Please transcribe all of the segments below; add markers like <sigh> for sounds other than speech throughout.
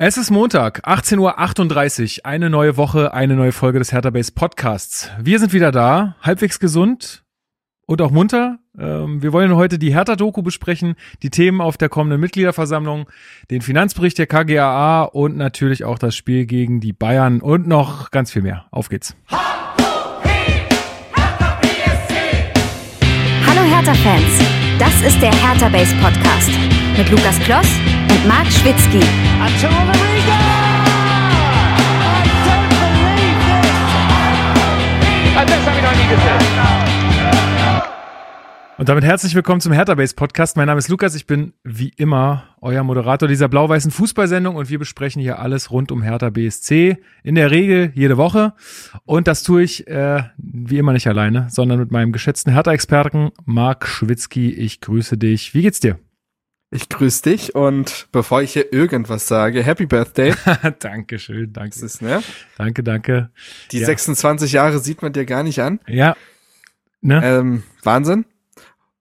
Es ist Montag, 18.38 Uhr, eine neue Woche, eine neue Folge des Hertha Base Podcasts. Wir sind wieder da, halbwegs gesund und auch munter. Ähm, wir wollen heute die Hertha-Doku besprechen, die Themen auf der kommenden Mitgliederversammlung, den Finanzbericht der KGAA und natürlich auch das Spiel gegen die Bayern und noch ganz viel mehr. Auf geht's. Hallo Hertha-Fans, das ist der Hertha Base Podcast mit Lukas Kloss Marc Schwitzky. Und damit herzlich willkommen zum Hertha Base Podcast. Mein Name ist Lukas, ich bin wie immer euer Moderator dieser blau-weißen Fußballsendung und wir besprechen hier alles rund um Hertha BSC. In der Regel jede Woche. Und das tue ich äh, wie immer nicht alleine, sondern mit meinem geschätzten Hertha-Experten Marc Schwitzky. Ich grüße dich. Wie geht's dir? Ich grüße dich und bevor ich hier irgendwas sage, Happy Birthday. <laughs> Dankeschön, danke. Das ist, ne? Danke, danke. Die Ja. 26 Jahre sieht man dir gar nicht an. Ja. Ne? Ähm, Wahnsinn.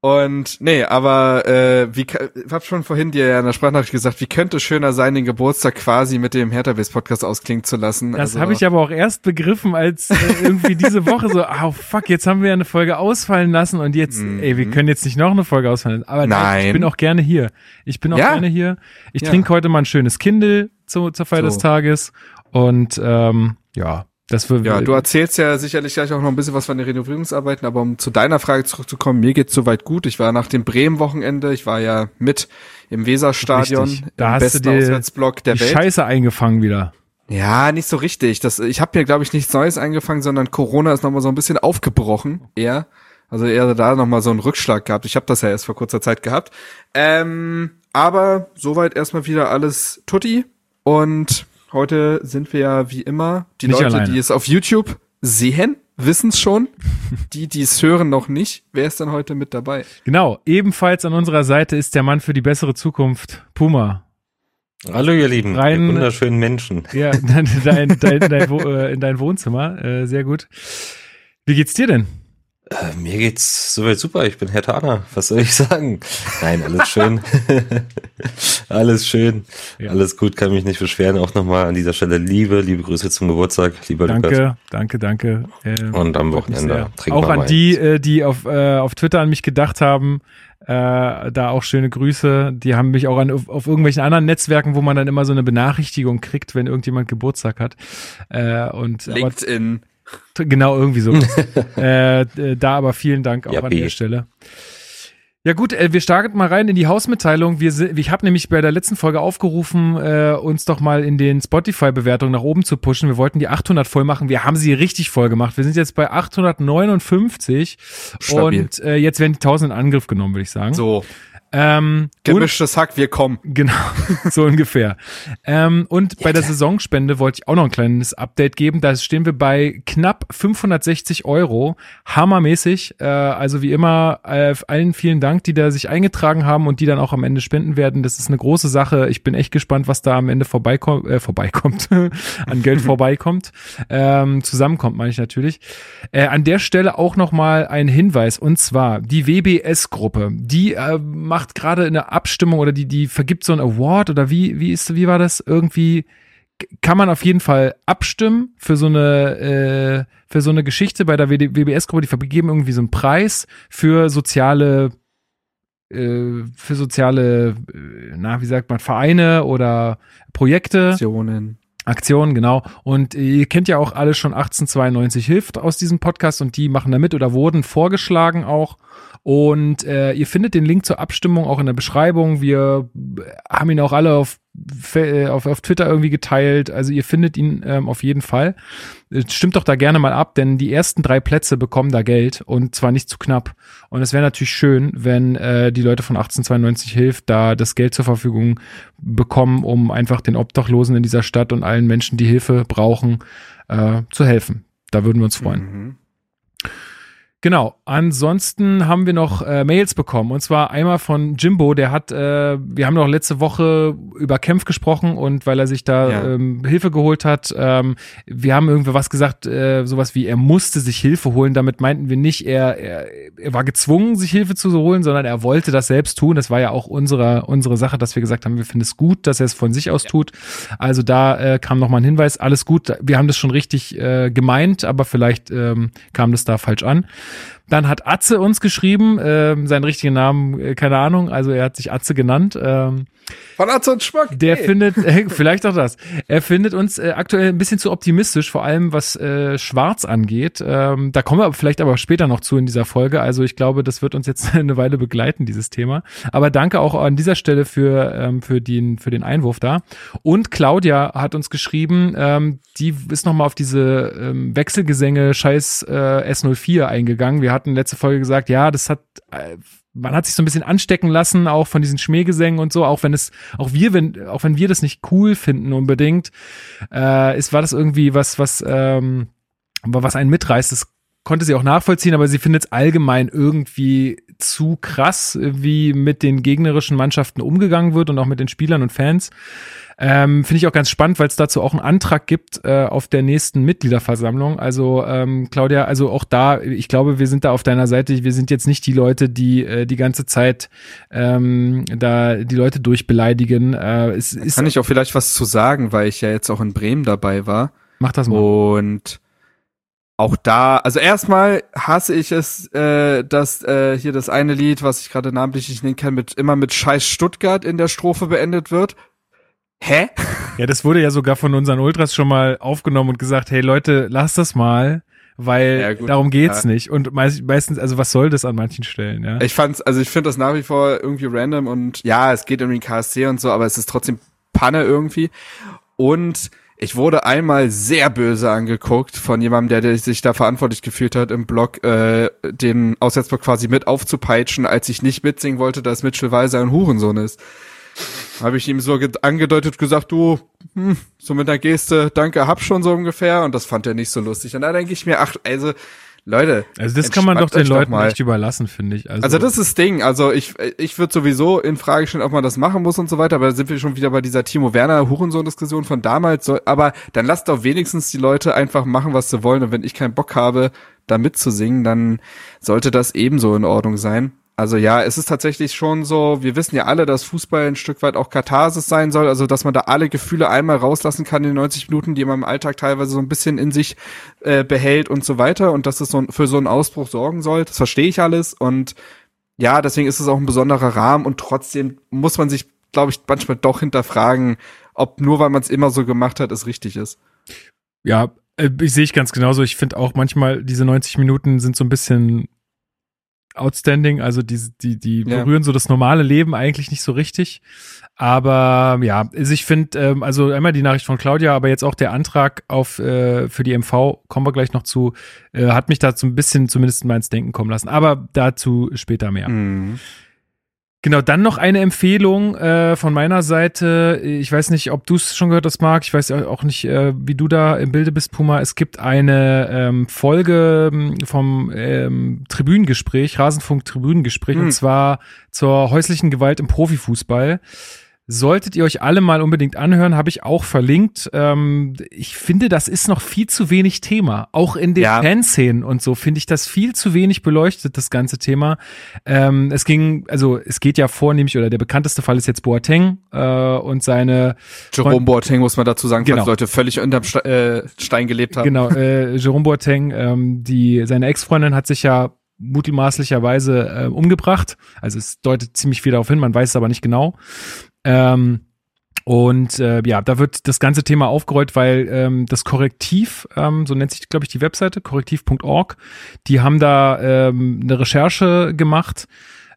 Und nee, aber äh, wie ich hab schon vorhin dir ja in der Sprachnachricht gesagt, wie könnte es schöner sein, den Geburtstag quasi mit dem Hertha Base Podcast ausklingen zu lassen. Das Also, habe ich aber auch erst begriffen, als äh, irgendwie diese Woche so, oh fuck, jetzt haben wir ja eine Folge ausfallen lassen und jetzt, ey, wir können jetzt nicht noch eine Folge ausfallen lassen. Aber nein, ich Mhm. Bin auch gerne hier. Ich bin auch Ja. gerne hier. Ich Ja. trinke heute mal ein schönes Kindle zu, zur Feier So. des Tages und ähm, ja, das wird Ja, du erzählst ja sicherlich gleich auch noch ein bisschen was von den Renovierungsarbeiten, aber um zu deiner Frage zurückzukommen, mir geht's soweit gut. Ich war nach dem Bremen-Wochenende, ich war ja mit im Weserstadion, Richtig. Da im hast du besten dir Auswärtsblock der die Welt. Scheiße eingefangen wieder. Ja, nicht so richtig. Das, ich habe mir, glaube ich, nichts Neues eingefangen, sondern Corona ist nochmal so ein bisschen aufgebrochen. Eher. Also eher da nochmal so einen Rückschlag gehabt. Ich habe das ja erst vor kurzer Zeit gehabt. Ähm, aber soweit erstmal wieder alles tutti. Und heute sind wir ja wie immer die Nicht Leute, alleine. die es auf YouTube sehen, wissen es schon. <laughs> die, die es hören, noch nicht. Wer ist dann heute mit dabei? Genau, ebenfalls an unserer Seite ist der Mann für die bessere Zukunft, Puma. Hallo ihr Lieben, Rein- ihr wunderschönen Menschen. <laughs> Ja, dein, dein, dein, dein, Wo- äh, in dein Wohnzimmer. Äh, sehr gut. Wie geht's dir denn? Äh, mir geht's soweit super, ich bin Herr Tana, was soll ich <laughs> sagen? Nein, alles schön. <laughs> alles schön, Ja. alles gut, kann mich nicht beschweren. Auch nochmal an dieser Stelle Liebe, liebe Grüße zum Geburtstag, lieber Lukas. Danke, danke, danke. Äh, Und am Wochenende Auch an die, äh, die auf, äh, auf Twitter an mich gedacht haben. Äh, da auch schöne Grüße. Die haben mich auch an, auf, auf irgendwelchen anderen Netzwerken, wo man dann immer so eine Benachrichtigung kriegt, wenn irgendjemand Geburtstag hat. Äh, und aber, LinkedIn. Genau irgendwie so. <laughs> äh, äh, da aber vielen Dank auch Ja, an B. der Stelle. Ja gut, äh, wir starten mal rein in die Hausmitteilung. Wir ich habe nämlich bei der letzten Folge aufgerufen, äh, uns doch mal in den Spotify-Bewertungen nach oben zu pushen. Wir wollten die 800 voll machen. Wir haben sie richtig voll gemacht. Wir sind jetzt bei 859 Stabil. und äh, jetzt werden die 1000 in Angriff genommen, würde ich sagen. So, Ähm, und, gemischtes Hack, wir kommen. genau, <laughs> so ungefähr. Ähm, und bei der Saisonspende wollte ich auch noch ein kleines Update geben. Da stehen wir bei knapp 560 Euro. Hammermäßig. Äh, also wie immer, äh, allen vielen Dank, die da sich eingetragen haben und die dann auch am Ende spenden werden. Das ist eine große Sache. Ich bin echt gespannt, was da am Ende vorbeikommt, äh, vorbeikommt, <laughs> an Geld vorbeikommt. Ähm, zusammenkommt, meine ich natürlich. Äh, an der Stelle auch nochmal ein Hinweis und zwar die WBS-Gruppe. Die äh, macht gerade eine Abstimmung oder die, die vergibt so einen Award oder wie, wie ist, wie war das? Irgendwie kann man auf jeden Fall abstimmen für so eine, äh, für so eine Geschichte bei der WBS-Gruppe. Die vergeben irgendwie so einen Preis für soziale, äh, für soziale, äh, na, wie sagt man, Vereine oder Projekte. Aktionen. Aktionen, genau. Und ihr kennt ja auch alle schon 1892 hilft aus diesem Podcast und die machen da mit oder wurden vorgeschlagen auch. Und äh, ihr findet den Link zur Abstimmung auch in der Beschreibung. Wir haben ihn auch alle auf, auf, auf Twitter irgendwie geteilt. Also ihr findet ihn ähm, auf jeden Fall. Äh, Stimmt doch da gerne mal ab, denn die ersten drei Plätze bekommen da Geld und zwar nicht zu knapp. Und es wäre natürlich schön, wenn äh, die Leute von 1892 hilft, da das Geld zur Verfügung bekommen, um einfach den Obdachlosen in dieser Stadt und allen Menschen, die Hilfe brauchen, äh, zu helfen. Da würden wir uns freuen. Mhm. Genau. Ansonsten haben wir noch äh, Mails bekommen und zwar einmal von Jimbo, der hat, äh, wir haben noch letzte Woche über Kempf gesprochen und weil er sich da Ja. ähm, Hilfe geholt hat, ähm, wir haben irgendwie was gesagt, äh, sowas wie er musste sich Hilfe holen. Damit meinten wir nicht, er, er, er war gezwungen, sich Hilfe zu holen, sondern er wollte das selbst tun. Das war ja auch unsere unsere Sache, dass wir gesagt haben, wir finden es gut, dass er es von sich aus tut. Also da äh, kam noch mal ein Hinweis, alles gut. Wir haben das schon richtig äh, gemeint, aber vielleicht ähm, kam das da falsch an. Dann hat Atze uns geschrieben, ähm, seinen richtigen Namen, äh, keine Ahnung, also er hat sich Atze genannt. Ähm, Von Arzt und Schmack. der Hey. findet, äh, vielleicht auch das, er findet uns äh, aktuell ein bisschen zu optimistisch, vor allem was äh, Schwarz angeht. Ähm, da kommen wir vielleicht aber später noch zu in dieser Folge. Also ich glaube, das wird uns jetzt <laughs> eine Weile begleiten, dieses Thema. Aber danke auch an dieser Stelle für, ähm, für, den, für den Einwurf da. Und Claudia hat uns geschrieben, ähm, die ist nochmal auf diese ähm, Wechselgesänge Scheiß äh, S04 eingegangen. Wir hatten letzte Folge gesagt, ja, das hat äh, man hat sich so ein bisschen anstecken lassen, auch von diesen Schmähgesängen und so, auch wenn es, auch wir, wenn, auch wenn wir das nicht cool finden unbedingt, äh, ist, war das irgendwie was, was, ähm, was einen mitreißt. Das konnte sie auch nachvollziehen, aber sie findet es allgemein irgendwie zu krass, wie mit den gegnerischen Mannschaften umgegangen wird und auch mit den Spielern und Fans. Ähm, Finde ich auch ganz spannend, weil es dazu auch einen Antrag gibt äh, auf der nächsten Mitgliederversammlung. Also ähm, Claudia, also auch da, ich glaube, wir sind da auf deiner Seite. Wir sind jetzt nicht die Leute, die äh, die ganze Zeit ähm, da die Leute durchbeleidigen. Äh, es Kann ich auch vielleicht was zu sagen, weil ich ja jetzt auch in Bremen dabei war. mach das mal. Und auch da, also erstmal hasse ich es, äh, dass äh, hier das eine Lied, was ich gerade namentlich nicht nennen kann, mit immer mit Scheiß Stuttgart in der Strophe beendet wird. Hä? Ja, das wurde ja sogar von unseren Ultras schon mal aufgenommen und gesagt, hey Leute, lasst das mal, weil Ja, gut, darum geht's ja. nicht. Und meist, meistens, also was soll das an manchen Stellen, ja? Ich fand's, also ich finde das nach wie vor irgendwie random und ja, es geht um den KSC und so, aber es ist trotzdem Panne irgendwie. Und ich wurde einmal sehr böse angeguckt von jemandem, der, sich da verantwortlich gefühlt hat, im Blog äh, den Auswärtsblock quasi mit aufzupeitschen, als ich nicht mitsingen wollte, dass Mitchell Weiser ein Hurensohn ist. Habe ich ihm so ge- angedeutet gesagt, du, hm, so mit der Geste, danke, hab schon so ungefähr. Und das fand er nicht so lustig. Und da denke ich mir, ach, also, Leute. Also das kann man doch den Leuten mal. nicht überlassen, finde ich. Also, Also das ist das Ding. Also ich, ich würde sowieso in Frage stellen, ob man das machen muss und so weiter. Aber da sind wir schon wieder bei dieser Timo Werner Hurensohn-Diskussion von damals. Aber dann lasst doch wenigstens die Leute einfach machen, was sie wollen. Und wenn ich keinen Bock habe, da mitzusingen, dann sollte das ebenso in Ordnung sein. Also ja, es ist tatsächlich schon so, wir wissen ja alle, dass Fußball ein Stück weit auch Katharsis sein soll, also dass man da alle Gefühle einmal rauslassen kann in den 90 Minuten, die man im Alltag teilweise so ein bisschen in sich äh, behält und so weiter und dass es so für so einen Ausbruch sorgen soll. Das verstehe ich alles und ja, deswegen ist es auch ein besonderer Rahmen und trotzdem muss man sich, glaube ich, manchmal doch hinterfragen, ob nur weil man es immer so gemacht hat, es richtig ist. ja, äh, ich sehe ich ganz genauso. Ich finde auch manchmal diese 90 Minuten sind so ein bisschen outstanding. Also die, die, die Ja. berühren so das normale Leben eigentlich nicht so richtig. Aber ja, also ich finde, ähm, also einmal die Nachricht von Claudia, aber jetzt auch der Antrag auf äh, für die MV, kommen wir gleich noch zu, äh, hat mich da so ein bisschen zumindest mal ins Denken kommen lassen. Aber dazu später mehr. Mhm. Genau, dann noch eine Empfehlung äh, von meiner Seite. Ich weiß nicht, ob du es schon gehört hast, Marc. Ich weiß auch nicht, äh, wie du da im Bilde bist, Puma. Es gibt eine ähm, Folge ähm, vom ähm, Tribünengespräch, Rasenfunk-Tribünengespräch, Hm. und zwar zur häuslichen Gewalt im Profifußball. Solltet ihr euch alle mal unbedingt anhören, habe ich auch verlinkt. Ähm, ich finde, das ist noch viel zu wenig Thema. Auch in den Ja. Fanszenen und so finde ich das viel zu wenig beleuchtet, das ganze Thema. Ähm, es ging, also es geht ja vornehmlich, oder der bekannteste Fall ist jetzt Boateng äh, und seine Jerome Boateng muss man dazu sagen, Genau. Leute völlig unterm Ste äh, Stein gelebt haben. Genau, äh, Jerome Boateng, ähm, die, seine Ex-Freundin hat sich ja mutmaßlicherweise äh, umgebracht. Also es deutet ziemlich viel darauf hin, man weiß es aber nicht genau. Ähm, und äh, ja, da wird das ganze Thema aufgerollt, weil ähm, das Korrektiv, ähm, so nennt sich, glaube ich, die Webseite, korrektiv.org, die haben da ähm, eine Recherche gemacht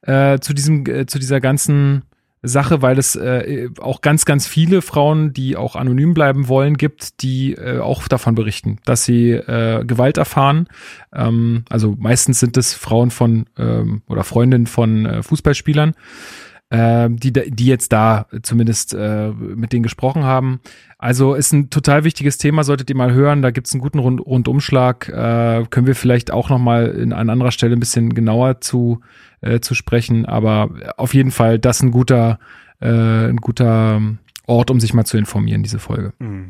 äh, zu diesem, äh, zu dieser ganzen Sache, weil es äh, auch ganz, ganz viele Frauen, die auch anonym bleiben wollen, gibt, die äh, auch davon berichten, dass sie äh, Gewalt erfahren. Ähm, also meistens sind es Frauen von ähm, oder Freundinnen von äh, Fußballspielern. Äh, die, die jetzt da zumindest äh, mit denen gesprochen haben. Also ist ein total wichtiges Thema, solltet ihr mal hören. Da gibt's einen guten Rund Rundumschlag. Äh, können wir vielleicht auch noch mal in, an anderer Stelle ein bisschen genauer zu, äh, zu sprechen. Aber auf jeden Fall, das ist ein guter, äh, ein guter Ort, um sich mal zu informieren, diese Folge. Mhm.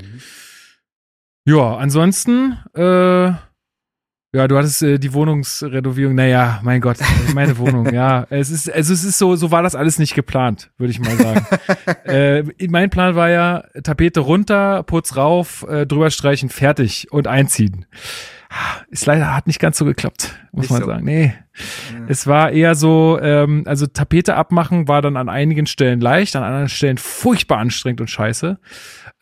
Ja, ansonsten äh, ja, du hattest äh, die Wohnungsrenovierung. Naja, mein Gott, meine Wohnung. Ja, <laughs> es ist, also es ist so, so war das alles nicht geplant, würde ich mal sagen. <laughs> äh, mein Plan war ja Tapete runter, Putz rauf, äh, drüber streichen, fertig und einziehen. Ist leider hat nicht ganz so geklappt, muss nicht man so. sagen. Nee, ja. es war eher so, ähm, also Tapete abmachen war dann an einigen Stellen leicht, an anderen Stellen furchtbar anstrengend und scheiße.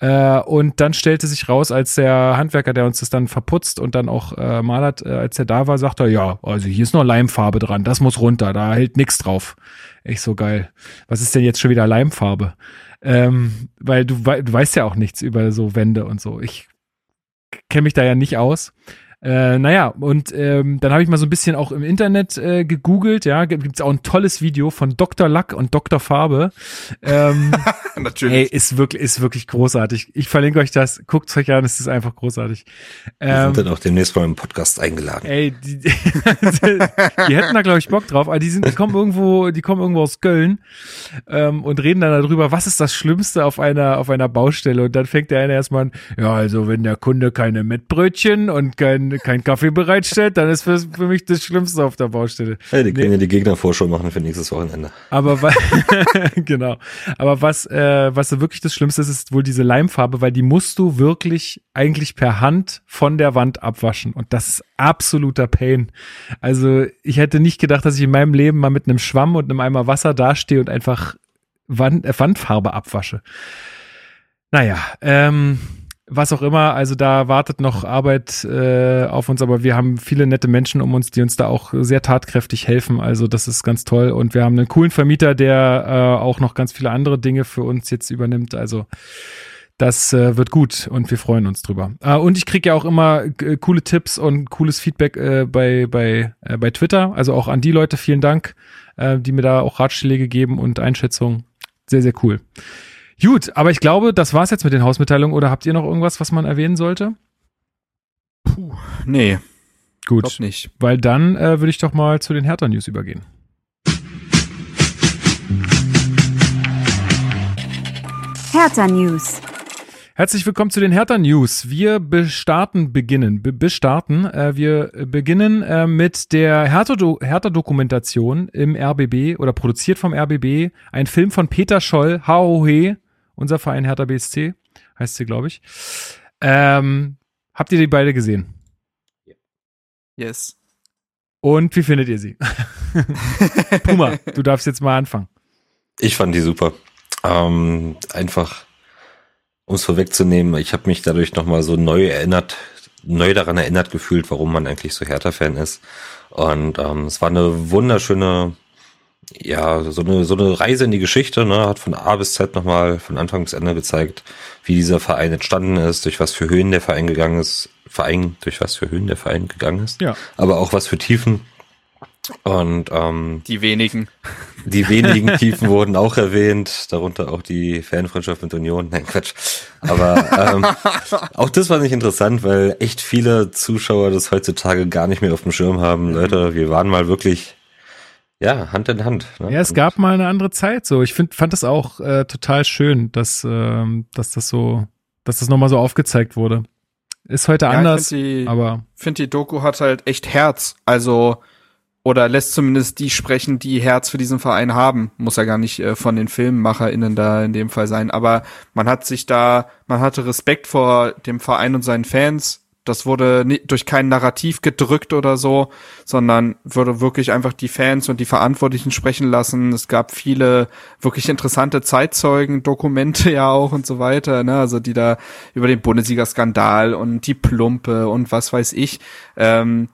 Äh, und dann stellte sich raus, als der Handwerker, der uns das dann verputzt und dann auch äh, malert, äh, als er da war, sagte er, ja, also hier ist noch Leimfarbe dran, das muss runter, da hält nix drauf. Echt so geil. Was ist denn jetzt schon wieder Leimfarbe? Ähm, weil du, du weißt ja auch nichts über so Wände und so. Ich kenne mich da ja nicht aus. Äh, naja, und ähm, dann habe ich mal so ein bisschen auch im Internet äh, gegoogelt, ja, gibt's auch ein tolles Video von Dr. Lack und Dr. Farbe. Ähm, <laughs> Natürlich. Ey, ist wirklich, ist wirklich großartig. Ich verlinke euch das, guckt's euch an, es ist einfach großartig. Ähm, Wir sind dann auch demnächst mal im Podcast eingeladen. Ey, die, die, <laughs> die hätten da, glaube ich, Bock drauf, aber die sind, die kommen irgendwo, die kommen irgendwo aus Köln ähm, und reden dann darüber, was ist das Schlimmste auf einer, auf einer Baustelle. Und dann fängt der eine erstmal an, ja, also wenn der Kunde keine Mettbrötchen und kein kein, Kaffee bereitstellt, dann ist für, für mich das Schlimmste auf der Baustelle. Ja, die können nee. ja die Gegnervorschau machen für nächstes Wochenende. Aber was, <laughs> genau. Aber was, äh, was wirklich das Schlimmste ist, ist wohl diese Leimfarbe, weil die musst du wirklich eigentlich per Hand von der Wand abwaschen. Und das ist absoluter Pain. Also ich hätte nicht gedacht, dass ich in meinem Leben mal mit einem Schwamm und einem Eimer Wasser dastehe und einfach Wand, äh, Wandfarbe abwasche. Naja, ähm, was auch immer. Also da wartet noch Arbeit äh, auf uns, aber wir haben viele nette Menschen um uns, die uns da auch sehr tatkräftig helfen. Also das ist ganz toll. Und wir haben einen coolen Vermieter, der äh, auch noch ganz viele andere Dinge für uns jetzt übernimmt. Also das äh, wird gut und wir freuen uns drüber. Äh, und ich kriege ja auch immer äh, coole Tipps und cooles Feedback äh, bei, bei, äh, bei Twitter. Also auch an die Leute vielen Dank, äh, die mir da auch Ratschläge geben und Einschätzungen. Sehr, sehr cool. Gut, aber ich glaube, das war's jetzt mit den Hausmitteilungen. Oder habt ihr noch irgendwas, was man erwähnen sollte? Puh, nee. Gut. Glaub nicht. Weil dann äh, würde ich doch mal zu den Hertha-News übergehen. Hertha-News. Herzlich willkommen zu den Hertha News. Wir bestarten, beginnen, be bestarten. Äh, wir beginnen äh, mit der Hertha-Dokumentation im RBB oder produziert vom RBB. Ein Film von Peter Scholl, HOH, unser Verein Hertha BSC, heißt sie, glaube ich. Ähm, habt ihr die beide gesehen? Yes. Und wie findet ihr sie? <laughs> Puma, du darfst jetzt mal anfangen. Ich fand die super. Ähm, einfach, um es vorwegzunehmen, ich habe mich dadurch nochmal so neu erinnert, neu daran erinnert gefühlt, warum man eigentlich so Hertha-Fan ist. Und ähm, es war eine wunderschöne ja, so eine, so eine Reise in die Geschichte, ne, hat von A bis Z nochmal von Anfang bis Ende gezeigt, wie dieser Verein entstanden ist, durch was für Höhen der Verein gegangen ist, Verein, durch was für Höhen der Verein gegangen ist, ja. aber auch was für Tiefen. Und ähm, die wenigen. Die wenigen <laughs> Tiefen wurden auch erwähnt, darunter auch die Fanfreundschaft mit Union. Nein, Quatsch. Aber ähm, <laughs> auch das war nicht interessant, weil echt viele Zuschauer das heutzutage gar nicht mehr auf dem Schirm haben. Leute, wir waren mal wirklich ja, Hand in Hand. Ne? Ja, es gab mal eine andere Zeit so. Ich find, fand das auch äh, total schön, dass, ähm, dass das so, dass das nochmal so aufgezeigt wurde. Ist heute ja, anders, ich find die, aber. finde, die Doku hat halt echt Herz. Also, oder lässt zumindest die sprechen, die Herz für diesen Verein haben. Muss ja gar nicht äh, von den FilmemacherInnen da in dem Fall sein. Aber man hat sich da, man hatte Respekt vor dem Verein und seinen Fans das wurde durch kein Narrativ gedrückt oder so, sondern wurde wirklich einfach die Fans und die Verantwortlichen sprechen lassen. Es gab viele wirklich interessante Zeitzeugen, Dokumente <laughs> ja auch und so weiter, ne? Also die da über den Bundesliga-Skandal und die Plumpe und was weiß ich. Ähm,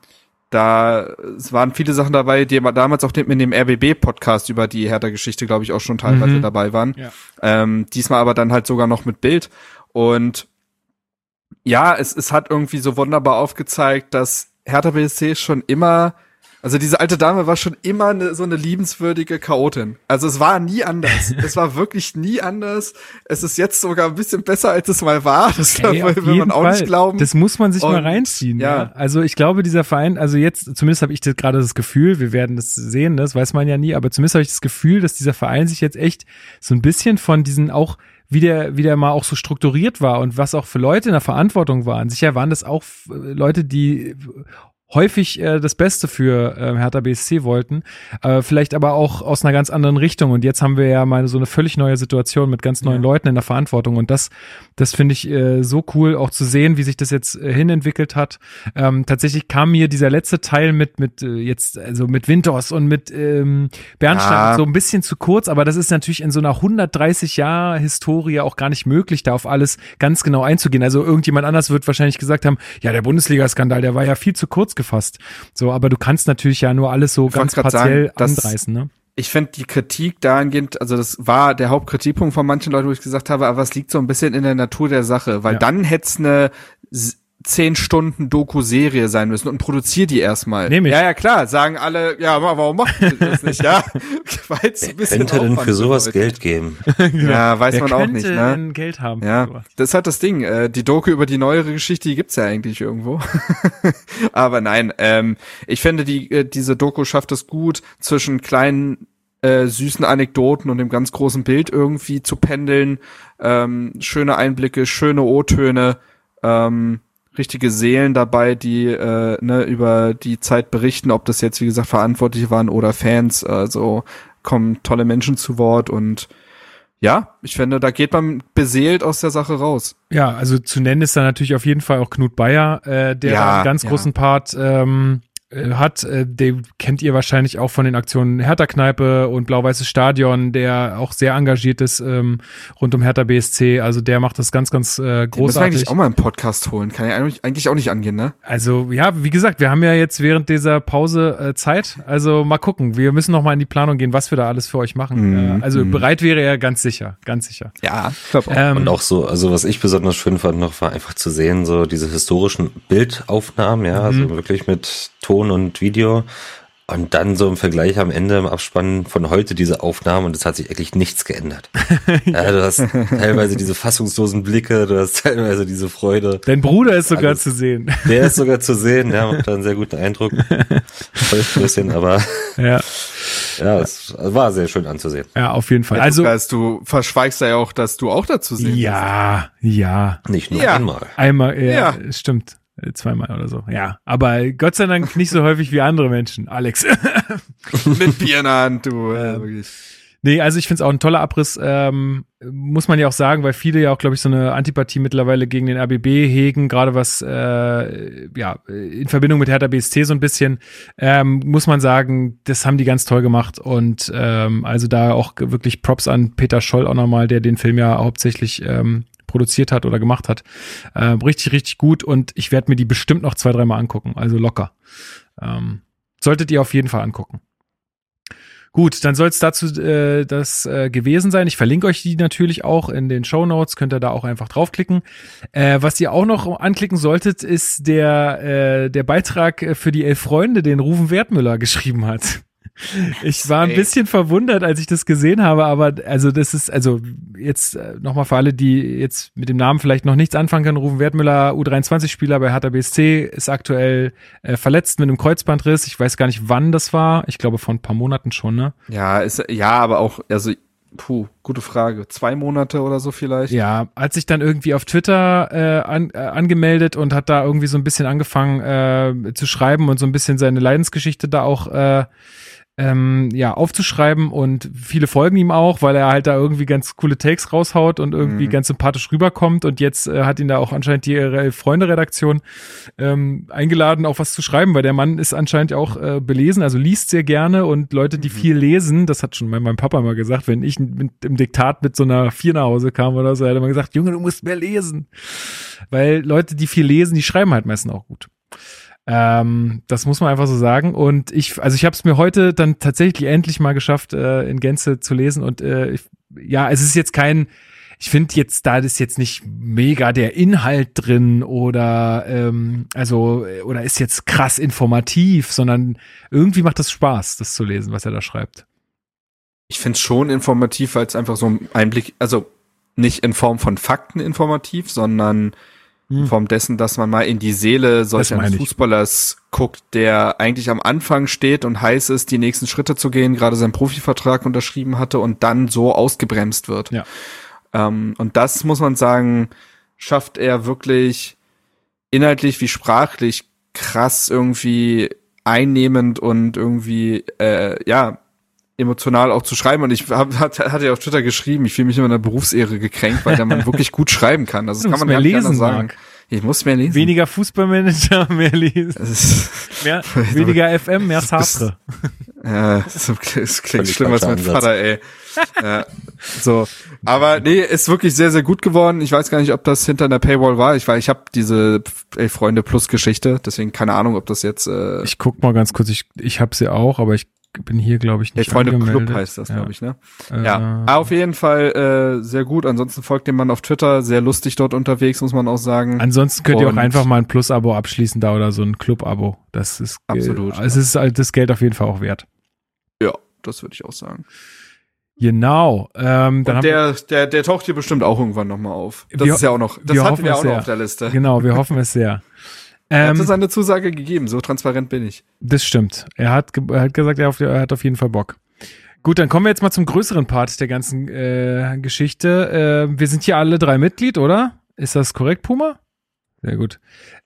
da es waren viele Sachen dabei, die damals auch in dem RBB-Podcast über die Hertha-Geschichte, glaube ich, auch schon teilweise mhm. dabei waren. Ja. Ähm, diesmal aber dann halt sogar noch mit Bild. Und ja, es, es hat irgendwie so wunderbar aufgezeigt, dass Hertha BSC schon immer Also diese alte Dame war schon immer eine, so eine liebenswürdige Chaotin. Also es war nie anders. <laughs> es war wirklich nie anders. Es ist jetzt sogar ein bisschen besser, als es mal war. Das Ey, will man auch Fall. nicht glauben. Das muss man sich mal Und, reinziehen. ja. Ja. Also ich glaube, dieser Verein, also jetzt, zumindest habe ich das gerade das Gefühl, wir werden das sehen, das weiß man ja nie, aber zumindest habe ich das Gefühl, dass dieser Verein sich jetzt echt so ein bisschen von diesen auch wie der, wie der mal auch so strukturiert war und was auch für Leute in der Verantwortung waren. Sicher waren das auch äh, Leute, die häufig äh, das Beste für äh, Hertha BSC wollten, äh, vielleicht aber auch aus einer ganz anderen Richtung. Und jetzt haben wir ja mal so eine völlig neue Situation mit ganz neuen Ja. Leuten in der Verantwortung. Und das, das finde ich äh, so cool, auch zu sehen, wie sich das jetzt äh, hinentwickelt hat. Ähm, tatsächlich kam mir dieser letzte Teil mit mit äh, jetzt also mit Winters und mit ähm, Bernstein Ja. so ein bisschen zu kurz, aber das ist natürlich in so einer 130 Jahr Historie auch gar nicht möglich, da auf alles ganz genau einzugehen. Also irgendjemand anders wird wahrscheinlich gesagt haben, ja der Bundesliga-Skandal, der war ja viel zu kurz gefasst. So, aber du kannst natürlich ja nur alles so Ich ganz partiell sagen, anreißen. Ne? ich finde die Kritik dahingehend, also das war der Hauptkritikpunkt von manchen Leuten, wo ich gesagt habe, aber es liegt so ein bisschen in der Natur der Sache, weil Ja. dann hätte es eine zehn Stunden Doku-Serie sein müssen und produzier die erstmal. Nehm ich. Ja, ja, klar, sagen alle, ja, aber warum macht ihr das nicht, ja? <laughs> Weil es ein bisschen Könnte denn für sowas bedeutet. Geld geben? <laughs> Ja, weiß Wer man auch nicht, ne? denn Geld haben? für Ja, das ist halt das Ding. Äh, die Doku über die neuere Geschichte, die gibt's ja eigentlich irgendwo. <laughs> Aber nein, ähm, ich finde, die, äh, diese Doku schafft es gut, zwischen kleinen äh, süßen Anekdoten und dem ganz großen Bild irgendwie zu pendeln. Ähm, schöne Einblicke, schöne O-Töne, ähm, richtige Seelen dabei, die äh, ne, über die Zeit berichten, ob das jetzt, wie gesagt, Verantwortliche waren oder Fans. Also kommen tolle Menschen zu Wort und ja, ich finde, da geht man beseelt aus der Sache raus. Ja, also zu nennen ist da natürlich auf jeden Fall auch Knut Bayer, äh, der Ja, einen ganz ja. großen Part ähm, äh, hat. Äh, den kennt ihr wahrscheinlich auch von den Aktionen Hertha Kneipe und Blau-Weißes Stadion, der auch sehr engagiert ist ähm, rund um Hertha BSC. Also der macht das ganz, ganz äh, Den müssen wir großartig. eigentlich auch mal im Podcast holen. Kann ja eigentlich- auch nicht angehen, ne? Also ja, wie gesagt, wir haben ja jetzt während dieser Pause äh, Zeit. Also mal gucken. Wir müssen noch mal in die Planung gehen, was wir da alles für euch machen. Mhm, Äh, also mhm. bereit wäre er ganz sicher, ganz sicher. Ja, ich glaube Ähm, Und auch so, also was ich besonders schön fand noch, war einfach zu sehen, so diese historischen Bildaufnahmen, ja, also wirklich mit Ton und Video. Und dann so im Vergleich am Ende im Abspann von heute diese Aufnahmen und es hat sich eigentlich nichts geändert. <laughs> ja, du hast teilweise diese fassungslosen Blicke, du hast teilweise diese Freude. Dein Bruder ist sogar Alles. zu sehen. Der ist sogar zu sehen, ja, macht da einen sehr guten Eindruck. <laughs> Ein bisschen, aber ja, ja, es war sehr schön anzusehen. ja, auf jeden Fall. also, Also du verschweigst ja auch, dass du auch dazu sehen ja, ja. Nicht nur Ja. einmal. Einmal, ja, Ja. stimmt. Äh, Zweimal oder so. Ja, aber Gott sei Dank nicht so häufig wie andere Menschen, Alex. <laughs> Mit Bier in der Hand, du. Ähm, Äh, wirklich. nee, also ich finde es auch ein toller Abriss. Ähm, muss man ja auch sagen, weil viele ja auch, glaube ich, so eine Antipathie mittlerweile gegen den RBB hegen, gerade was äh, ja in Verbindung mit Hertha BSC so ein bisschen, ähm, muss man sagen, das haben die ganz toll gemacht und ähm, also da auch wirklich Props an Peter Scholl auch nochmal, der den Film ja hauptsächlich ähm, produziert hat oder gemacht hat. Äh, richtig, richtig gut und ich werde mir die bestimmt noch zwei, dreimal angucken, also locker. Ähm, solltet ihr auf jeden Fall angucken. Gut, dann soll es dazu äh, das äh, gewesen sein. Ich verlinke euch die natürlich auch in den Show Notes, könnt ihr da auch einfach draufklicken. Äh, was ihr auch noch anklicken solltet, ist der, äh, der Beitrag für die Elf Freunde, den Rufen Wertmüller geschrieben hat. Ich war ein bisschen verwundert, als ich das gesehen habe, aber also das ist, also jetzt äh, nochmal für alle, die jetzt mit dem Namen vielleicht noch nichts anfangen können, Rufen Wertmüller, U23-Spieler bei Hertha BSC, ist aktuell äh, verletzt mit einem Kreuzbandriss. Ich weiß gar nicht, wann das war. Ich glaube, vor ein paar Monaten schon, ne? Ja, ist, ja, aber auch, also, puh, gute Frage. Zwei Monate oder so vielleicht? Ja, hat sich dann irgendwie auf Twitter äh, an, äh, angemeldet und hat da irgendwie so ein bisschen angefangen äh, zu schreiben und so ein bisschen seine Leidensgeschichte da auch äh, ähm, ja, aufzuschreiben und viele folgen ihm auch, weil er halt da irgendwie ganz coole Takes raushaut und irgendwie Mhm. ganz sympathisch rüberkommt und jetzt äh, hat ihn da auch anscheinend die äh, Freunde-Redaktion ähm, eingeladen, auch was zu schreiben, weil der Mann ist anscheinend auch äh, belesen, also liest sehr gerne und Leute, die viel lesen, das hat schon mein, mein Papa mal gesagt, wenn ich mit, im Diktat mit so einer Vier nach Hause kam oder so, hat er mal gesagt, Junge, du musst mehr lesen. Weil Leute, die viel lesen, die schreiben halt meistens auch gut. Ähm, das muss man einfach so sagen. Und ich, also ich habe es mir heute dann tatsächlich endlich mal geschafft, äh, in Gänze zu lesen. Und äh, ich, ja, es ist jetzt kein, ich finde jetzt, da ist jetzt nicht mega der Inhalt drin oder ähm, also oder ist jetzt krass informativ, sondern irgendwie macht das Spaß, das zu lesen, was er da schreibt. Ich finde es schon informativ, weil es einfach so ein Einblick, also nicht in Form von Fakten informativ, sondern. In Form dessen, dass man mal in die Seele solch eines Fußballers guckt, der eigentlich am Anfang steht und heiß ist, die nächsten Schritte zu gehen, gerade seinen Profivertrag unterschrieben hatte und dann so ausgebremst wird. Ja. Ähm, und das muss man sagen, schafft er wirklich inhaltlich wie sprachlich krass irgendwie einnehmend und irgendwie äh, ja emotional auch zu schreiben und ich hab, hat, hat ja auf Twitter geschrieben, ich fühle mich immer in der Berufsehre gekränkt, weil der man <laughs> wirklich gut schreiben kann. Also das kann man mehr lesen sagen. Mark. Ich muss mehr lesen. Weniger Fußballmanager, <laughs> mehr lesen. mehr, <laughs> weniger FM, mehr Sartre. Ja, das, das klingt schlimmer als mein Vater, ey. Ja, so, aber nee, ist wirklich sehr, sehr gut geworden. Ich weiß gar nicht, ob das hinter einer Paywall war. Ich weiß, ich habe diese ey, Freunde Plus Geschichte, deswegen keine Ahnung, ob das jetzt. Äh ich guck mal ganz kurz. Ich ich habe sie auch, aber ich bin hier, glaube ich, nicht. Hey, Freunde angemeldet. Club heißt das, ja. glaube ich, ne? Äh, ja, auf jeden Fall äh, sehr gut. Ansonsten folgt dem Mann auf Twitter, sehr lustig dort unterwegs, muss man auch sagen. Ansonsten könnt ihr auch einfach mal ein Plus-Abo abschließen da oder so ein Club-Abo. Das ist absolut. Äh, es ist halt das Geld auf jeden Fall auch wert. Ja, das würde ich auch sagen. Genau. Ähm, dann Und der, der, der taucht hier bestimmt auch irgendwann nochmal auf. Das ist ja auch noch, das hatten wir auch noch auf der Liste. Genau, wir hoffen es sehr. <laughs> Er hat ähm, seine Zusage gegeben, so transparent bin ich. Das stimmt. Er hat, er hat gesagt, er, auf, er, hat auf jeden Fall Bock. Gut, dann kommen wir jetzt mal zum größeren Part der ganzen äh, Geschichte. Äh, wir sind hier alle drei Mitglied, oder? Ist das korrekt, Puma? Sehr gut.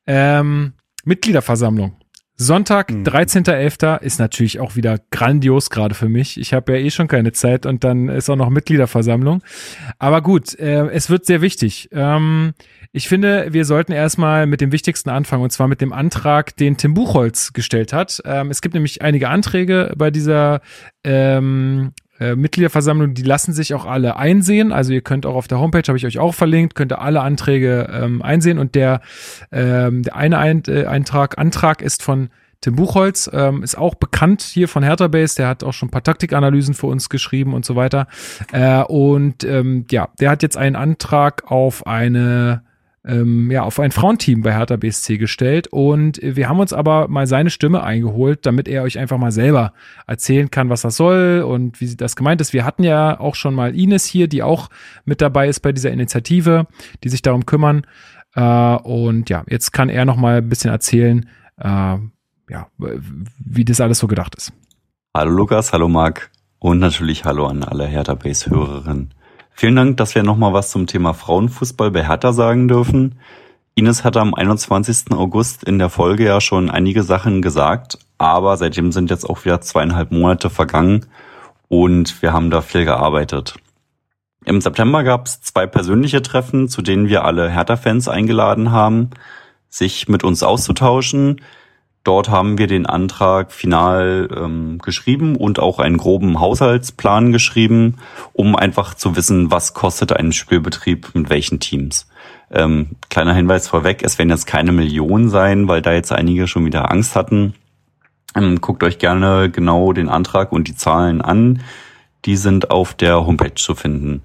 Ähm, Mitgliederversammlung. Sonntag, mhm. 13.11. ist natürlich auch wieder grandios gerade für mich. Ich habe ja eh schon keine Zeit und dann ist auch noch Mitgliederversammlung. Aber gut, äh, es wird sehr wichtig. Ähm, ich finde, wir sollten erstmal mit dem Wichtigsten anfangen und zwar mit dem Antrag, den Tim Buchholz gestellt hat. Ähm, es gibt nämlich einige Anträge bei dieser ähm, äh, Mitgliederversammlung, die lassen sich auch alle einsehen. Also ihr könnt auch auf der Homepage, habe ich euch auch verlinkt, könnt ihr alle Anträge ähm, einsehen. Und der, ähm, der eine Ein äh, Eintrag, Antrag ist von Tim Buchholz, ähm, ist auch bekannt hier von Hertha Base, der hat auch schon ein paar Taktikanalysen für uns geschrieben und so weiter. Äh, und ähm, ja, der hat jetzt einen Antrag auf eine ähm, ja, auf ein Frauenteam bei Hertha BSC gestellt und wir haben uns aber mal seine Stimme eingeholt, damit er euch einfach mal selber erzählen kann, was das soll und wie das gemeint ist. Wir hatten ja auch schon mal Ines hier, die auch mit dabei ist bei dieser Initiative, die sich darum kümmern. Äh, und ja, jetzt kann er noch mal ein bisschen erzählen, äh, ja, wie das alles so gedacht ist. Hallo Lukas, hallo Marc und natürlich hallo an alle Hertha Base Hörerinnen. Vielen Dank, dass wir nochmal was zum Thema Frauenfußball bei Hertha sagen dürfen. Ines hatte am 21. August in der Folge ja schon einige Sachen gesagt, aber seitdem sind jetzt auch wieder zweieinhalb Monate vergangen und wir haben da viel gearbeitet. Im September gab es zwei persönliche Treffen, zu denen wir alle Hertha-Fans eingeladen haben, sich mit uns auszutauschen, Dort haben wir den Antrag final ähm, geschrieben und auch einen groben Haushaltsplan geschrieben, um einfach zu wissen, was kostet ein Spielbetrieb mit welchen Teams. Ähm, kleiner Hinweis vorweg, es werden jetzt keine Millionen sein, weil da jetzt einige schon wieder Angst hatten. Ähm, guckt euch gerne genau den Antrag und die Zahlen an. Die sind auf der Homepage zu finden.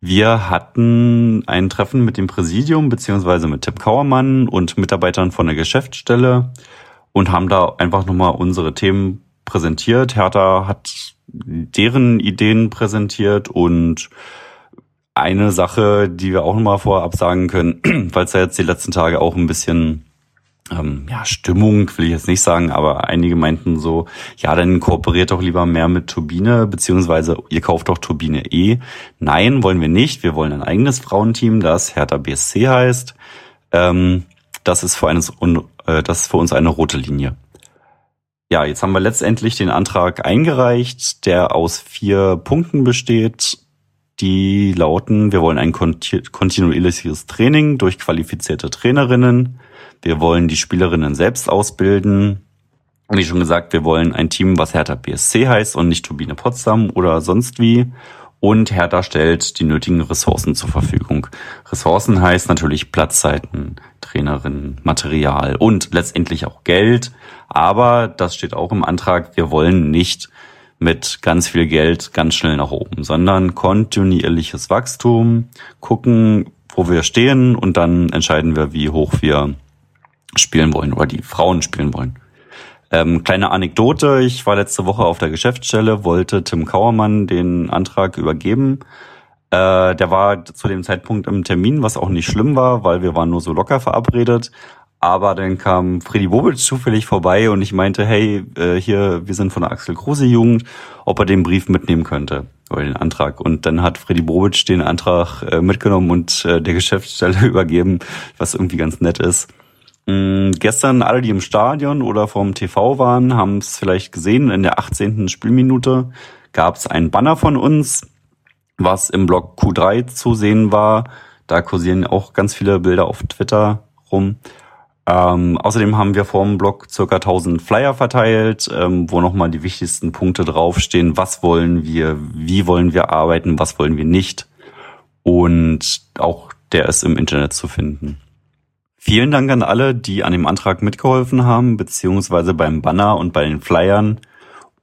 Wir hatten ein Treffen mit dem Präsidium beziehungsweise mit Tim Kauermann und Mitarbeitern von der Geschäftsstelle und haben da einfach nochmal unsere Themen präsentiert. Hertha hat deren Ideen präsentiert und eine Sache, die wir auch nochmal vorab sagen können, weil es ja jetzt die letzten Tage auch ein bisschen ähm, ja, Stimmung, will ich jetzt nicht sagen, aber einige meinten so, ja, dann kooperiert doch lieber mehr mit Turbine, beziehungsweise ihr kauft doch Turbine E. Nein, wollen wir nicht. Wir wollen ein eigenes Frauenteam, das Hertha BSC heißt. Ähm, das ist für, eines, äh, das ist für uns eine rote Linie. Ja, jetzt haben wir letztendlich den Antrag eingereicht, der aus vier Punkten besteht. Die lauten, wir wollen ein kontinuierliches Training durch qualifizierte Trainerinnen. Wir wollen die Spielerinnen selbst ausbilden. Wie schon gesagt, wir wollen ein Team, was Hertha BSC heißt und nicht Turbine Potsdam oder sonst wie und Hertha stellt die nötigen Ressourcen zur Verfügung. Ressourcen heißt natürlich Platzzeiten, Trainerinnen, Material und letztendlich auch Geld. Aber das steht auch im Antrag, wir wollen nicht mit ganz viel Geld ganz schnell nach oben, sondern kontinuierliches Wachstum, gucken, wo wir stehen und dann entscheiden wir, wie hoch wir spielen wollen oder die Frauen spielen wollen. Ähm, kleine Anekdote, ich war letzte Woche auf der Geschäftsstelle, wollte Tim Kauermann den Antrag übergeben. Äh, der war zu dem Zeitpunkt im Termin, was auch nicht schlimm war, weil wir waren nur so locker verabredet. Aber dann kam Freddy Bobic zufällig vorbei und ich meinte, hey, äh, hier, wir sind von der Axel Kruse Jugend, ob er den Brief mitnehmen könnte oder den Antrag. Und dann hat Freddy Bobic den Antrag äh, mitgenommen und äh, der Geschäftsstelle <laughs> übergeben, was irgendwie ganz nett ist. Mhm, gestern alle, die im Stadion oder vom TV waren, haben es vielleicht gesehen. In der 18. Spielminute gab es einen Banner von uns, was im Blog Q3 zu sehen war. Da kursieren auch ganz viele Bilder auf Twitter rum. Ähm, außerdem haben wir vor dem Blog circa 1000 Flyer verteilt, ähm, wo nochmal die wichtigsten Punkte draufstehen. Was wollen wir? Wie wollen wir arbeiten? Was wollen wir nicht? Und auch der ist im Internet zu finden. Vielen Dank an alle, die an dem Antrag mitgeholfen haben, beziehungsweise beim Banner und bei den Flyern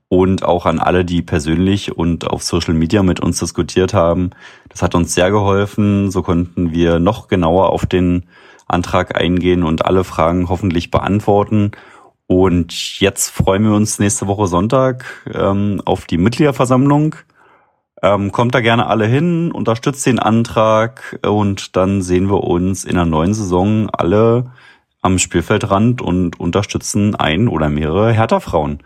und auch an alle, die persönlich und auf Social Media mit uns diskutiert haben. Das hat uns sehr geholfen. So konnten wir noch genauer auf den Antrag eingehen und alle Fragen hoffentlich beantworten. Und jetzt freuen wir uns nächste Woche Sonntag ähm, auf die Mitgliederversammlung. Ähm, kommt da gerne alle hin, unterstützt den Antrag und dann sehen wir uns in der neuen Saison alle am Spielfeldrand und unterstützen ein oder mehrere Hertha-Frauen.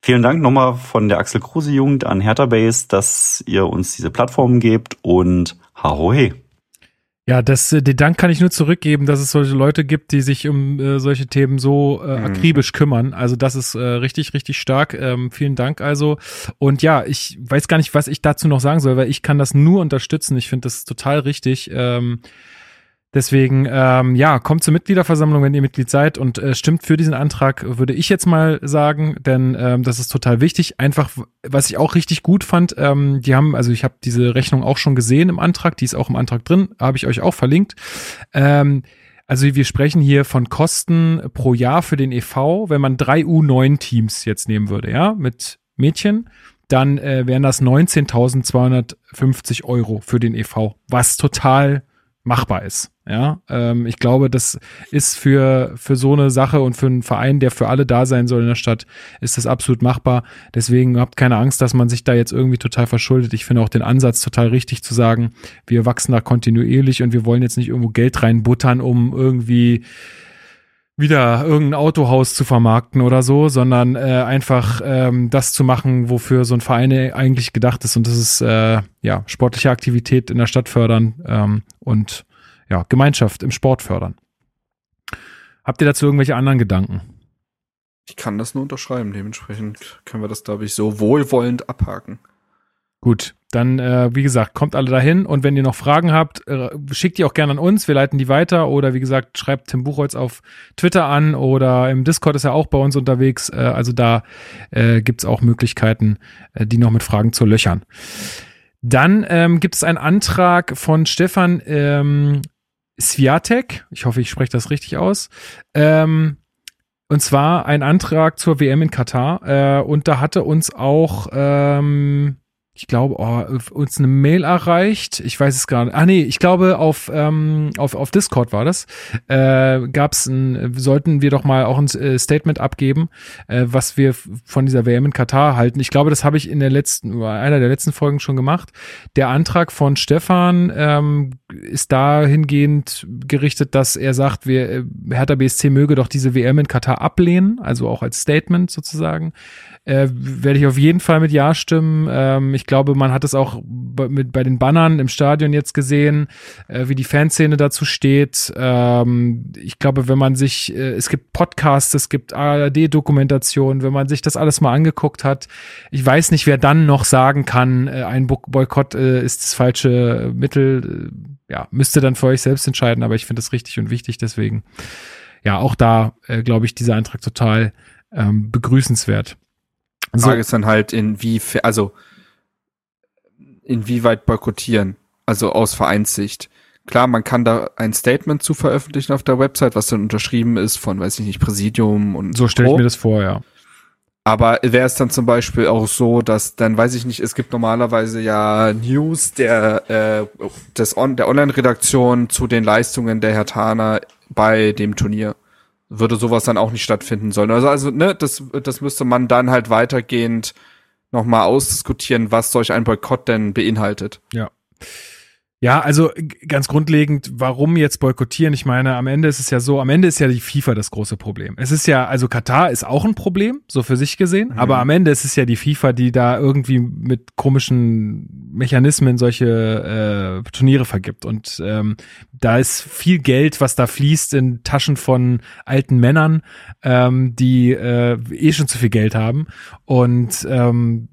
Vielen Dank nochmal von der Axel Kruse Jugend an Hertha Base, dass ihr uns diese Plattform gebt und Harohe. Ja, das, äh, den Dank kann ich nur zurückgeben, dass es solche Leute gibt, die sich um äh, solche Themen so äh, mhm. akribisch kümmern. Also das ist äh, richtig, richtig stark. Ähm, vielen Dank also. Und ja, ich weiß gar nicht, was ich dazu noch sagen soll, weil ich kann das nur unterstützen. Ich finde das total richtig. Ähm, Deswegen, ähm, ja, kommt zur Mitgliederversammlung, wenn ihr Mitglied seid und äh, stimmt für diesen Antrag, würde ich jetzt mal sagen, denn ähm, das ist total wichtig. Einfach, was ich auch richtig gut fand, ähm, die haben, also ich habe diese Rechnung auch schon gesehen im Antrag, die ist auch im Antrag drin, habe ich euch auch verlinkt. Ähm, also wir sprechen hier von Kosten pro Jahr für den EV, wenn man drei U9-Teams jetzt nehmen würde, ja, mit Mädchen, dann äh, wären das 19.250 Euro für den EV, was total machbar ist. Ja, ähm, ich glaube, das ist für, für so eine Sache und für einen Verein, der für alle da sein soll in der Stadt, ist das absolut machbar. Deswegen habt keine Angst, dass man sich da jetzt irgendwie total verschuldet. Ich finde auch den Ansatz total richtig zu sagen, wir wachsen da kontinuierlich und wir wollen jetzt nicht irgendwo Geld reinbuttern, um irgendwie wieder irgendein Autohaus zu vermarkten oder so, sondern äh, einfach ähm, das zu machen, wofür so ein Verein eigentlich gedacht ist. Und das ist äh, ja sportliche Aktivität in der Stadt fördern ähm, und ja, Gemeinschaft im Sport fördern. Habt ihr dazu irgendwelche anderen Gedanken? Ich kann das nur unterschreiben. Dementsprechend können wir das, glaube ich, so wohlwollend abhaken. Gut, dann, äh, wie gesagt, kommt alle dahin und wenn ihr noch Fragen habt, äh, schickt die auch gerne an uns, wir leiten die weiter oder wie gesagt, schreibt Tim Buchholz auf Twitter an oder im Discord ist er auch bei uns unterwegs. Äh, also da äh, gibt auch Möglichkeiten, äh, die noch mit Fragen zu löchern. Dann ähm, gibt es einen Antrag von Stefan ähm, Sviatek, ich hoffe, ich spreche das richtig aus, ähm, und zwar ein Antrag zur WM in Katar. Äh, und da hatte uns auch ähm, ich glaube, oh, uns eine Mail erreicht. Ich weiß es gar nicht. Ah nee, ich glaube auf ähm, auf, auf Discord war das. Äh, gab's ein, sollten wir doch mal auch ein äh, Statement abgeben, äh, was wir von dieser WM in Katar halten. Ich glaube, das habe ich in der letzten einer der letzten Folgen schon gemacht. Der Antrag von Stefan ähm, ist dahingehend gerichtet, dass er sagt, wir äh, Hertha BSC möge doch diese WM in Katar ablehnen, also auch als Statement sozusagen äh, werde ich auf jeden Fall mit Ja stimmen. Ähm, ich glaube, man hat es auch bei, mit, bei den Bannern im Stadion jetzt gesehen, äh, wie die Fanszene dazu steht. Ähm, ich glaube, wenn man sich, äh, es gibt Podcasts, es gibt ARD-Dokumentationen, wenn man sich das alles mal angeguckt hat, ich weiß nicht, wer dann noch sagen kann, äh, ein Boykott äh, ist das falsche Mittel. Äh, ja, müsste dann für euch selbst entscheiden, aber ich finde das richtig und wichtig, deswegen ja, auch da äh, glaube ich dieser Eintrag total ähm, begrüßenswert. Die Frage so. ist dann halt, inwiefern, also inwieweit boykottieren, also aus Vereinssicht. Klar, man kann da ein Statement zu veröffentlichen auf der Website, was dann unterschrieben ist von, weiß ich nicht, Präsidium und so stelle ich mir das vor, ja. Aber wäre es dann zum Beispiel auch so, dass dann weiß ich nicht, es gibt normalerweise ja News der äh, des On der Online-Redaktion zu den Leistungen der Hertaner bei dem Turnier. Würde sowas dann auch nicht stattfinden sollen. Also, also ne, das, das müsste man dann halt weitergehend nochmal ausdiskutieren, was solch ein Boykott denn beinhaltet. Ja. Ja, also ganz grundlegend, warum jetzt boykottieren? Ich meine, am Ende ist es ja so, am Ende ist ja die FIFA das große Problem. Es ist ja, also Katar ist auch ein Problem, so für sich gesehen, mhm. aber am Ende ist es ja die FIFA, die da irgendwie mit komischen Mechanismen solche äh, Turniere vergibt. Und ähm, da ist viel Geld, was da fließt in Taschen von alten Männern, ähm, die äh, eh schon zu viel Geld haben. Und ähm,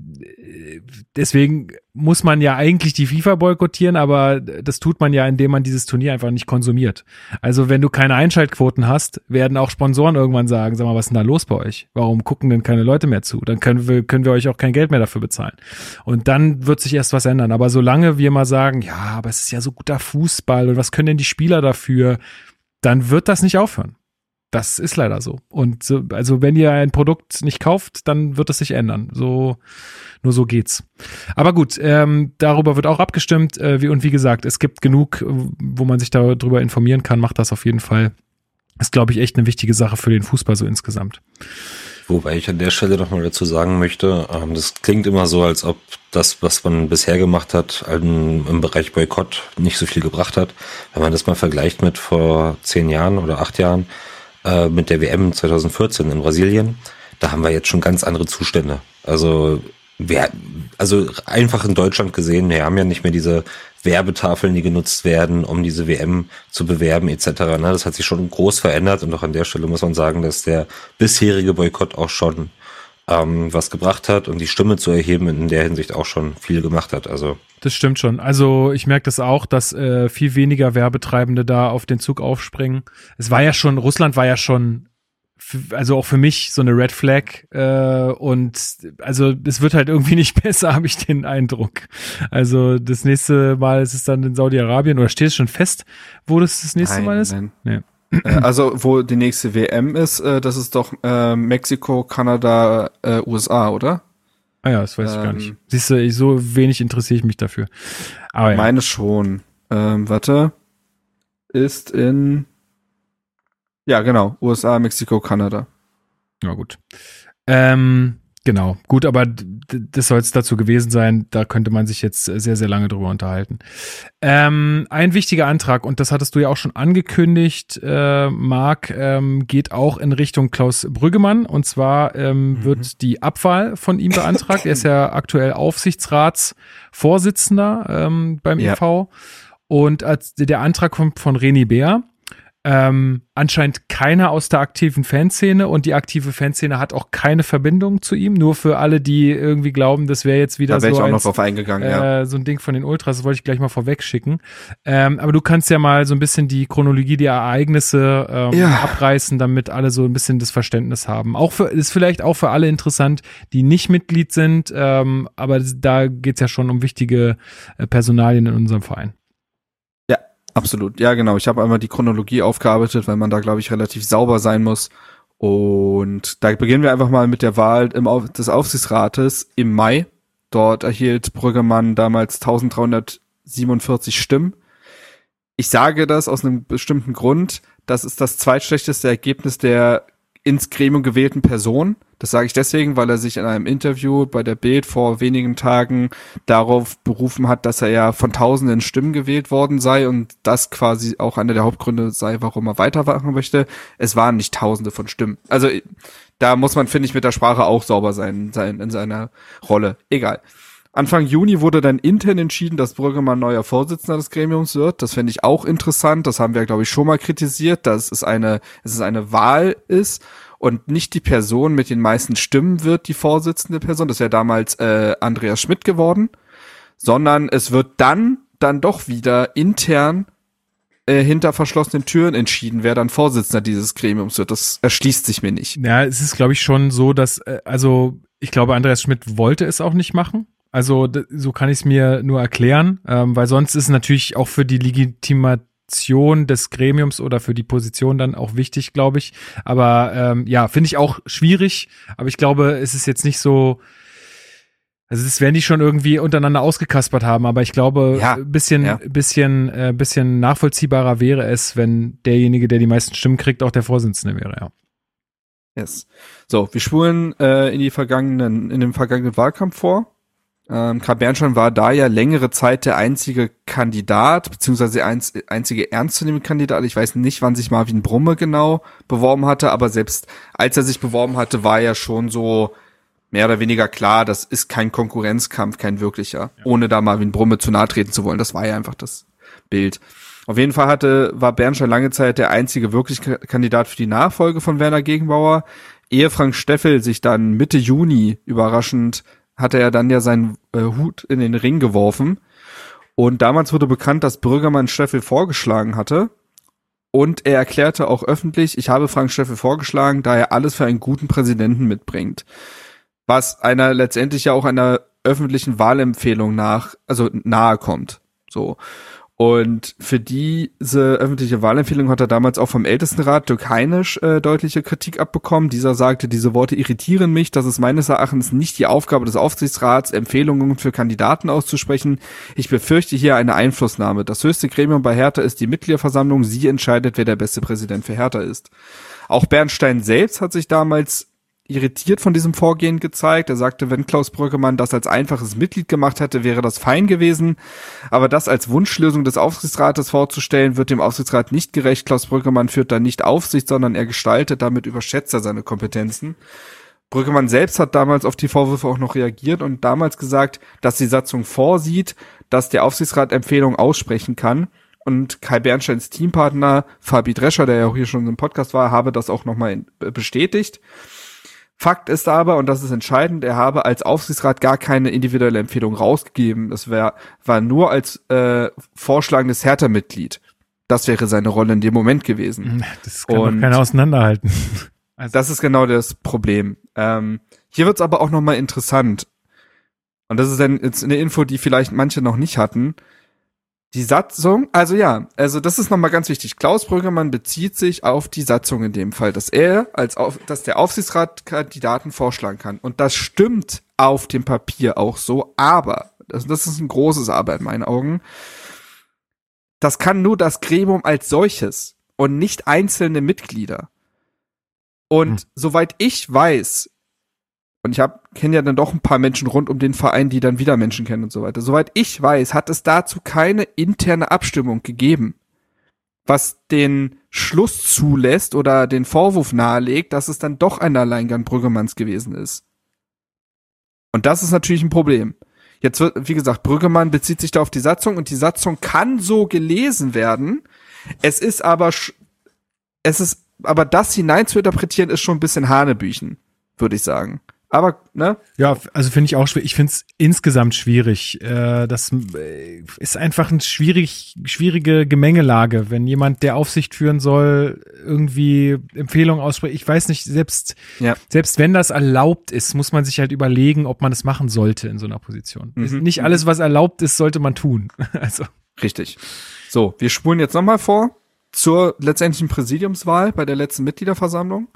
deswegen muss man ja eigentlich die FIFA boykottieren, aber das tut man ja, indem man dieses Turnier einfach nicht konsumiert. Also wenn du keine Einschaltquoten hast, werden auch Sponsoren irgendwann sagen, sag mal, was ist denn da los bei euch? Warum gucken denn keine Leute mehr zu? Dann können wir, können wir euch auch kein Geld mehr dafür bezahlen. Und dann wird sich erst was ändern. Aber solange wir mal sagen, ja, aber es ist ja so guter Fußball und was können denn die Spieler dafür, dann wird das nicht aufhören. Das ist leider so. Und so, also wenn ihr ein Produkt nicht kauft, dann wird es sich ändern. So, nur so geht's. Aber gut, ähm, darüber wird auch abgestimmt. Äh, wie, und wie gesagt, es gibt genug, wo man sich darüber informieren kann. Macht das auf jeden Fall. Ist, glaube ich, echt eine wichtige Sache für den Fußball so insgesamt. Wobei ich an der Stelle noch mal dazu sagen möchte, ähm, das klingt immer so, als ob das, was man bisher gemacht hat, im Bereich Boykott nicht so viel gebracht hat. Wenn man das mal vergleicht mit vor zehn Jahren oder acht Jahren, äh, mit der WM 2014 in Brasilien, da haben wir jetzt schon ganz andere Zustände. Also wir, also einfach in Deutschland gesehen, wir haben ja nicht mehr diese Werbetafeln, die genutzt werden, um diese WM zu bewerben etc. Ne? Das hat sich schon groß verändert und auch an der Stelle muss man sagen, dass der bisherige Boykott auch schon ähm, was gebracht hat und die Stimme zu erheben in der Hinsicht auch schon viel gemacht hat. Also das stimmt schon. Also ich merke das auch, dass äh, viel weniger Werbetreibende da auf den Zug aufspringen. Es war ja schon, Russland war ja schon, also auch für mich so eine Red Flag äh, und also es wird halt irgendwie <laughs> nicht besser, habe ich den Eindruck. Also das nächste Mal ist es dann in Saudi-Arabien oder steht es schon fest, wo das das nächste nein, Mal ist? Nein. Nee. Äh, also wo die nächste WM ist, äh, das ist doch äh, Mexiko, Kanada, äh, USA, oder? Ah ja, das weiß ähm, ich gar nicht. Ähm, Siehst du, ich, so wenig interessiere ich mich dafür. Aber ja. Meine schon. Ähm, warte. Ist in ja, genau. USA, Mexiko, Kanada. Ja, gut. Ähm, Genau, gut, aber das soll es dazu gewesen sein. Da könnte man sich jetzt sehr, sehr lange drüber unterhalten. Ähm, ein wichtiger Antrag, und das hattest du ja auch schon angekündigt, äh, Marc, ähm, geht auch in Richtung Klaus Brüggemann. Und zwar ähm, mhm. wird die Abwahl von ihm beantragt. er ist ja aktuell Aufsichtsratsvorsitzender ähm, beim ja. EV. Und als der Antrag kommt von Reni Bär ähm, anscheinend keiner aus der aktiven Fanszene und die aktive Fanszene hat auch keine Verbindung zu ihm. Nur für alle, die irgendwie glauben, das wäre jetzt wieder da so, ich auch eins, noch drauf eingegangen, äh, ja. so ein Ding von den Ultras. Das wollte ich gleich mal vorweg schicken. Ähm, aber du kannst ja mal so ein bisschen die Chronologie der Ereignisse ähm, ja. abreißen, damit alle so ein bisschen das Verständnis haben. Auch für ist vielleicht auch für alle interessant, die nicht Mitglied sind, ähm, aber da geht's ja schon um wichtige äh, Personalien in unserem Verein. Absolut, ja genau. Ich habe einmal die Chronologie aufgearbeitet, weil man da, glaube ich, relativ sauber sein muss. Und da beginnen wir einfach mal mit der Wahl im Auf des Aufsichtsrates im Mai. Dort erhielt Brüggemann damals 1347 Stimmen. Ich sage das aus einem bestimmten Grund. Das ist das zweitschlechteste Ergebnis der ins Gremium gewählten Person. Das sage ich deswegen, weil er sich in einem Interview bei der Bild vor wenigen Tagen darauf berufen hat, dass er ja von tausenden Stimmen gewählt worden sei und das quasi auch einer der Hauptgründe sei, warum er weitermachen möchte. Es waren nicht tausende von Stimmen. Also da muss man, finde ich, mit der Sprache auch sauber sein, sein in seiner Rolle. Egal. Anfang Juni wurde dann intern entschieden, dass Brüggemann neuer Vorsitzender des Gremiums wird. Das finde ich auch interessant. Das haben wir, glaube ich, schon mal kritisiert, dass es eine, dass es eine Wahl ist und nicht die Person mit den meisten Stimmen wird die Vorsitzende Person. Das wäre damals äh, Andreas Schmidt geworden, sondern es wird dann dann doch wieder intern äh, hinter verschlossenen Türen entschieden, wer dann Vorsitzender dieses Gremiums wird. Das erschließt sich mir nicht. Ja, es ist, glaube ich, schon so, dass, äh, also ich glaube, Andreas Schmidt wollte es auch nicht machen. Also so kann ich es mir nur erklären, ähm, weil sonst ist es natürlich auch für die Legitima Funktion des Gremiums oder für die Position dann auch wichtig, glaube ich. Aber ähm, ja, finde ich auch schwierig. Aber ich glaube, es ist jetzt nicht so. Also das werden die schon irgendwie untereinander ausgekaspert haben, aber ich glaube, Ja, ein bisschen, ja. bisschen, äh, bisschen nachvollziehbarer wäre es, wenn derjenige, der die meisten Stimmen kriegt, auch der Vorsitzende wäre, ja. Yes. So, wir spulen äh, in die vergangenen, in den vergangenen Wahlkampf vor. Ähm, Karl Bernstein war da ja längere Zeit der einzige Kandidat, beziehungsweise der einz einzige ernstzunehmende Kandidat. Ich weiß nicht, wann sich Marvin Brumme genau beworben hatte, aber selbst als er sich beworben hatte, war ja schon so mehr oder weniger klar, das ist kein Konkurrenzkampf, kein wirklicher, ohne da Marvin Brumme zu nahe treten zu wollen. Das war ja einfach das Bild. Auf jeden Fall hatte, war Bernstein lange Zeit der einzige wirkliche Kandidat für die Nachfolge von Werner Gegenbauer. Ehe Frank Steffel sich dann Mitte Juni überraschend hatte er dann ja seinen äh, Hut in den Ring geworfen. Und damals wurde bekannt, dass Bürgermann Steffel vorgeschlagen hatte. Und er erklärte auch öffentlich, ich habe Frank Steffel vorgeschlagen, da er alles für einen guten Präsidenten mitbringt. Was einer letztendlich ja auch einer öffentlichen Wahlempfehlung nach, also nahe kommt. So. Und für diese öffentliche Wahlempfehlung hat er damals auch vom Ältestenrat Dirk Heinisch äh, deutliche Kritik abbekommen. Dieser sagte, diese Worte irritieren mich. Das ist meines Erachtens nicht die Aufgabe des Aufsichtsrats, Empfehlungen für Kandidaten auszusprechen. Ich befürchte hier eine Einflussnahme. Das höchste Gremium bei Hertha ist die Mitgliederversammlung. Sie entscheidet, wer der beste Präsident für Hertha ist. Auch Bernstein selbst hat sich damals irritiert von diesem Vorgehen gezeigt. Er sagte, wenn Klaus Brüggemann das als einfaches Mitglied gemacht hätte, wäre das fein gewesen. Aber das als Wunschlösung des Aufsichtsrates vorzustellen, wird dem Aufsichtsrat nicht gerecht. Klaus Brüggemann führt da nicht Aufsicht, sondern er gestaltet, damit überschätzt er seine Kompetenzen. Brüggemann selbst hat damals auf die Vorwürfe auch noch reagiert und damals gesagt, dass die Satzung vorsieht, dass der Aufsichtsrat Empfehlungen aussprechen kann. Und Kai Bernsteins Teampartner Fabi Drescher, der ja auch hier schon im Podcast war, habe das auch nochmal bestätigt. Fakt ist aber, und das ist entscheidend, er habe als Aufsichtsrat gar keine individuelle Empfehlung rausgegeben. Das wär, war nur als äh, vorschlagendes Hertha-Mitglied. Das wäre seine Rolle in dem Moment gewesen. Das kann Und- keiner auseinanderhalten. Also, Das ist genau das Problem. Ähm, hier wird's aber auch nochmal interessant. Und das ist dann jetzt eine Info, die vielleicht manche noch nicht hatten. Die Satzung, also ja, also das ist nochmal ganz wichtig. Klaus Brüggemann bezieht sich auf die Satzung in dem Fall, dass er als auf, dass der Aufsichtsrat Kandidaten vorschlagen kann. Und das stimmt auf dem Papier auch so, aber, das, das ist ein großes Aber in meinen Augen. Das kann nur das Gremium als solches und nicht einzelne Mitglieder. Und Hm. soweit ich weiß, und ich kenne ja dann doch ein paar Menschen rund um den Verein, die dann wieder Menschen kennen und so weiter. Soweit ich weiß, hat es dazu keine interne Abstimmung gegeben, was den Schluss zulässt oder den Vorwurf nahelegt, dass es dann doch ein Alleingang Brüggemanns gewesen ist. Und das ist natürlich ein Problem. Jetzt wird, wie gesagt, Brüggemann bezieht sich da auf die Satzung und die Satzung kann so gelesen werden. Es ist aber, es ist, aber das hinein zu interpretieren ist schon ein bisschen Hanebüchen, würde ich sagen. Aber, ne? Ja, also finde ich auch schwer. Ich finde es insgesamt schwierig. Äh, das äh, ist einfach eine schwierig, schwierige Gemengelage, wenn jemand, der Aufsicht führen soll, irgendwie Empfehlungen ausspricht. Ich weiß nicht, selbst, Ja. selbst wenn das erlaubt ist, muss man sich halt überlegen, ob man das machen sollte in so einer Position. Mhm. Nicht alles, was erlaubt ist, sollte man tun. <laughs> Also, Richtig. So, wir spulen jetzt nochmal vor zur letztendlichen Präsidiumswahl bei der letzten Mitgliederversammlung.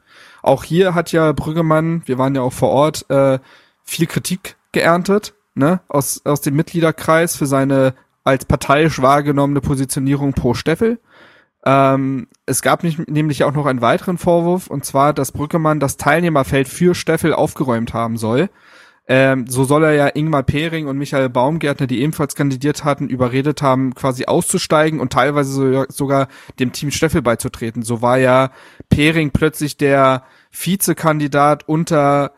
Auch hier hat ja Brüggemann, wir waren ja auch vor Ort, äh, viel Kritik geerntet, ne, aus, aus dem Mitgliederkreis für seine als parteiisch wahrgenommene Positionierung pro Steffel. Ähm, es gab nicht, nämlich auch noch einen weiteren Vorwurf, und zwar, dass Brüggemann das Teilnehmerfeld für Steffel aufgeräumt haben soll. Ähm, so soll er ja Ingmar Pering und Michael Baumgärtner, die ebenfalls kandidiert hatten, überredet haben, quasi auszusteigen und teilweise so, sogar dem Team Steffel beizutreten. So war ja Pering plötzlich der Vizekandidat unter,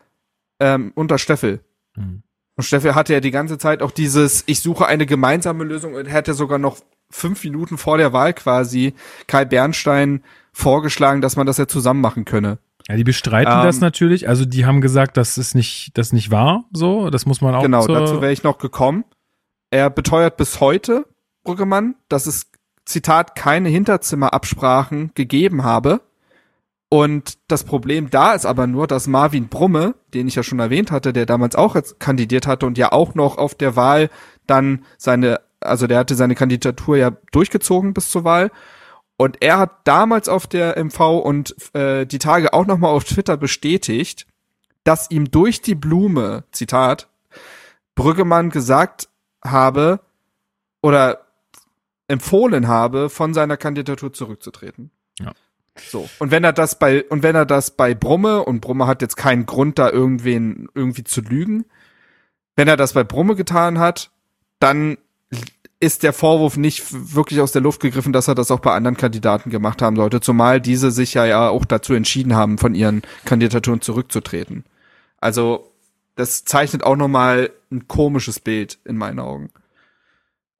ähm, unter Steffel. Mhm. Und Steffel hatte ja die ganze Zeit auch dieses, ich suche eine gemeinsame Lösung und hätte sogar noch fünf Minuten vor der Wahl quasi Kai Bernstein vorgeschlagen, dass man das ja zusammen machen könne. Ja, die bestreiten Ähm, das natürlich. Also die haben gesagt, dass es nicht, das nicht war. So, das muss man auch. Genau, dazu wäre ich noch gekommen. Er beteuert bis heute, Brüggemann, dass es, Zitat, keine Hinterzimmerabsprachen gegeben habe. Und das Problem da ist aber nur, dass Marvin Brumme, den ich ja schon erwähnt hatte, der damals auch kandidiert hatte und ja auch noch auf der Wahl dann seine also der hatte seine Kandidatur ja durchgezogen bis zur Wahl. Und er hat damals auf der MV und äh, die Tage auch nochmal auf Twitter bestätigt, dass ihm durch die Blume, Zitat, Brüggemann gesagt habe oder empfohlen habe, von seiner Kandidatur zurückzutreten. Ja. So. Und wenn er das bei, und wenn er das bei Brumme, und Brumme hat jetzt keinen Grund, da irgendwen irgendwie zu lügen, wenn er das bei Brumme getan hat, dann ist der Vorwurf nicht wirklich aus der Luft gegriffen, dass er das auch bei anderen Kandidaten gemacht haben sollte, zumal diese sich ja, auch dazu entschieden haben, von ihren Kandidaturen zurückzutreten. Also, das zeichnet auch nochmal ein komisches Bild in meinen Augen.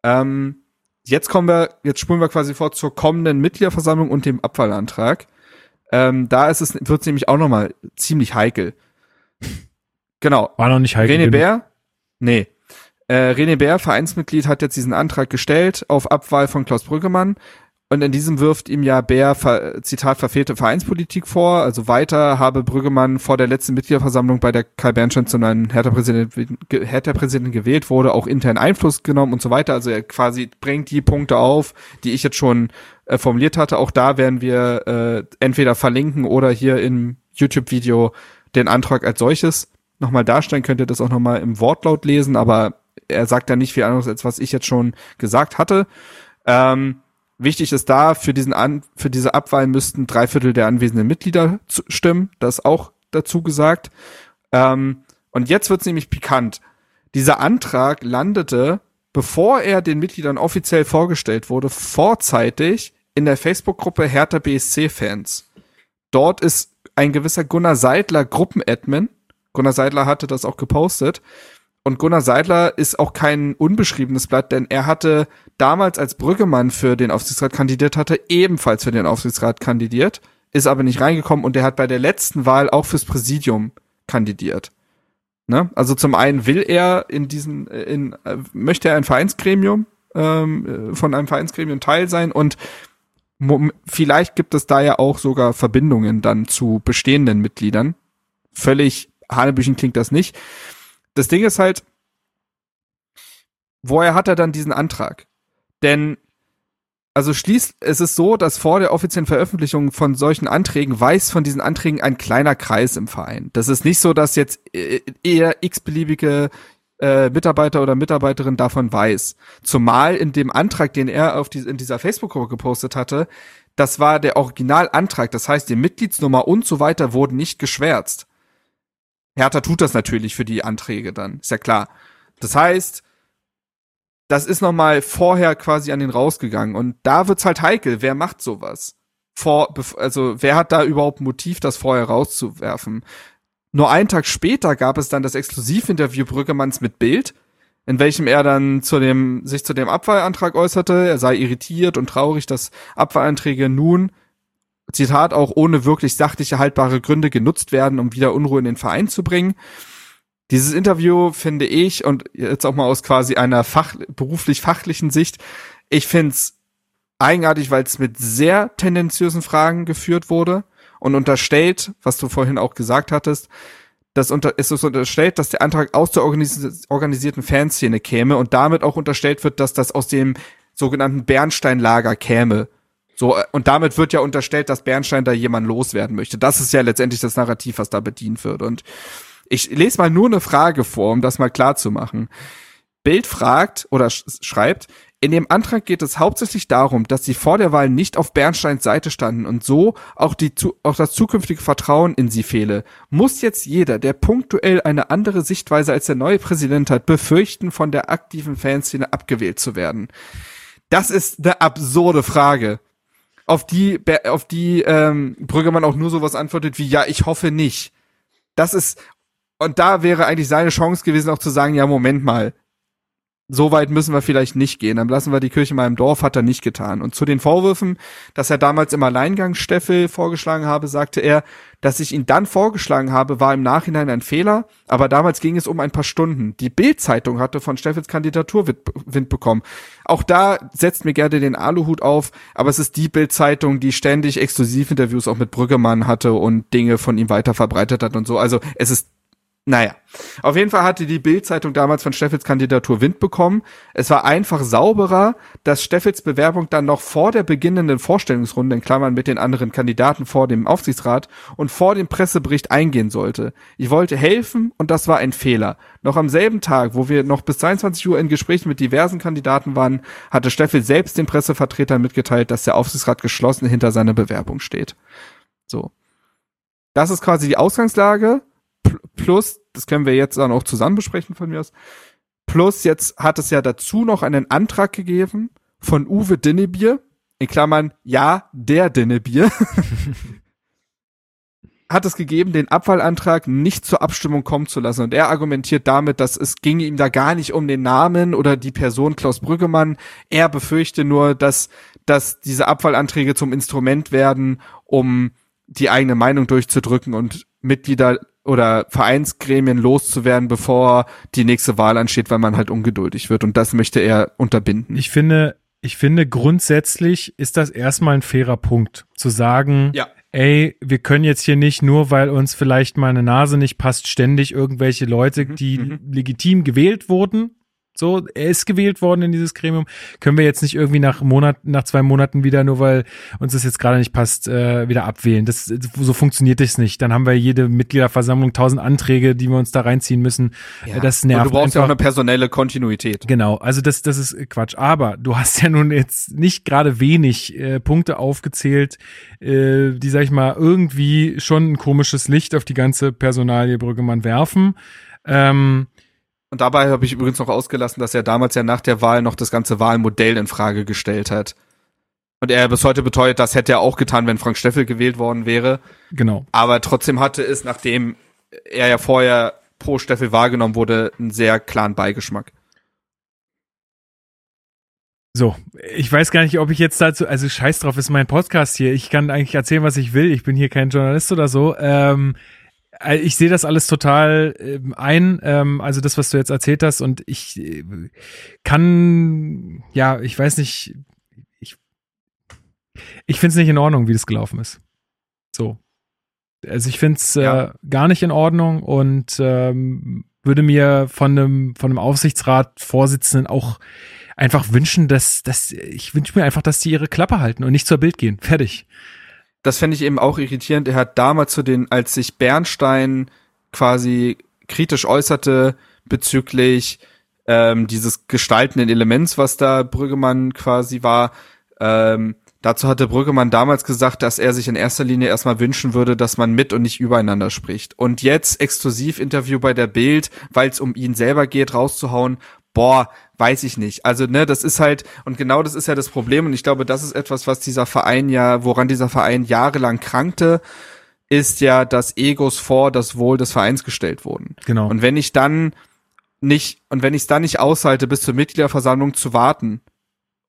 Ähm, jetzt kommen wir, jetzt spulen wir quasi vor zur kommenden Mitgliederversammlung und dem Abwahlantrag. Ähm, da ist es, wird es nämlich auch nochmal ziemlich heikel. <laughs> Genau. War noch nicht heikel. René Bär? Nee. Äh, René Bär, Vereinsmitglied, hat jetzt diesen Antrag gestellt auf Abwahl von Klaus Brüggemann. Und in diesem wirft ihm ja Bär, Zitat, verfehlte Vereinspolitik vor. Also weiter habe Brüggemann vor der letzten Mitgliederversammlung bei der Karl Bernstein zu einem Hertha-Präsident Hertha gewählt wurde, auch intern Einfluss genommen und so weiter. Also er quasi bringt die Punkte auf, die ich jetzt schon äh, formuliert hatte. Auch da werden wir äh, entweder verlinken oder hier im YouTube-Video den Antrag als solches nochmal darstellen. Könnt ihr das auch nochmal im Wortlaut lesen, aber er sagt da nicht viel anderes, als was ich jetzt schon gesagt hatte. Ähm, Wichtig ist da, für diesen An für diese Abwahl müssten drei Viertel der anwesenden Mitglieder stimmen. Das auch dazu gesagt. Ähm, und jetzt wird's nämlich pikant. Dieser Antrag landete, bevor er den Mitgliedern offiziell vorgestellt wurde, vorzeitig in der Facebook-Gruppe Hertha BSC-Fans. Dort ist ein gewisser Gunnar Seidler Gruppenadmin. Gunnar Seidler hatte das auch gepostet. Und Gunnar Seidler ist auch kein unbeschriebenes Blatt, denn er hatte damals als Brüggemann für den Aufsichtsrat kandidiert hatte, ebenfalls für den Aufsichtsrat kandidiert, ist aber nicht reingekommen und er hat bei der letzten Wahl auch fürs Präsidium kandidiert. Ne? Also zum einen will er in diesen, in, möchte er ein Vereinsgremium, ähm, von einem Vereinsgremium Teil sein und vielleicht gibt es da ja auch sogar Verbindungen dann zu bestehenden Mitgliedern. Völlig Hanebüchen klingt das nicht das Ding ist halt, woher hat er dann diesen Antrag? Denn also schließt es ist so, dass vor der offiziellen Veröffentlichung von solchen Anträgen weiß von diesen Anträgen ein kleiner Kreis im Verein. Das ist nicht so, dass jetzt eher x-beliebige äh, Mitarbeiter oder Mitarbeiterin davon weiß. Zumal in dem Antrag, den er auf die, in dieser Facebook-Gruppe gepostet hatte, das war der Originalantrag. Das heißt, die Mitgliedsnummer und so weiter wurden nicht geschwärzt. Hertha tut das natürlich für die Anträge dann, ist ja klar. Das heißt, das ist nochmal vorher quasi an den rausgegangen und da wird's halt heikel, wer macht sowas? Vor, also wer hat da überhaupt Motiv, das vorher rauszuwerfen? Nur einen Tag später gab es dann das Exklusivinterview Brüggemanns mit Bild, in welchem er dann zu dem, sich zu dem Abwahlantrag äußerte. Er sei irritiert und traurig, dass Abwahlanträge nun Zitat auch ohne wirklich sachliche haltbare Gründe genutzt werden, um wieder Unruhe in den Verein zu bringen. Dieses Interview finde ich und jetzt auch mal aus quasi einer fach, beruflich fachlichen Sicht, ich finde es eigenartig, weil es mit sehr tendenziösen Fragen geführt wurde und unterstellt, was du vorhin auch gesagt hattest, dass unter, ist es unterstellt, dass der Antrag aus der organis organisierten Fanszene käme und damit auch unterstellt wird, dass das aus dem sogenannten Bernstein-Lager käme. So, äh, und damit wird ja unterstellt, dass Bernstein da jemand loswerden möchte. Das ist ja letztendlich das Narrativ, was da bedient wird. Und ich lese mal nur eine Frage vor, um das mal klar zu machen. Bild fragt oder sch schreibt, in dem Antrag geht es hauptsächlich darum, dass sie vor der Wahl nicht auf Bernsteins Seite standen und so auch, die, auch das zukünftige Vertrauen in sie fehle. Muss jetzt jeder, der punktuell eine andere Sichtweise als der neue Präsident hat, befürchten, von der aktiven Fanszene abgewählt zu werden? Das ist eine absurde Frage auf die, auf die ähm, Brüggemann auch nur sowas antwortet wie, ja, ich hoffe nicht. Das ist, und da wäre eigentlich seine Chance gewesen, auch zu sagen, ja, Moment mal, so weit müssen wir vielleicht nicht gehen. Dann lassen wir die Kirche mal im Dorf, hat er nicht getan. Und zu den Vorwürfen, dass er damals im Alleingang Steffel vorgeschlagen habe, sagte er, dass ich ihn dann vorgeschlagen habe, war im Nachhinein ein Fehler, aber damals ging es um ein paar Stunden. Die Bild-Zeitung hatte von Steffels Kandidatur Wind bekommen. Auch da setzt mir gerne den Aluhut auf, aber es ist die Bild-Zeitung, die ständig Exklusivinterviews auch mit Brüggemann hatte und Dinge von ihm weiter verbreitet hat und so. Also es ist Naja, auf jeden Fall hatte die Bild-Zeitung damals von Steffels Kandidatur Wind bekommen. Es war einfach sauberer, dass Steffels Bewerbung dann noch vor der beginnenden Vorstellungsrunde, in Klammern mit den anderen Kandidaten vor dem Aufsichtsrat und vor dem Pressebericht eingehen sollte. Ich wollte helfen und das war ein Fehler. Noch am selben Tag, wo wir noch bis 22 Uhr in Gesprächen mit diversen Kandidaten waren, hatte Steffel selbst den Pressevertretern mitgeteilt, dass der Aufsichtsrat geschlossen hinter seiner Bewerbung steht. So. Das ist quasi die Ausgangslage plus, das können wir jetzt dann auch zusammen besprechen von mir aus, plus jetzt hat es ja dazu noch einen Antrag gegeben von Uwe Dinnebier, in Klammern, ja, der Dinnebier, <laughs> hat es gegeben, den Abwahlantrag nicht zur Abstimmung kommen zu lassen. Und er argumentiert damit, dass es ginge ihm da gar nicht um den Namen oder die Person Klaus Brüggemann. Er befürchte nur, dass, dass diese Abwahlanträge zum Instrument werden, um die eigene Meinung durchzudrücken und Mitglieder oder Vereinsgremien loszuwerden, bevor die nächste Wahl ansteht, weil man halt ungeduldig wird. Und das möchte er unterbinden. Ich finde, ich finde grundsätzlich ist das erstmal ein fairer Punkt, zu sagen, Ja. ey, wir können jetzt hier nicht nur, weil uns vielleicht mal eine Nase nicht passt, ständig irgendwelche Leute, die mhm. legitim gewählt wurden, so, er ist gewählt worden in dieses Gremium. Können wir jetzt nicht irgendwie nach Monat, nach zwei Monaten wieder, nur weil uns das jetzt gerade nicht passt, äh, wieder abwählen. Das, so funktioniert das nicht. Dann haben wir jede Mitgliederversammlung tausend Anträge, die wir uns da reinziehen müssen. Ja. Das Und nervt du brauchst ja auch einfach. eine personelle Kontinuität. Genau, also das, das ist Quatsch. Aber du hast ja nun jetzt nicht gerade wenig äh, Punkte aufgezählt, äh, die, sag ich mal, irgendwie schon ein komisches Licht auf die ganze Personalie Brüggemann werfen. Ähm, Und dabei habe ich übrigens noch ausgelassen, dass er damals ja nach der Wahl noch das ganze Wahlmodell in Frage gestellt hat. Und er bis heute beteuert, das hätte er auch getan, wenn Frank Steffel gewählt worden wäre. genau. Aber trotzdem hatte es, nachdem er ja vorher pro Steffel wahrgenommen wurde, einen sehr klaren Beigeschmack. So, ich weiß gar nicht, ob ich jetzt dazu, also scheiß drauf, ist mein Podcast hier. Ich kann eigentlich erzählen, was ich will. Ich bin hier kein Journalist oder so. Ähm, äh, ich sehe das alles total ähm, ein, ähm, also das, was du jetzt erzählt hast, und ich äh, kann, ja, ich weiß nicht, ich, ich finde es nicht in Ordnung, wie das gelaufen ist. So. Also ich finde es äh, Ja. gar nicht in Ordnung und ähm, würde mir von einem, von einem Aufsichtsrat-Vorsitzenden auch einfach wünschen, dass, dass ich wünsche mir einfach, dass die ihre Klappe halten und nicht zur Bild gehen. Fertig. Das fände ich eben auch irritierend. Er hat damals zu den, als sich Bernstein quasi kritisch äußerte bezüglich ähm, dieses gestaltenden Elements, was da Brüggemann quasi war, ähm, dazu hatte Brüggemann damals gesagt, dass er sich in erster Linie erstmal wünschen würde, dass man mit und nicht übereinander spricht. Und jetzt exklusiv Interview bei der Bild, weil es um ihn selber geht, rauszuhauen, boah, weiß ich nicht. Also, ne, das ist halt, und genau das ist ja das Problem, und ich glaube, das ist etwas, was dieser Verein ja, woran dieser Verein jahrelang krankte, ist ja, dass Egos vor das Wohl des Vereins gestellt wurden. Genau. Und wenn ich dann nicht, und wenn ich es dann nicht aushalte, bis zur Mitgliederversammlung zu warten,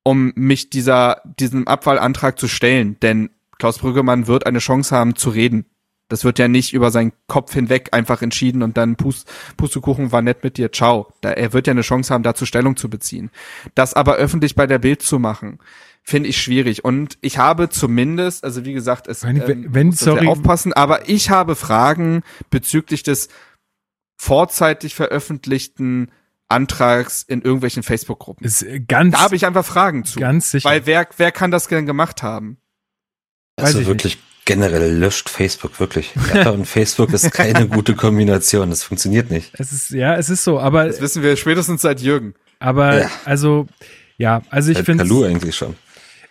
um mich dieser, diesem Abwahlantrag zu stellen, denn Klaus Brüggemann wird eine Chance haben zu reden. Das wird ja nicht über seinen Kopf hinweg einfach entschieden und dann Pust, Pustekuchen war nett mit dir, ciao. Da, er wird ja eine Chance haben, dazu Stellung zu beziehen. Das aber öffentlich bei der Bild zu machen, finde ich schwierig. Und ich habe zumindest, also wie gesagt, es Wenn- ähm, wenn- muss sorry. aufpassen, aber ich habe Fragen bezüglich des vorzeitig veröffentlichten Antrags in irgendwelchen Facebook-Gruppen. Ist äh, ganz, Da habe ich einfach Fragen zu. ganz sicher. Weil wer, wer kann das denn gemacht haben? Weiß Also ich wirklich generell löscht Facebook, wirklich. <laughs> Hertha und Facebook ist keine <laughs> gute Kombination. Das funktioniert nicht. es ist, ja, es ist so, aber, Das wissen wir spätestens seit Jürgen. aber, Ja. also, ja, also ich finde Kalu eigentlich schon.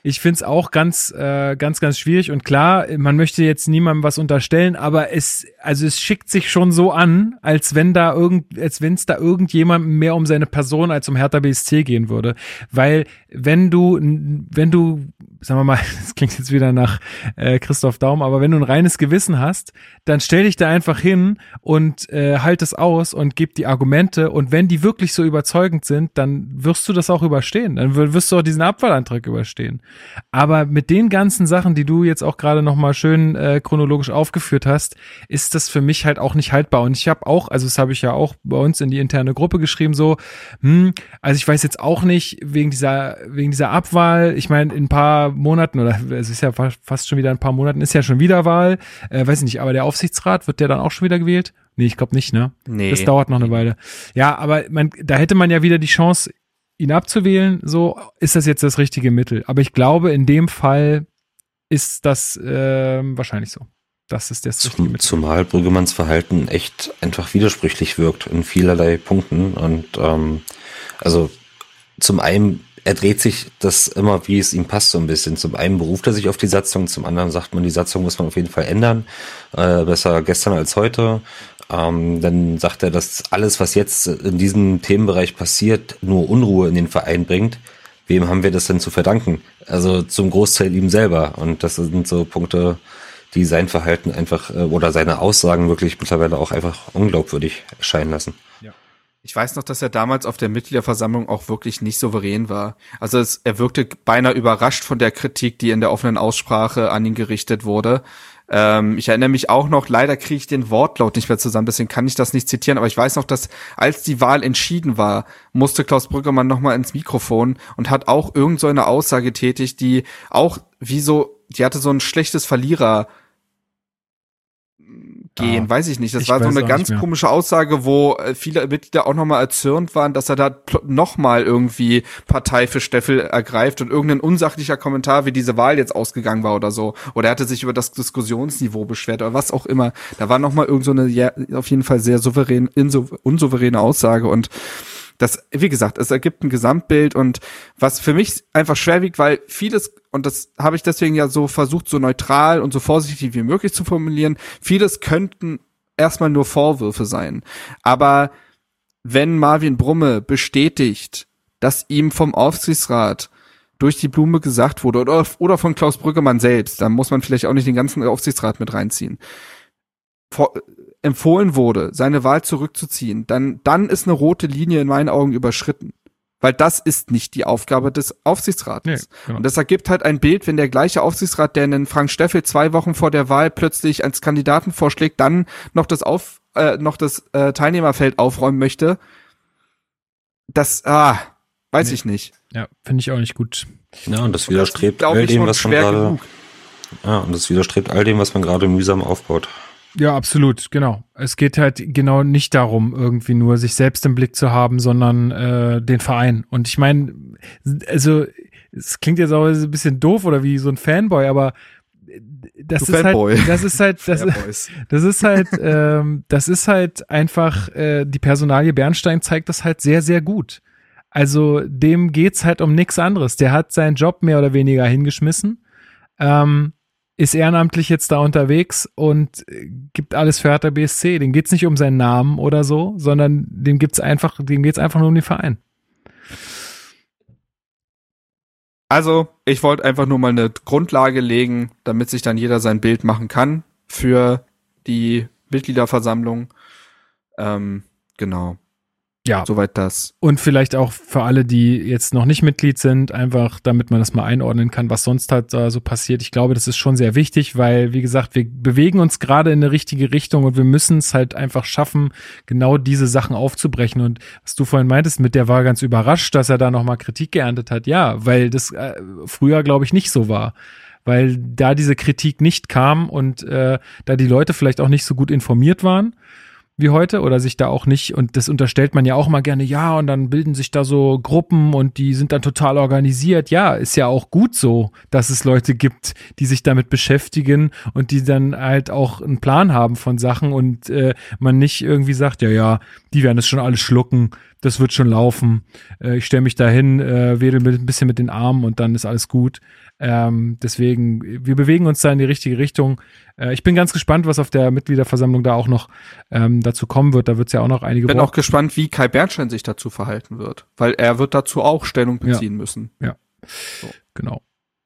Ich finde es auch ganz, äh, ganz, ganz schwierig und klar, man möchte jetzt niemandem was unterstellen, aber es, also es schickt sich schon so an, als wenn da irgend, als wenn es da irgendjemandem mehr um seine Person als um Hertha BSC gehen würde, weil wenn du, wenn du, sagen wir mal, <laughs> das klingt jetzt wieder nach äh, Christoph Daum, aber wenn du ein reines Gewissen hast, dann stell dich da einfach hin und äh, halt es aus und gib die Argumente und wenn die wirklich so überzeugend sind, dann wirst du das auch überstehen, dann wir- wirst du auch diesen Abwahlantrag überstehen. Aber mit den ganzen Sachen, die du jetzt auch gerade noch mal schön äh, chronologisch aufgeführt hast, ist das für mich halt auch nicht haltbar. Und ich habe auch, also das habe ich ja auch bei uns in die interne Gruppe geschrieben, so, hm, also ich weiß jetzt auch nicht wegen dieser wegen dieser Abwahl. Ich meine, in ein paar Monaten oder es ist ja fast schon wieder ein paar Monaten, ist ja schon wieder Wahl. Äh, weiß ich nicht, aber der Aufsichtsrat, wird der dann auch schon wieder gewählt? Nee, ich glaube nicht, ne? Nee. Das dauert noch eine Weile. Ja, aber man, da hätte man ja wieder die Chance, ihn abzuwählen. So, ist das jetzt das richtige Mittel? Aber ich glaube, in dem Fall ist das äh, wahrscheinlich so. Das ist der Zum, Zumal Brüggemanns Verhalten echt einfach widersprüchlich wirkt in vielerlei Punkten. Und ähm, also zum einen er dreht sich das immer, wie es ihm passt, so ein bisschen. Zum einen beruft er sich auf die Satzung, zum anderen sagt man, die Satzung muss man auf jeden Fall ändern. Äh, besser gestern als heute. Ähm, dann sagt er, dass alles, was jetzt in diesem Themenbereich passiert, nur Unruhe in den Verein bringt. Wem haben wir das denn zu verdanken? Also zum Großteil ihm selber. Und das sind so Punkte, die sein Verhalten einfach äh, oder seine Aussagen wirklich mittlerweile auch einfach unglaubwürdig erscheinen lassen. Ich weiß noch, dass er damals auf der Mitgliederversammlung auch wirklich nicht souverän war. Also es, er wirkte beinahe überrascht von der Kritik, die in der offenen Aussprache an ihn gerichtet wurde. Ähm, ich erinnere mich auch noch, leider kriege ich den Wortlaut nicht mehr zusammen, deswegen kann ich das nicht zitieren, aber ich weiß noch, dass als die Wahl entschieden war, musste Klaus Brüggemann nochmal ins Mikrofon und hat auch irgend so eine Aussage tätig, die auch wie so, die hatte so ein schlechtes Verlierer- gehen, weiß ich nicht. Das ich war so eine ganz komische Aussage, wo äh, viele Mitglieder auch nochmal erzürnt waren, dass er da nochmal irgendwie Partei für Steffel ergreift und irgendein unsachlicher Kommentar, wie diese Wahl jetzt ausgegangen war oder so. Oder er hatte sich über das Diskussionsniveau beschwert oder was auch immer. Da war nochmal irgend so eine ja, auf jeden Fall sehr souverän, unsouveräne Aussage und das, wie gesagt, es ergibt ein Gesamtbild und was für mich einfach schwer wiegt, weil vieles, und das habe ich deswegen ja so versucht, so neutral und so vorsichtig wie möglich zu formulieren, vieles könnten erstmal nur Vorwürfe sein. Aber wenn Marvin Brumme bestätigt, dass ihm vom Aufsichtsrat durch die Blume gesagt wurde oder, oder von Klaus Brüggemann selbst, dann muss man vielleicht auch nicht den ganzen Aufsichtsrat mit reinziehen, vor, empfohlen wurde, seine Wahl zurückzuziehen, dann, dann ist eine rote Linie in meinen Augen überschritten. Weil das ist nicht die Aufgabe des Aufsichtsrates. Nee, genau. Und das ergibt halt ein Bild, wenn der gleiche Aufsichtsrat, der einen Frank Steffel zwei Wochen vor der Wahl plötzlich als Kandidaten vorschlägt, dann noch das Auf, äh, noch das äh, Teilnehmerfeld aufräumen möchte. Das, ah, weiß nee. ich nicht. Ja, finde ich auch nicht gut. Ja, und das widerstrebt das, all dem, was man gerade, ja, und das widerstrebt all dem, was man gerade mühsam aufbaut. Ja, absolut, genau. Es geht halt genau nicht darum, irgendwie nur sich selbst im Blick zu haben, sondern äh, den Verein. Und ich meine, also es klingt jetzt auch ein bisschen doof oder wie so ein Fanboy, aber das ist, halt, das ist halt, das, <laughs> das ist halt, ähm, das ist halt einfach, äh, die Personalie Bernstein zeigt das halt sehr, sehr gut. Also dem geht's halt um nichts anderes. Der hat seinen Job mehr oder weniger hingeschmissen. Ähm, ist ehrenamtlich jetzt da unterwegs und gibt alles für Hertha BSC. Dem geht's nicht um seinen Namen oder so, sondern dem gibt's einfach, dem geht's einfach nur um den Verein. Also, ich wollte einfach nur mal eine Grundlage legen, damit sich dann jeder sein Bild machen kann für die Mitgliederversammlung. Ähm, genau. Ja. Soweit das. Und vielleicht auch für alle, die jetzt noch nicht Mitglied sind, einfach damit man das mal einordnen kann, was sonst halt äh, so passiert. Ich glaube, das ist schon sehr wichtig, weil, wie gesagt, wir bewegen uns gerade in eine richtige Richtung und wir müssen es halt einfach schaffen, genau diese Sachen aufzubrechen. Und was du vorhin meintest, mit der war ganz überrascht, dass er da nochmal Kritik geerntet hat. Ja, weil das äh, früher, glaube ich, nicht so war weil da diese Kritik nicht kam und äh, da die Leute vielleicht auch nicht so gut informiert waren wie heute oder sich da auch nicht, und das unterstellt man ja auch mal gerne, ja, und dann bilden sich da so Gruppen und die sind dann total organisiert. Ja, ist ja auch gut so, dass es Leute gibt, die sich damit beschäftigen und die dann halt auch einen Plan haben von Sachen und äh, man nicht irgendwie sagt, ja, ja, die werden es schon alles schlucken, das wird schon laufen. Äh, ich stelle mich dahin, äh, wedel mit, ein bisschen mit den Armen und dann ist alles gut. Ähm, deswegen, wir bewegen uns da in die richtige Richtung. Äh, ich bin ganz gespannt, was auf der Mitgliederversammlung da auch noch ähm, dazu kommen wird. Da wird es ja auch noch einige. Ich bin auch gespannt, wie Kai Bernstein sich dazu verhalten wird, weil er wird dazu auch Stellung beziehen ja. müssen. Ja, so. genau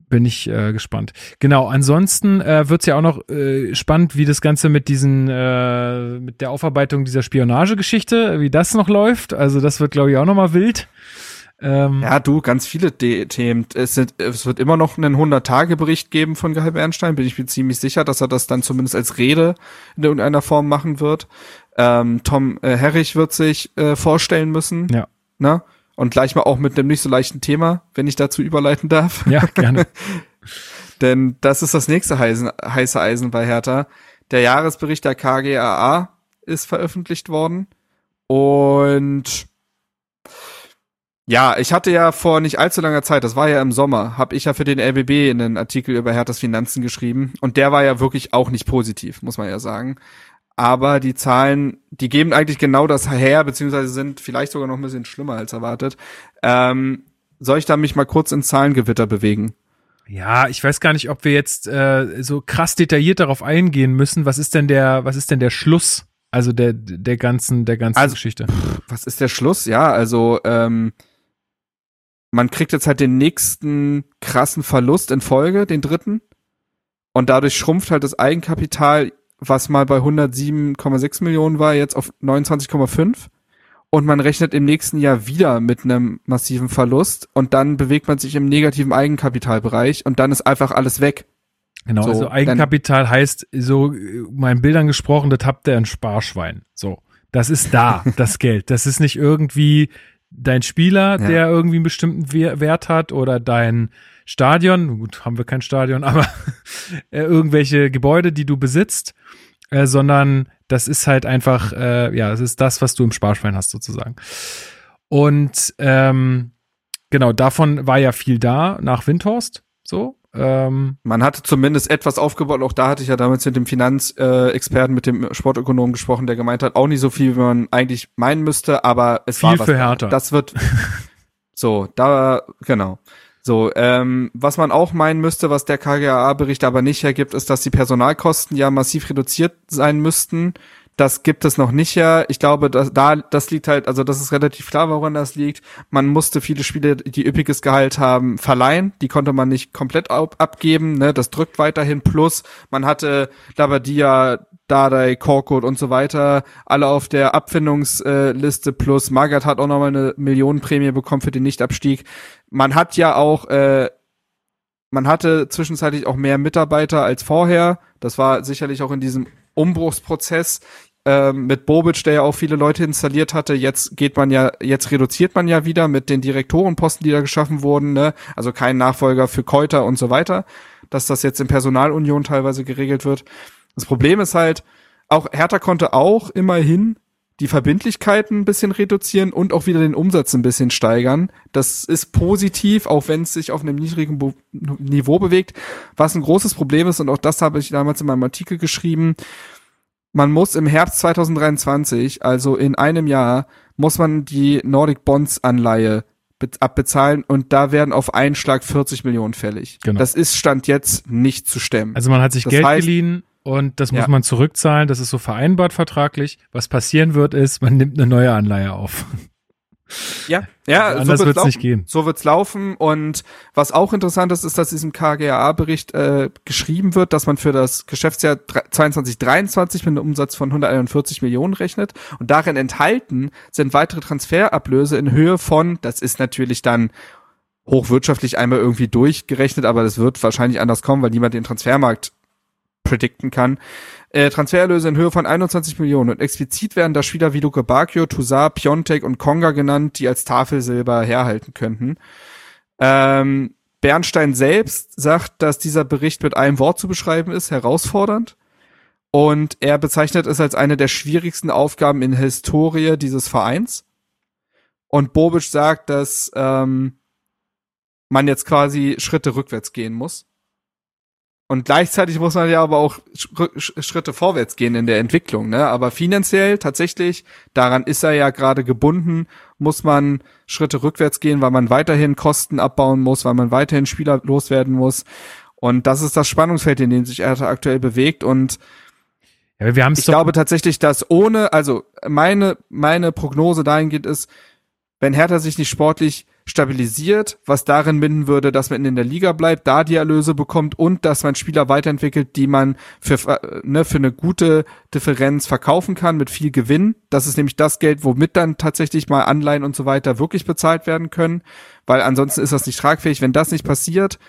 bin ich äh, gespannt. Genau, ansonsten äh, wird es ja auch noch äh, spannend, wie das Ganze mit diesen, äh, mit der Aufarbeitung dieser Spionagegeschichte, wie das noch läuft. Also das wird, glaube ich, auch noch mal wild. Ähm, ja, du, ganz viele De Themen. Es, sind, es wird immer noch einen 100-Tage-Bericht geben von Geheim Bernstein. Bin ich mir ziemlich sicher, dass er das dann zumindest als Rede in irgendeiner Form machen wird. Ähm, Tom äh, Herrich wird sich äh, vorstellen müssen. Ja. Ne? Und gleich mal auch mit einem nicht so leichten Thema, wenn ich dazu überleiten darf. Ja, gerne. <laughs> Denn das ist das nächste heiße, heiße Eisen bei Hertha. Der Jahresbericht der KGAA ist veröffentlicht worden. Und ja, ich hatte ja vor nicht allzu langer Zeit, das war ja im Sommer, habe ich ja für den LBB einen Artikel über Herthas Finanzen geschrieben und der war ja wirklich auch nicht positiv, muss man ja sagen. Aber die Zahlen, die geben eigentlich genau das her, beziehungsweise sind vielleicht sogar noch ein bisschen schlimmer als erwartet. Ähm, soll ich da mich mal kurz ins Zahlengewitter bewegen? Ja, ich weiß gar nicht, ob wir jetzt äh, so krass detailliert darauf eingehen müssen. Was ist denn der, was ist denn der Schluss? Also der der ganzen der ganzen Also, Geschichte. Was ist der Schluss? Ja, also ähm, man kriegt jetzt halt den nächsten krassen Verlust in Folge, den dritten. Und dadurch schrumpft halt das Eigenkapital, was mal bei 107,6 Millionen war, jetzt auf 29,5. Und man rechnet im nächsten Jahr wieder mit einem massiven Verlust. Und dann bewegt man sich im negativen Eigenkapitalbereich und dann ist einfach alles weg. Genau, So, also Eigenkapital heißt, so äh, meinen Bildern gesprochen, das habt ihr ein Sparschwein. So, das ist da, <laughs> das Geld. Das ist nicht irgendwie dein Spieler, Ja. der irgendwie einen bestimmten We- Wert hat oder dein Stadion. Gut, haben wir kein Stadion, <laughs> aber äh, irgendwelche Gebäude, die du besitzt, äh, sondern das ist halt einfach, äh, ja, das ist das, was du im Sparschwein hast sozusagen. Und ähm, genau, davon war ja viel da nach Windhorst. So, ähm, Man hatte zumindest etwas aufgebaut. Auch da hatte ich ja damals mit dem Finanzexperten, äh, Experten, mit dem Sportökonomen gesprochen, der gemeint hat, auch nicht so viel, wie man eigentlich meinen müsste, aber es Viel war was. für Hertha. Das wird <laughs> so, da genau. So, ähm, was man auch meinen müsste, was der KGAA-Bericht aber nicht hergibt, ist, dass die Personalkosten ja massiv reduziert sein müssten. Das gibt es noch nicht her. Ich glaube, dass da das liegt halt, also das ist relativ klar, woran das liegt. Man musste viele Spiele, die üppiges Gehalt haben, verleihen. Die konnte man nicht komplett ab abgeben. Ne? Das drückt weiterhin. Plus, man hatte Labadia, Dardai, Korkut und so weiter, alle auf der Abfindungsliste. Plus, Magath hat auch nochmal eine Millionenprämie bekommen für den Nichtabstieg. Man hat ja auch äh, man hatte zwischenzeitlich auch mehr Mitarbeiter als vorher. Das war sicherlich auch in diesem Umbruchsprozess ähm, mit Bobic, der ja auch viele Leute installiert hatte. Jetzt geht man ja, jetzt reduziert man ja wieder mit den Direktorenposten, die da geschaffen wurden. Ne? Also kein Nachfolger für Keuter und so weiter. Dass das jetzt in Personalunion teilweise geregelt wird. Das Problem ist halt, auch Hertha konnte auch immerhin die Verbindlichkeiten ein bisschen reduzieren und auch wieder den Umsatz ein bisschen steigern. Das ist positiv, auch wenn es sich auf einem niedrigen Bo Niveau bewegt. Was ein großes Problem ist, und auch das habe ich damals in meinem Artikel geschrieben, man muss im Herbst 2023, also in einem Jahr, muss man die Nordic Bonds Anleihe be- abbezahlen und da werden auf einen Schlag 40 Millionen fällig. Genau. Das ist Stand jetzt nicht zu stemmen. Also man hat sich Das Geld heißt- geliehen und das muss Ja. man zurückzahlen. Das ist so vereinbart vertraglich. Was passieren wird, ist, man nimmt eine neue Anleihe auf. <laughs> Ja, ja, Also anders so wird's laufen. nicht gehen. So wird's laufen. Und was auch interessant ist, ist, dass diesem KGAA-Bericht äh, geschrieben wird, dass man für das Geschäftsjahr 22, 23 mit einem Umsatz von 141 Millionen rechnet. Und darin enthalten sind weitere Transferablöse in Höhe von, das ist natürlich dann hochwirtschaftlich einmal irgendwie durchgerechnet, aber das wird wahrscheinlich anders kommen, weil niemand den Transfermarkt predikten kann. Äh, Transfererlöse in Höhe von 21 Millionen und explizit werden da Spieler wie Luke Bakio, Toussaint, Piontek und Konga genannt, die als Tafelsilber herhalten könnten. Ähm, Bernstein selbst sagt, dass dieser Bericht mit einem Wort zu beschreiben ist, herausfordernd. Und er bezeichnet es als eine der schwierigsten Aufgaben in der Historie dieses Vereins. Und Bobic sagt, dass ähm, man jetzt quasi Schritte rückwärts gehen muss. Und gleichzeitig muss man ja aber auch Sch- Sch- Schritte vorwärts gehen in der Entwicklung. Ne? Aber finanziell tatsächlich, daran ist er ja gerade gebunden, muss man Schritte rückwärts gehen, weil man weiterhin Kosten abbauen muss, weil man weiterhin Spieler loswerden muss. Und das ist das Spannungsfeld, in dem sich Hertha aktuell bewegt. Und Ja, wir ich glaube tatsächlich, dass ohne, also meine, meine Prognose dahingehend ist, wenn Hertha sich nicht sportlich stabilisiert, was darin binden würde, dass man in der Liga bleibt, da die Erlöse bekommt und dass man Spieler weiterentwickelt, die man für, äh, ne, für eine gute Differenz verkaufen kann mit viel Gewinn. Das ist nämlich das Geld, womit dann tatsächlich mal Anleihen und so weiter wirklich bezahlt werden können, weil ansonsten ist das nicht tragfähig. Wenn das nicht passiert,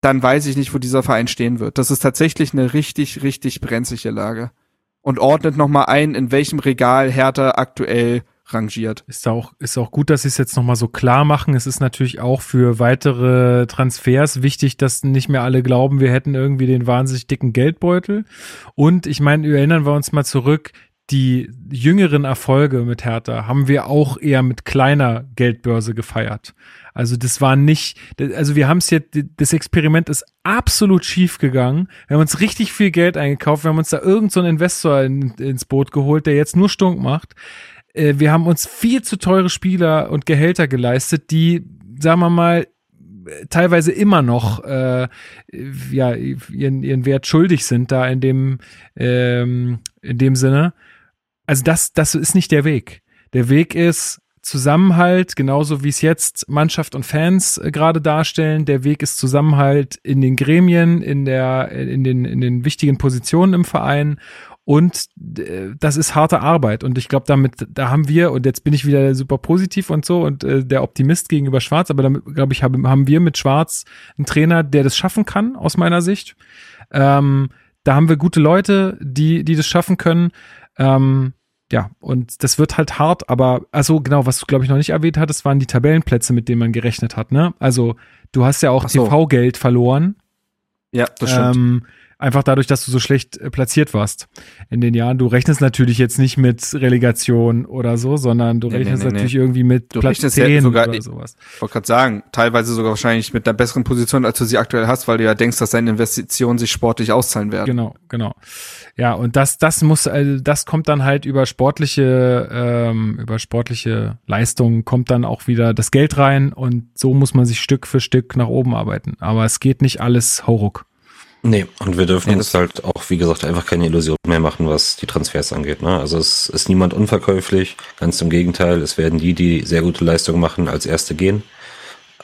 dann weiß ich nicht, wo dieser Verein stehen wird. Das ist tatsächlich eine richtig, richtig brenzliche Lage. Und ordnet nochmal ein, in welchem Regal Hertha aktuell rangiert. Ist auch, ist auch gut, dass sie es jetzt nochmal so klar machen. Es ist natürlich auch für weitere Transfers wichtig, dass nicht mehr alle glauben, wir hätten irgendwie den wahnsinnig dicken Geldbeutel. Und ich meine, erinnern wir uns mal zurück, die jüngeren Erfolge mit Hertha haben wir auch eher mit kleiner Geldbörse gefeiert. Also das war nicht, also wir haben es jetzt, das Experiment ist absolut schief gegangen. Wir haben uns richtig viel Geld eingekauft, wir haben uns da irgendeinen so Investor in, ins Boot geholt, der jetzt nur Stunk macht. Äh, wir haben uns viel zu teure Spieler und Gehälter geleistet, die, sagen wir mal, teilweise immer noch äh, ja ihren, ihren Wert schuldig sind da in dem ähm, in dem Sinne. Also das das ist nicht der Weg. Der Weg ist Zusammenhalt, genauso wie es jetzt Mannschaft und Fans äh, gerade darstellen. Der Weg ist Zusammenhalt in den Gremien, in der in den in den wichtigen Positionen im Verein und äh, das ist harte Arbeit. Und ich glaube, damit, da haben wir, und jetzt bin ich wieder super positiv und so und äh, der Optimist gegenüber Schwarz, aber damit, glaube ich, hab, haben wir mit Schwarz einen Trainer, der das schaffen kann, aus meiner Sicht. Ähm, da haben wir gute Leute, die, die das schaffen können. Ähm, ja, und das wird halt hart, aber also genau, was du glaube ich noch nicht erwähnt hattest, waren die Tabellenplätze, mit denen man gerechnet hat, ne? Also, du hast ja auch so. TV-Geld verloren. Ja, das stimmt. Ähm, Einfach dadurch, dass du so schlecht äh, platziert warst in den Jahren. Du rechnest natürlich jetzt nicht mit Relegation oder so, sondern du nee, rechnest nee, nee, natürlich irgendwie mit du Platz 10 ja sogar, oder sowas. Ich wollte gerade sagen, teilweise sogar wahrscheinlich mit einer besseren Position, als du sie aktuell hast, weil du ja denkst, dass deine Investitionen sich sportlich auszahlen werden. Genau, genau. Ja, und das, das muss, also das kommt dann halt über sportliche, ähm, über sportliche Leistungen kommt dann auch wieder das Geld rein und so muss man sich Stück für Stück nach oben arbeiten. Aber es geht nicht alles hauruck. Nee, und wir dürfen nee, uns halt auch, wie gesagt, einfach keine Illusion mehr machen, was die Transfers angeht. Ne? Also es ist niemand unverkäuflich, ganz im Gegenteil, es werden die, die sehr gute Leistungen machen, als erste gehen.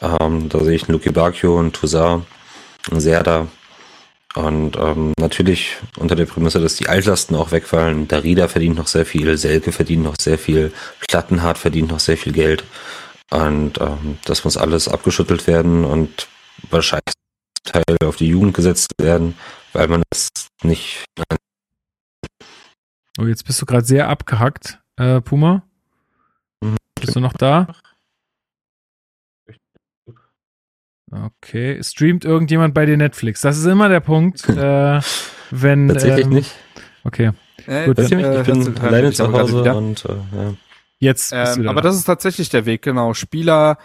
Ähm, da sehe ich einen Luki Bacchio, einen Toussaint, einen Serda. Und ähm, natürlich unter der Prämisse, dass die Altlasten auch wegfallen. Darida verdient noch sehr viel, Selke verdient noch sehr viel, Plattenhardt verdient noch sehr viel Geld. Und ähm, das muss alles abgeschüttelt werden und wahrscheinlich Teil auf die Jugend gesetzt werden, weil man das nicht. Oh, jetzt bist du gerade sehr abgehackt, äh, Puma. Mhm. Bist du noch da? Okay, streamt irgendjemand bei dir Netflix? Das ist immer der Punkt, <laughs> äh, wenn. Tatsächlich ähm, nicht. Okay. Äh, Gut, ich, ich bin alleine zu Hause und äh, ja. Jetzt. Ähm, aber das ist tatsächlich der Weg, genau. Spieler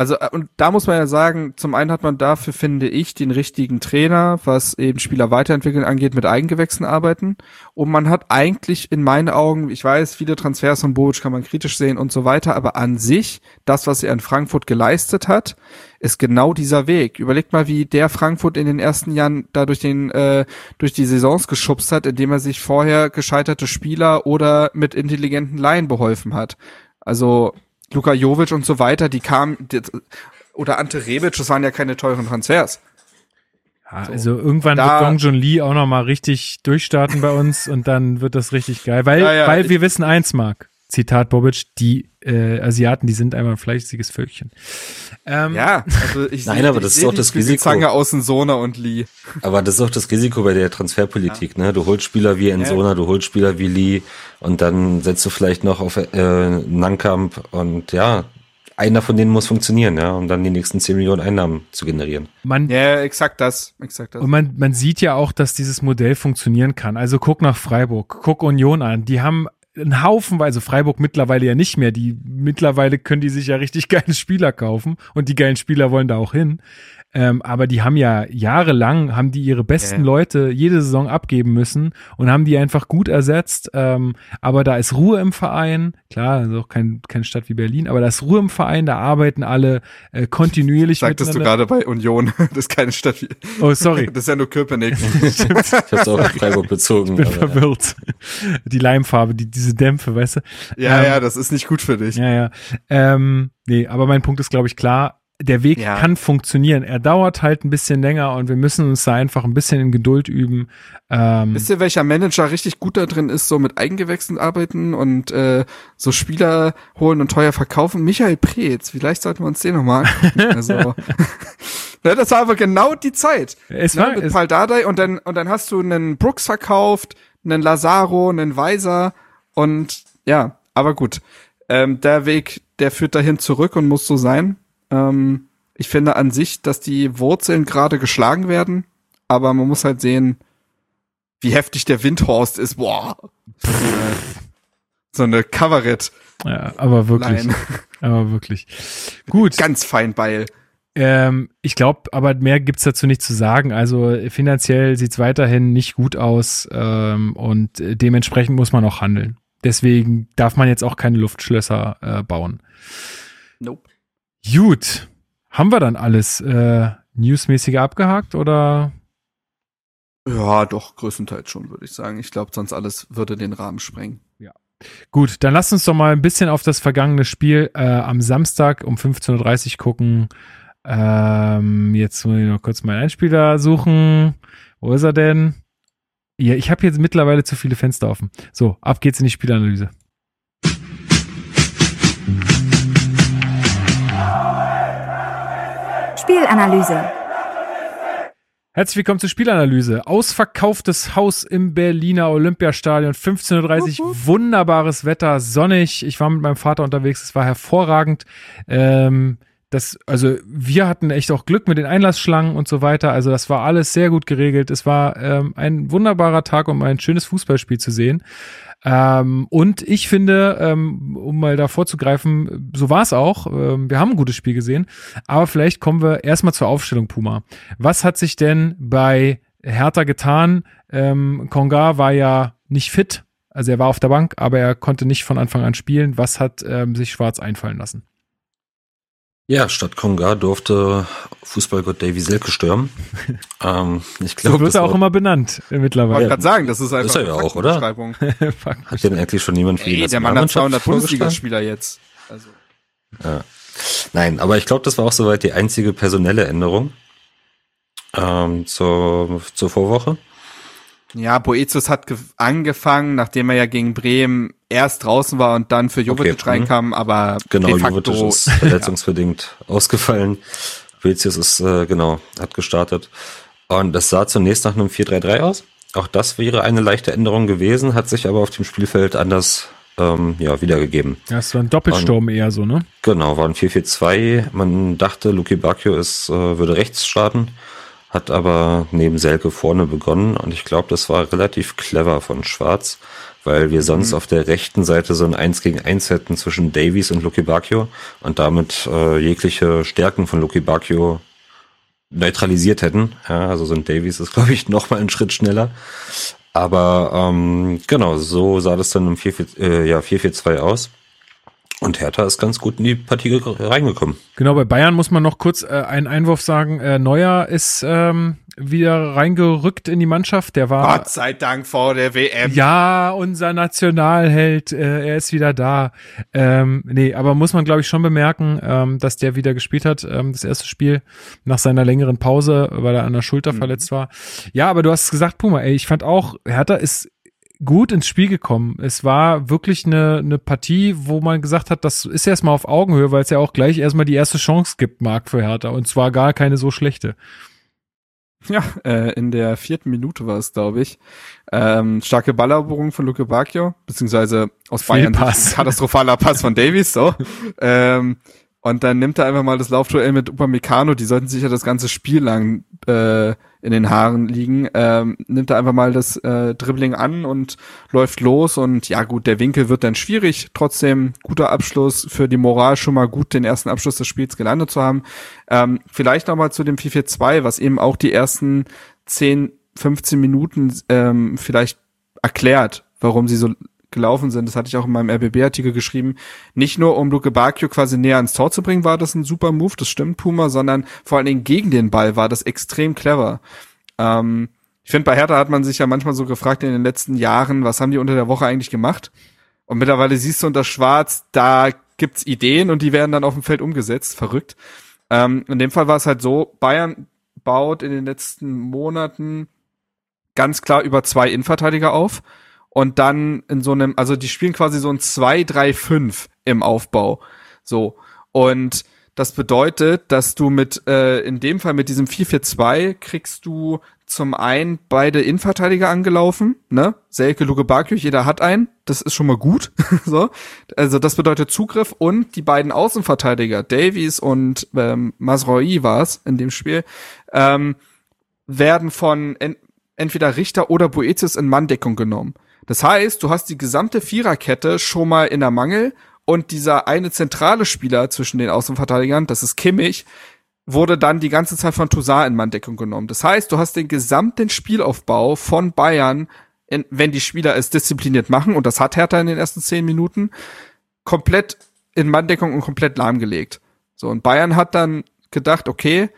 also, äh, und da muss man ja sagen, zum einen hat man dafür, finde ich, den richtigen Trainer, was eben Spieler weiterentwickeln angeht, mit Eigengewächsen arbeiten. Und man hat eigentlich in meinen Augen, ich weiß, viele Transfers von Bobic kann man kritisch sehen und so weiter, aber an sich, das, was er in Frankfurt geleistet hat, ist genau dieser Weg. Überlegt mal, wie der Frankfurt in den ersten Jahren da durch den, äh, durch die Saisons geschubst hat, indem er sich vorher gescheiterte Spieler oder mit intelligenten Laien beholfen hat. Also, Luka Jovic und so weiter, die kamen, die, oder Ante Rebic, das waren ja keine teuren Transfers. Ja, so. Also irgendwann da, wird Dong Jun Lee auch noch mal richtig durchstarten bei uns und dann wird das richtig geil, weil, ja, ja, weil wir wissen eins, Marc. Zitat Bobic, die äh, Asiaten, die sind einmal ein fleißiges Völkchen. Ähm, ja, also ich <laughs> Nein, aber das ist doch das Risiko. Zange aus Sona und Lee. Aber das ist auch das Risiko bei der Transferpolitik, ja. ne? Du holst Spieler wie Ensona, ja. du holst Spieler wie Lee und dann setzt du vielleicht noch auf äh, Nankamp und ja, einer von denen muss funktionieren, ja, um dann die nächsten 10 Millionen Einnahmen zu generieren. Man, ja, exakt das, exakt das. Und man, man sieht ja auch, dass dieses Modell funktionieren kann. Also guck nach Freiburg, guck Union an. Die haben ein Haufenweise, Freiburg mittlerweile ja nicht mehr, die mittlerweile können die sich ja richtig <laughs> geile Spieler kaufen und die geilen Spieler wollen da auch hin. Ähm, aber die haben ja jahrelang, haben die ihre besten ja. Leute jede Saison abgeben müssen und haben die einfach gut ersetzt. Ähm, aber da ist Ruhe im Verein. Klar, also auch kein, keine Stadt wie Berlin, aber da ist Ruhe im Verein, da arbeiten alle äh, kontinuierlich Sagtest du gerade bei Union, <laughs> das ist keine Stadt wie... Oh, sorry. das ist ja nur Köpenick. <laughs> ich hab's auch auf Freiburg bezogen. Ich bin verwirrt. Die Leimfarbe, die, diese Dämpfe, weißt du? Ja, ähm, ja, das ist nicht gut für dich. Ja, ja. Ähm, nee, aber mein Punkt ist, glaube ich, klar der Weg ja. kann funktionieren. Er dauert halt ein bisschen länger und wir müssen uns da einfach ein bisschen in Geduld üben. Ähm, Wisst ihr, welcher Manager richtig gut da drin ist, so mit Eigengewächsen arbeiten und äh, so Spieler holen und teuer verkaufen? Michael Preetz. Vielleicht sollten wir uns den nochmal angucken. <laughs> also, <laughs> ne, das war aber genau die Zeit. Es ne, war, mit Paul Dardai und dann, und dann hast du einen Brooks verkauft, einen Lazaro, einen Weiser und ja, aber gut. Ähm, der Weg, der führt dahin zurück und muss so sein. Ähm, ich finde an sich, dass die Wurzeln gerade geschlagen werden, aber man muss halt sehen, wie heftig der Windhorst ist. Boah. <laughs> so eine Kabarett. Ja, aber wirklich. Line. <laughs> Aber wirklich. Gut. Ganz fein Beil. Ähm, ich glaube, aber mehr gibt's dazu nicht zu sagen. Also finanziell sieht's weiterhin nicht gut aus ähm, und dementsprechend muss man auch handeln. Deswegen darf man jetzt auch keine Luftschlösser äh, bauen. Nope. Gut. Haben wir dann alles äh, newsmäßig abgehakt oder? Ja, doch, größtenteils schon, würde ich sagen. Ich glaube, sonst alles würde den Rahmen sprengen. Gut, dann lasst uns doch mal ein bisschen auf das vergangene Spiel äh, am Samstag um 15.30 Uhr gucken. Ähm, jetzt muss ich noch kurz meinen Einspieler suchen. Wo ist er denn? Ja, ich habe jetzt mittlerweile zu viele Fenster offen. So, ab geht's in die Spielanalyse. Spielanalyse. Herzlich willkommen zur Spielanalyse. Ausverkauftes Haus im Berliner Olympiastadion. 15.30 Uhr, wunderbares Wetter, sonnig. Ich war mit meinem Vater unterwegs, es war hervorragend. Ähm, das, also wir hatten echt auch Glück mit den Einlassschlangen und so weiter. Also das war alles sehr gut geregelt. Es war ähm, ein wunderbarer Tag, um ein schönes Fußballspiel zu sehen. Ähm, und ich finde, ähm, um mal da vorzugreifen, so war es auch. Ähm, wir haben ein gutes Spiel gesehen. Aber vielleicht kommen wir erstmal zur Aufstellung, Puma. Was hat sich denn bei Hertha getan? Ähm, Konga war ja nicht fit. Also er war auf der Bank, aber er konnte nicht von Anfang an spielen. Was hat ähm, sich Schwarz einfallen lassen? Ja, statt Konga durfte Fußballgott Davy Selke stürmen. <laughs> ähm, ich So glaube, wird er auch immer benannt äh, Ich wollte mittlerweile. gerade sagen, das ist einfach Ist er ja eine auch, oder? <laughs> Hat denn eigentlich schon niemand für die Ey, der Mann hat 200 Nationalmannschaft vorgeschlagen? Bundesligaspieler jetzt. Also. Nein, aber ich glaube, das war auch soweit die einzige personelle Änderung ähm, zur, zur Vorwoche. Ja, Boetius hat ge- angefangen, nachdem er ja gegen Bremen erst draußen war und dann für Jovetic Okay, mhm. reinkam, aber Genau, de facto, Jovetic ist <laughs> verletzungsbedingt ausgefallen. Boetius ist, äh, genau, hat gestartet. Und das sah zunächst nach einem 4-3-3 aus. Auch das wäre eine leichte Änderung gewesen, hat sich aber auf dem Spielfeld anders ähm, ja, wiedergegeben. Ja, es war ein Doppelsturm eher so, ne? Genau, war ein 4-4-2. Man dachte, Luki Bacchio ist, äh, würde rechts starten, hat aber neben Selke vorne begonnen und ich glaube, das war relativ clever von Schwarz, weil wir sonst auf der rechten Seite so ein 1 gegen 1 hätten zwischen Davies und Luki Bacchio und damit äh, jegliche Stärken von Luki Bacchio neutralisiert hätten. Ja, also so ein Davies ist, glaube ich, <laughs> noch mal einen Schritt schneller. Aber ähm, genau, so sah das dann im 4-4 äh, ja, 4-4-2 aus. Und Hertha ist ganz gut in die Partie ge- reingekommen. Genau, bei Bayern muss man noch kurz äh, einen Einwurf sagen. Äh, Neuer ist ähm, wieder reingerückt in die Mannschaft. Der war Gott sei Dank vor der WM. ja unser Nationalheld. Äh, er ist wieder da. Ähm, nee, aber muss man glaube ich schon bemerken, ähm, dass der wieder gespielt hat. Ähm, das erste Spiel nach seiner längeren Pause, weil er an der Schulter verletzt war. Ja, aber du hast es gesagt, Puma. Ey, ich fand auch Hertha ist gut ins Spiel gekommen. Es war wirklich eine, eine Partie, wo man gesagt hat, das ist erstmal auf Augenhöhe, weil es ja auch gleich erstmal die erste Chance gibt, Marc, für Hertha. Und zwar gar keine so schlechte. Ja, äh, in der vierten Minute war es, glaube ich. Ähm, starke Balleroberung von Luke Bacchio, beziehungsweise aus Bayern ein katastrophaler Pass von Davies, so. ähm, und dann nimmt er einfach mal das Laufduell mit Upamecano, die sollten sich ja das ganze Spiel lang äh, in den Haaren liegen, ähm, nimmt er einfach mal das äh, Dribbling an und läuft los und ja gut, der Winkel wird dann schwierig, trotzdem guter Abschluss für die Moral schon mal gut, den ersten Abschluss des Spiels gelandet zu haben. Ähm, vielleicht nochmal zu dem 4-4-2, was eben auch die ersten 10, 15 Minuten ähm, vielleicht erklärt, warum sie so gelaufen sind. Das hatte ich auch in meinem RBB-Artikel geschrieben. Nicht nur, um Luke Bacchio quasi näher ans Tor zu bringen, war das ein super Move, das stimmt, Puma, sondern vor allen Dingen gegen den Ball war das extrem clever. Ähm, ich finde, bei Hertha hat man sich ja manchmal so gefragt in den letzten Jahren, was haben die unter der Woche eigentlich gemacht? Und mittlerweile siehst du unter Schwarz, da gibt's Ideen und die werden dann auf dem Feld umgesetzt. Verrückt. Ähm, in dem Fall war es halt so, Bayern baut in den letzten Monaten ganz klar über zwei Innenverteidiger auf und dann in so einem, also die spielen quasi so ein 2-3-5 im Aufbau. So. Und Das bedeutet, dass du mit, äh, in dem Fall mit diesem 4-4-2 kriegst du zum einen beide Innenverteidiger angelaufen, ne? Selke, Luke Bakio, jeder hat einen. Das ist schon mal gut. <laughs> so. Also das bedeutet Zugriff und die beiden Außenverteidiger, Davies und ähm, Masroi war es in dem Spiel, ähm, werden von en entweder Richter oder Boetius in Manndeckung genommen. Das heißt, du hast die gesamte Viererkette schon mal in der Mangel und dieser eine zentrale Spieler zwischen den Außenverteidigern, das ist Kimmich, wurde dann die ganze Zeit von Toussaint in Manndeckung genommen. Das heißt, du hast den gesamten Spielaufbau von Bayern, wenn die Spieler es diszipliniert machen, und das hat Hertha in den ersten zehn Minuten, komplett in Manndeckung und komplett lahmgelegt. So, und Bayern hat dann gedacht, okay,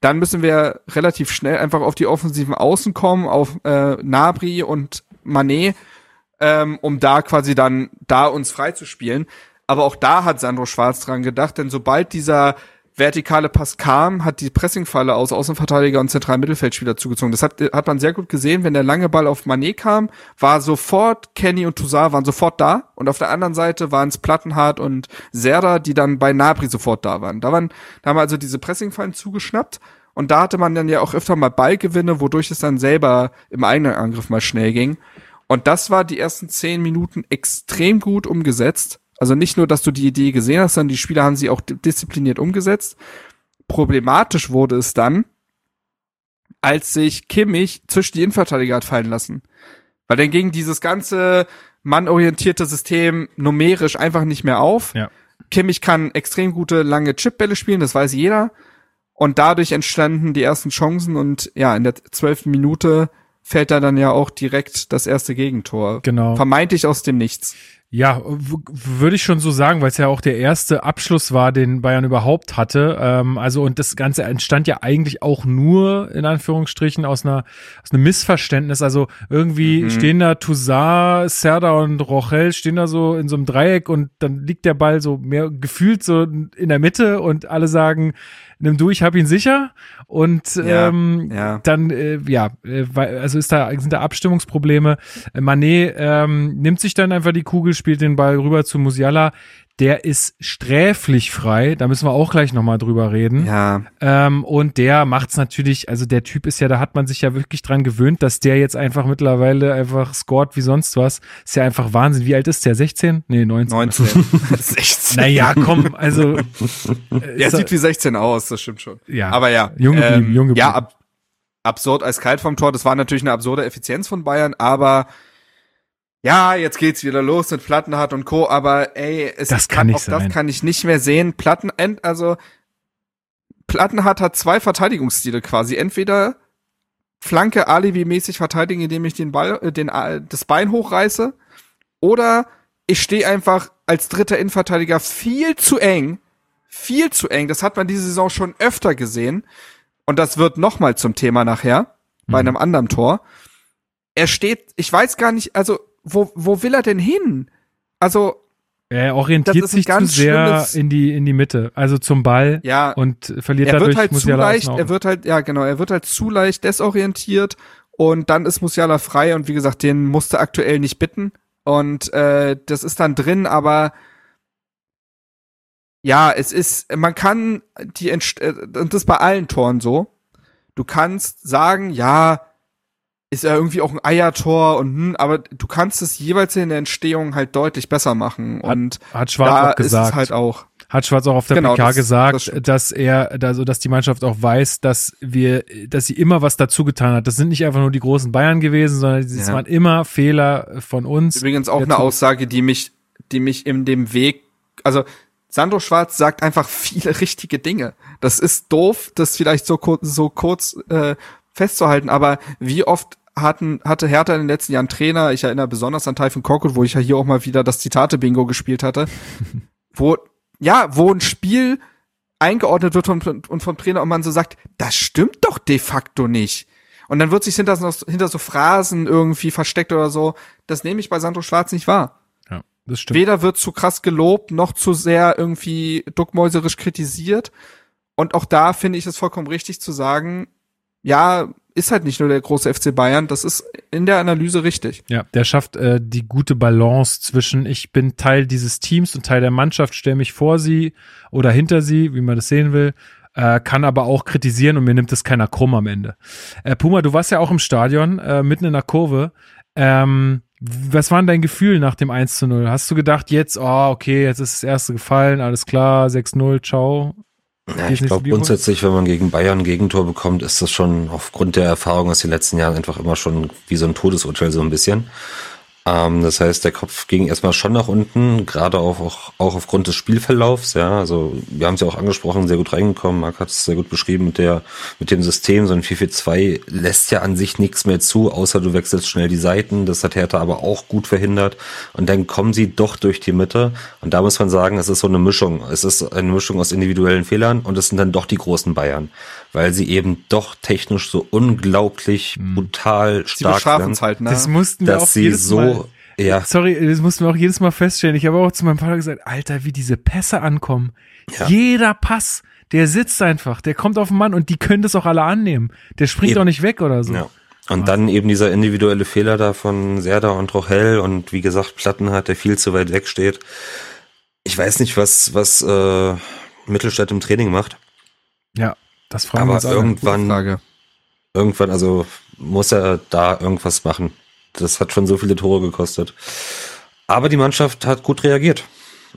dann müssen wir relativ schnell einfach auf die offensiven Außen kommen, auf äh, Nabri und Manet, ähm, um da quasi dann da uns frei zu spielen. Aber auch da hat Sandro Schwarz dran gedacht, denn sobald dieser vertikale Pass kam, hat die Pressingfalle aus Außenverteidiger und zentralen Mittelfeldspieler zugezogen. Das hat, hat man sehr gut gesehen. Wenn der lange Ball auf Manet kam, war sofort Kenny und Toussaint waren sofort da. Und auf der anderen Seite waren es Plattenhardt und Serda, die dann bei Nabri sofort da waren. Da waren, da haben also diese Pressingfallen zugeschnappt. Und da hatte man dann ja auch öfter mal Ballgewinne, wodurch es dann selber im eigenen Angriff mal schnell ging. Und das war die ersten zehn Minuten extrem gut umgesetzt. Also nicht nur, dass du die Idee gesehen hast, sondern die Spieler haben sie auch diszipliniert umgesetzt. Problematisch wurde es dann, als sich Kimmich zwischen die Innenverteidiger hat fallen lassen. Weil dann ging dieses ganze mannorientierte System numerisch einfach nicht mehr auf. Ja. Kimmich kann extrem gute lange Chipbälle spielen, das weiß jeder. Und dadurch entstanden die ersten Chancen und ja, in der zwölften Minute fällt da dann ja auch direkt das erste Gegentor. Genau. Vermeintlich aus dem Nichts. Ja, würde ich schon so sagen, weil es ja auch der erste Abschluss war, den Bayern überhaupt hatte. Ähm, also und das Ganze entstand ja eigentlich auch nur in Anführungsstrichen aus einer aus einem Missverständnis. Also irgendwie Mhm. stehen da Toussaint, Serda und Rochel stehen da so in so einem Dreieck und dann liegt der Ball so mehr gefühlt so in der Mitte und alle sagen, nimm du, ich hab ihn sicher. Und Ja, ähm, ja. dann äh, ja, äh, weil- also ist da sind da Abstimmungsprobleme. Äh, Manet ähm, nimmt sich dann einfach die Kugel, spielt den Ball rüber zu Musiala. Der ist sträflich frei. Da müssen wir auch gleich noch mal drüber reden. Ja, Ähm, und der macht's natürlich, also der Typ ist ja, da hat man sich ja wirklich dran gewöhnt, dass der jetzt einfach mittlerweile einfach scored wie sonst was. Ist ja einfach Wahnsinn. Wie alt ist der? 16? Nee, 19. 19. 16. Naja, komm, also. <laughs> äh, Er ist- sieht wie 16 aus, das stimmt schon. Ja. Aber ja. Jung geblieben, ähm, jung geblieben. Ja, ab, absurd eiskalt vom Tor. Das war natürlich eine absurde Effizienz von Bayern, aber ja, jetzt geht's wieder los mit Plattenhardt und Co. Aber ey, es Das kann nicht auch sein. das kann ich nicht mehr sehen. Platten, also Plattenhardt hat zwei Verteidigungsstile quasi. Entweder Flanke alibi-mäßig verteidigen, indem ich den Ball, äh, den, äh, das Bein hochreiße, oder ich stehe einfach als dritter Innenverteidiger viel zu eng, viel zu eng. Das hat man diese Saison schon öfter gesehen. Und das wird nochmal zum Thema nachher, bei Mhm. einem anderen Tor. Er steht, ich weiß gar nicht, also, wo, wo will er denn hin? Also, Er orientiert sich zu ganz sehr in die, in die Mitte, also zum Ball ja, und verliert er dadurch wird halt zu Musiala aus leicht, er wird halt, ja genau, er wird halt zu leicht desorientiert und dann ist Musiala frei und wie gesagt, den musste aktuell nicht bitten und äh, das ist dann drin, aber ja, es ist, man kann die, äh, und das ist bei allen Toren so, du kannst sagen, ja, ist ja irgendwie auch ein Eiertor und hm, aber du kannst es jeweils in der Entstehung halt deutlich besser machen und Hat Schwarz da auch gesagt. ist es halt auch. hat Schwarz auch auf der Genau, PK das- das gesagt, stimmt. dass er, also dass die Mannschaft auch weiß, dass wir, dass sie immer was dazu getan hat. Das sind nicht einfach nur die großen Bayern gewesen, sondern es Ja. waren immer Fehler von uns. Übrigens auch eine Aussage, die mich, die mich in dem Weg, also Sandro Schwarz sagt einfach viele <laughs> richtige Dinge. Das ist doof, das vielleicht so kurz, so kurz äh, festzuhalten, aber wie oft hatten, hatte Hertha in den letzten Jahren Trainer, ich erinnere besonders an Typhon Korkut, wo ich ja hier auch mal wieder das Zitate-Bingo gespielt hatte, <laughs> wo, ja, wo ein Spiel eingeordnet wird und, und vom Trainer und man so sagt, das stimmt doch de facto nicht. Und dann wird sich hinter, so- hinter so Phrasen irgendwie versteckt oder so. Das nehme ich bei Sandro Schwarz nicht wahr. Ja, das stimmt. Weder wird zu krass gelobt, noch zu sehr irgendwie duckmäuserisch kritisiert. Und auch da finde ich es vollkommen richtig zu sagen, ja, ist halt nicht nur der große FC Bayern, das ist in der Analyse richtig. Ja, der schafft äh, die gute Balance zwischen ich bin Teil dieses Teams und Teil der Mannschaft, stelle mich vor sie oder hinter sie, wie man das sehen will, äh, kann aber auch kritisieren und mir nimmt es keiner krumm am Ende. Äh, Puma, du warst ja auch im Stadion, äh, mitten in der Kurve. Ähm, was war denn dein Gefühl nach dem 1 zu 0? Hast du gedacht, jetzt, oh, okay, jetzt ist das erste gefallen, alles klar, 6-0, ciao? Ja, ich glaube grundsätzlich, wenn man gegen Bayern ein Gegentor bekommt, ist das schon aufgrund der Erfahrung aus den letzten Jahren einfach immer schon wie so ein Todesurteil so ein bisschen. Ähm, das heißt, der Kopf ging erstmal schon nach unten, gerade auch, auch, auch aufgrund des Spielverlaufs. Ja, also wir haben es ja auch angesprochen, sehr gut reingekommen. Marc hat es sehr gut beschrieben mit der mit dem System. So ein 4-4-2 lässt ja an sich nichts mehr zu, außer du wechselst schnell die Seiten. Das hat Hertha aber auch gut verhindert. Und dann kommen sie doch durch die Mitte. Und da muss man sagen, es ist so eine Mischung. Es ist eine Mischung aus individuellen Fehlern und es sind dann doch die großen Bayern weil sie eben doch technisch so unglaublich hm. brutal stark sind. Halt, ne? Das mussten wir dass auch sie jedes so Mal, ja. Sorry, das mussten wir auch jedes Mal feststellen. Ich habe auch zu meinem Vater gesagt, Alter, wie diese Pässe ankommen. Ja. Jeder Pass, der sitzt einfach, der kommt auf den Mann und die können das auch alle annehmen. Der springt Eben. auch nicht weg oder so. Ja. Und dann eben dieser individuelle Fehler da von Serda und Rochel und wie gesagt Platten hat, der viel zu weit weg steht. Ich weiß nicht, was was äh, Mittelstadt im Training macht. Ja, das fragen wir Aber uns alle. irgendwann, Frage. irgendwann, also muss er da irgendwas machen. Das hat schon so viele Tore gekostet. Aber die Mannschaft hat gut reagiert.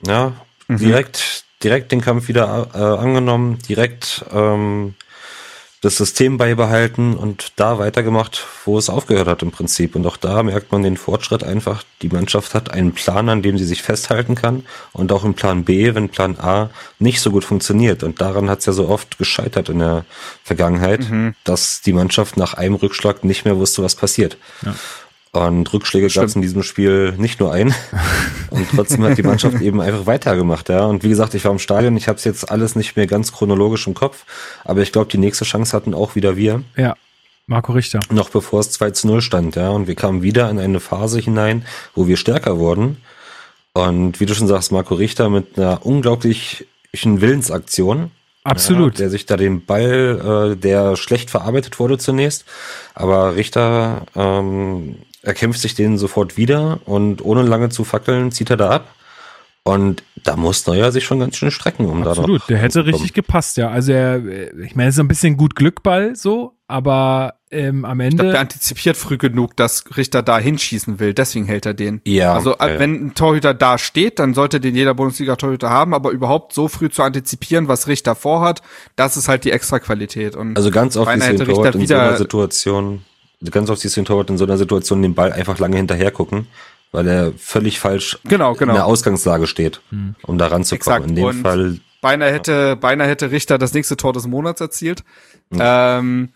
Ja, Mhm. direkt, direkt den Kampf wieder äh, angenommen, direkt ähm, das System beibehalten und da weitergemacht, wo es aufgehört hat im Prinzip. Und auch da merkt man den Fortschritt einfach. Die Mannschaft hat einen Plan, an dem sie sich festhalten kann und auch einen Plan B, wenn Plan A nicht so gut funktioniert. Und daran hat es ja so oft gescheitert in der Vergangenheit, Mhm. dass die Mannschaft nach einem Rückschlag nicht mehr wusste, was passiert. Ja. Und Rückschläge gab es in diesem Spiel nicht nur ein. <laughs> Und trotzdem hat die Mannschaft eben einfach weitergemacht, ja. Und wie gesagt, ich war im Stadion, ich habe es jetzt alles nicht mehr ganz chronologisch im Kopf, aber ich glaube, die nächste Chance hatten auch wieder wir, Ja, Marco Richter. noch bevor es 2 zu 0 stand, ja. Und wir kamen wieder in eine Phase hinein, wo wir stärker wurden. Und wie du schon sagst, Marco Richter mit einer unglaublichen Willensaktion. Absolut. Ja, der sich da den Ball, äh, der schlecht verarbeitet wurde zunächst, aber Richter ähm, erkämpft sich den sofort wieder und ohne lange zu fackeln zieht er da ab. Und da muss Neuer sich schon ganz schön strecken, um da Absolut, der hätte richtig gepasst, ja. Also er, äh, ich meine, es ist ein bisschen gut Glückball so, aber ähm, am Ich glaube, der Ende. antizipiert früh genug, dass Richter da hinschießen will, deswegen hält er den. Ja, Also ja. wenn ein Torhüter da steht, dann sollte den jeder Bundesliga-Torhüter haben, aber überhaupt so früh zu antizipieren, was Richter vorhat, das ist halt die Extraqualität. Und Also ganz oft Torwart Richter in so einer wieder- Situation, ganz oft siehst du den Torwart in so einer Situation den Ball einfach lange hinterher gucken, weil er völlig falsch Genau, in der genau. Ausgangslage steht, um da ranzukommen. Exakt. In dem Und Fall Beinahe hätte, beinahe hätte Richter das nächste Tor des Monats erzielt. Ähm,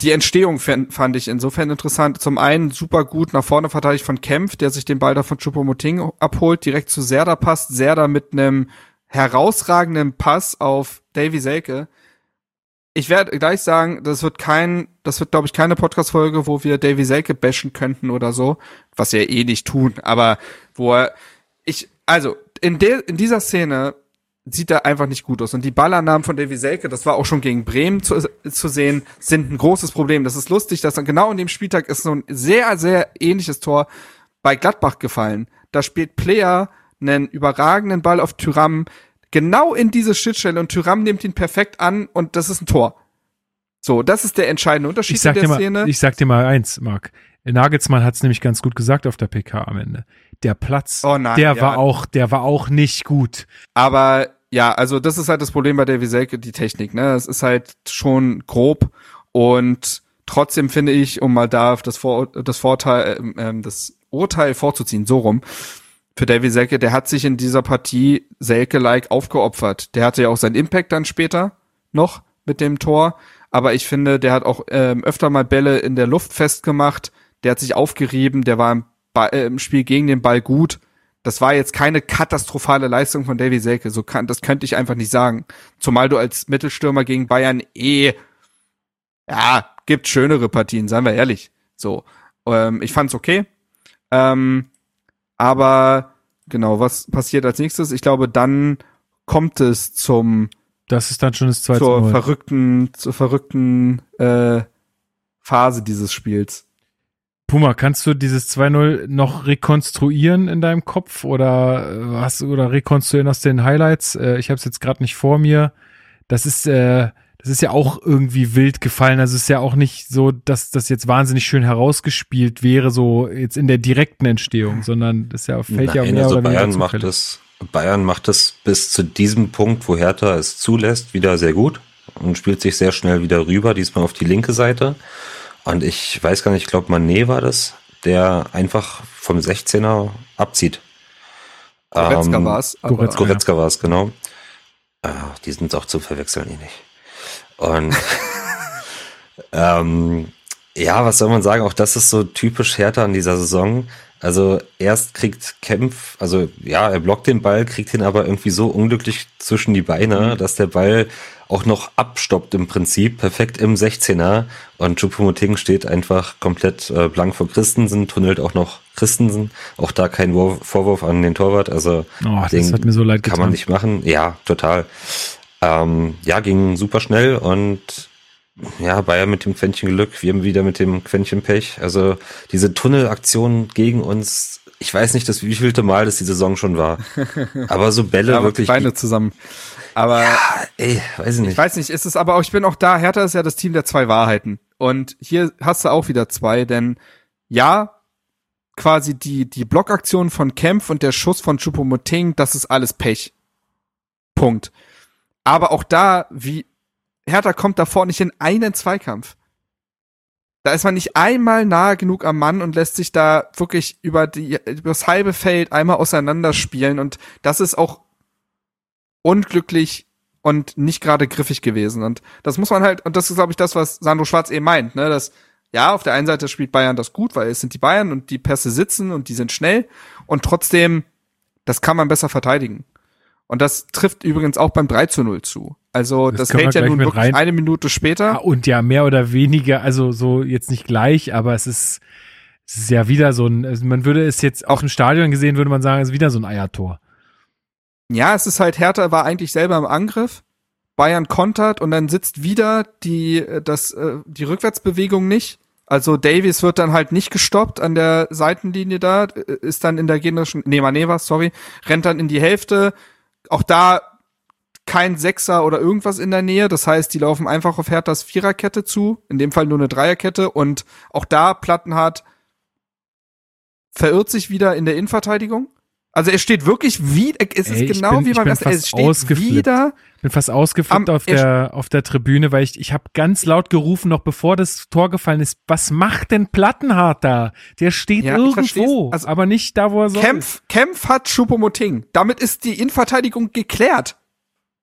die Entstehung fand fand ich insofern interessant. Zum einen super gut nach vorne verteidigt von Kempf, der sich den Ball da von Choupo-Moting abholt, direkt zu Serda passt. Serda mit einem herausragenden Pass auf Davy Selke. Ich werde gleich sagen, das wird kein, das wird glaube ich keine Podcast-Folge, wo wir Davy Selke bashen könnten oder so, was wir eh nicht tun, aber wo er, ich, also, in der, in dieser Szene sieht er einfach nicht gut aus. Und die Ballannahmen von Davy Selke, das war auch schon gegen Bremen zu, zu sehen, sind ein großes Problem. Das ist lustig, dass dann genau in dem Spieltag ist so ein sehr, sehr ähnliches Tor bei Gladbach gefallen. Da spielt Player einen überragenden Ball auf Tyram genau in diese Schnittstelle und Tyram nimmt ihn perfekt an und das ist ein Tor. So, das ist der entscheidende Unterschied Ich sag, in dir der mal, Szene. ich sag dir mal eins, Marc. Nagelsmann hat es nämlich ganz gut gesagt auf der PK am Ende. Der Platz, Oh nein, der ja. war auch, der war auch nicht gut. Aber ja, also das ist halt das Problem bei Davy Selke, die Technik, ne? Es ist halt schon grob und trotzdem finde ich, um mal da das, Vor das Vorteil, ähm, das Urteil vorzuziehen, so rum, für Davy Selke, der hat sich in dieser Partie Selke-like aufgeopfert. Der hatte ja auch seinen Impact dann später noch mit dem Tor, aber ich finde, der hat auch ähm, öfter mal Bälle in der Luft festgemacht, der hat sich aufgerieben, der war im, Ba- äh, im Spiel gegen den Ball gut. Das war jetzt keine katastrophale Leistung von Davy Selke. So kann, das könnte ich einfach nicht sagen. Zumal du als Mittelstürmer gegen Bayern eh, ja, gibt schönere Partien, seien wir ehrlich. So, ähm, ich fand's okay. Ähm, aber genau, was passiert als nächstes? Ich glaube, dann kommt es zum Das ist dann schon das zweite zur verrückten, zur verrückten äh, Phase dieses Spiels. Puma, kannst du dieses 2-0 noch rekonstruieren in deinem Kopf oder äh, hast oder rekonstruieren aus den Highlights? Äh, ich habe es jetzt gerade nicht vor mir. Das ist äh, das ist ja auch irgendwie wild gefallen. Also es ist ja auch nicht so, dass das jetzt wahnsinnig schön herausgespielt wäre, so jetzt in der direkten Entstehung, sondern das ja fällt ja Nein, mehr also oder weniger Bayern macht es, Bayern macht es bis zu diesem Punkt, wo Hertha es zulässt, wieder sehr gut und spielt sich sehr schnell wieder rüber, diesmal auf die linke Seite. Und ich weiß gar nicht, ich glaube Manet war das, der einfach vom 16er abzieht. Goretzka Ähm, war's. aber- Goretzka. Goretzka war es, genau. Ah, die sind auch zu verwechseln, eh nicht. Und <laughs> ähm, ja, was soll man sagen? Auch das ist so typisch Hertha in dieser Saison. Also erst kriegt Kempf, also ja, er blockt den Ball, kriegt ihn aber irgendwie so unglücklich zwischen die Beine, dass der Ball auch noch abstoppt im Prinzip, perfekt im 16er und Choupo-Moting steht einfach komplett äh, blank vor Christensen, tunnelt auch noch Christensen, auch da kein Wurf, Vorwurf an den Torwart, also Oh, das hat mir so leid kann getan. man nicht machen, ja, total. Ähm, ja, ging super schnell und ja, Bayern mit dem Quäntchen Glück, wir wieder mit dem Quäntchen Pech. Also diese Tunnelaktion gegen uns, ich weiß nicht, das wievielte Mal das die Saison schon war. <laughs> Aber so Bälle Ja, aber wirklich. Beine zusammen. Aber ja, ey, weiß ich nicht. ich weiß nicht, ist es aber auch, ich bin auch da, Hertha ist ja das Team der zwei Wahrheiten. Und hier hast du auch wieder zwei, denn ja, quasi die, die Blockaktion von Kempf und der Schuss von Choupo-Moting, das ist alles Pech. Punkt. Aber auch da, wie, Hertha kommt davor nicht in einen Zweikampf. Da ist man nicht einmal nahe genug am Mann und lässt sich da wirklich über die, über das halbe Feld einmal auseinanderspielen und das ist auch unglücklich und nicht gerade griffig gewesen. Und das muss man halt, und das ist, glaube ich, das, was Sandro Schwarz eben meint, ne, dass, ja, auf der einen Seite spielt Bayern das gut, weil es sind die Bayern und die Pässe sitzen und die sind schnell und trotzdem, das kann man besser verteidigen. Und das trifft übrigens auch beim 3 zu 0 zu. Also Das das, wir fällt ja nun wirklich rein- eine Minute später. Ah, und ja, mehr oder weniger, also so jetzt nicht gleich, aber es ist, es ist ja wieder so ein, also man würde es jetzt auch im Stadion gesehen, würde man sagen, es ist wieder so ein Eiertor. Ja, es ist halt Hertha war eigentlich selber im Angriff. Bayern kontert und dann sitzt wieder die äh, das äh, die Rückwärtsbewegung nicht. Also Davies wird dann halt nicht gestoppt an der Seitenlinie da, äh, ist dann in der gegnerischen nee, Mané war's, sorry, rennt dann in die Hälfte. Auch da kein Sechser oder irgendwas in der Nähe. Das heißt, die laufen einfach auf Herthas Viererkette zu. In dem Fall nur eine Dreierkette. Und auch da Plattenhardt verirrt sich wieder in der Innenverteidigung. Also er steht wirklich wie, es ist Ey, ich genau bin- wie beim ersten, es steht ausgeflippt. wieder. Bin fast ausgeflippt Am- auf der, auf der Tribüne, weil ich, ich habe ganz laut gerufen, noch bevor das Tor gefallen ist, was macht denn Plattenhardt da? Der steht Ja, irgendwo, Also, aber nicht da, wo er soll. Kempf, Kempf hat Choupo-Moting. Damit ist die Innenverteidigung geklärt.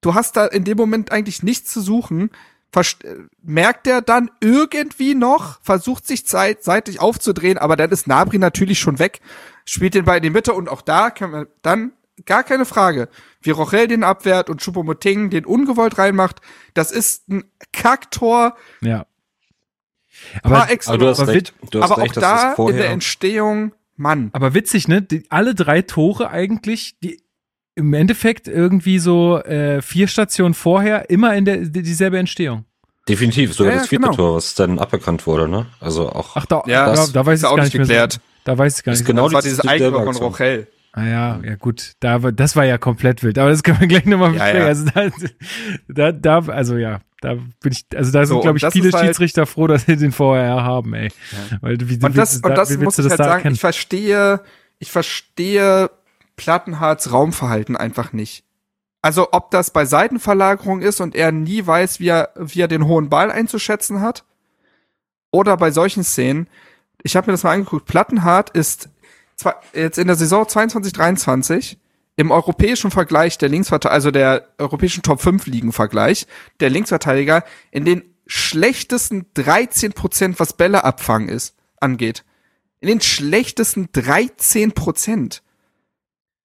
Du hast da in dem Moment eigentlich nichts zu suchen. Verst äh, merkt er dann irgendwie noch, versucht sich zeit seitlich aufzudrehen, aber dann ist Nabri natürlich schon weg, spielt den Ball in die Mitte und auch da kann man dann gar keine Frage, wie Rochel den abwehrt und Choupo-Moting den ungewollt reinmacht, das ist ein Kacktor Ja. Aber, aber du hast aber recht. Du hast aber recht, auch da in der Entstehung, Mann. aber witzig, ne? Die, alle drei Tore eigentlich, die im Endeffekt irgendwie so äh, vier Stationen vorher immer in der die- dieselbe Entstehung. Definitiv, sogar Ja, das vierte genau. Tor, was dann aberkannt wurde, ne? Also auch. Ach, da, Ja, da, das da weiß ist ich auch gar nicht nicht mehr. geklärt. So, da weiß ich gar Ist nicht. genau das war die- dieses selbe von Aktion. Rochel. Ah ja, ja gut, da, das war ja komplett wild, aber das können wir gleich nochmal Ja, besprechen. ja. Also da, da, da, also ja, da bin ich, also da sind, So, glaube ich, das viele halt- Schiedsrichter froh, dass sie den vorher haben, ey. Weil, wie, Und das, und da- das muss ich das halt da sagen, erkennen? ich verstehe, ich verstehe Plattenhards Raumverhalten einfach nicht. Also ob das bei Seitenverlagerung ist und er nie weiß, wie er, wie er den hohen Ball einzuschätzen hat, oder bei solchen Szenen. Ich habe mir das mal angeguckt. Plattenhart ist zwar jetzt in der Saison 22, 23 im europäischen Vergleich der Linksverteidiger, also der europäischen Top 5 Ligen Vergleich, der Linksverteidiger in den schlechtesten 13 Prozent, was Bälle abfangen ist, angeht. In den schlechtesten 13 Prozent.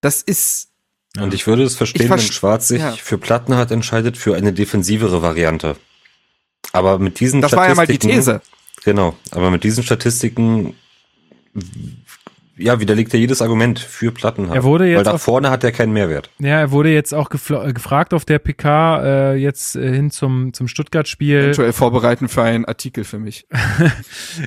Das ist, Und ich würde es verstehen, Ich wenn Schwarz sich ja. für Plattenhardt entscheidet für eine defensivere Variante. Aber mit diesen das war ja mal die These. Genau, aber mit diesen Statistiken ja, widerlegt er jedes Argument für Plattenhardt. Er wurde jetzt Weil da vorne hat er keinen Mehrwert. Ja, er wurde jetzt auch äh, gefragt auf der PK äh, jetzt äh, hin zum zum Stuttgart-Spiel. Eventuell vorbereiten für einen Artikel für mich. <laughs>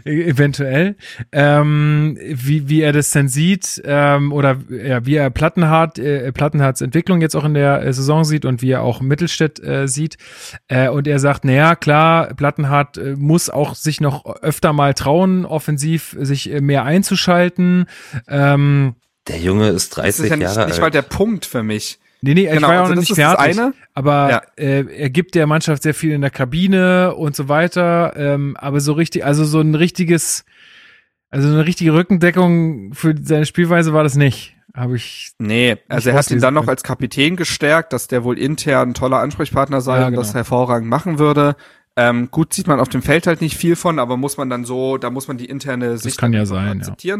E- eventuell, ähm, wie, wie er das denn sieht ähm, oder ja, wie er Plattenhardt, äh, Plattenhardts Entwicklung jetzt auch in der äh, Saison sieht und wie er auch Mittelstädt äh, sieht. Äh, und er sagt, naja, klar, Plattenhardt äh, muss auch sich noch öfter mal trauen, offensiv sich äh, mehr einzuschalten. Ähm, Der Junge ist Das 30 ist ja nicht, Jahre nicht mal der Punkt für mich. Nee, nee, ich Genau, war ja auch also noch das nicht das fertig. eine. Aber Ja. äh, er gibt der Mannschaft sehr viel in der Kabine und so weiter. Ähm, aber so richtig, also so ein richtiges, also eine richtige Rückendeckung für seine Spielweise war das nicht. Habe ich. Nee, also er hat ihn dann noch als Kapitän gestärkt, dass der wohl intern ein toller Ansprechpartner sei Ja, und genau. das hervorragend machen würde. Ähm, gut sieht man auf dem Feld halt nicht viel von, aber muss man dann so, da muss man die interne Sicht kann ja einfach sein, ja.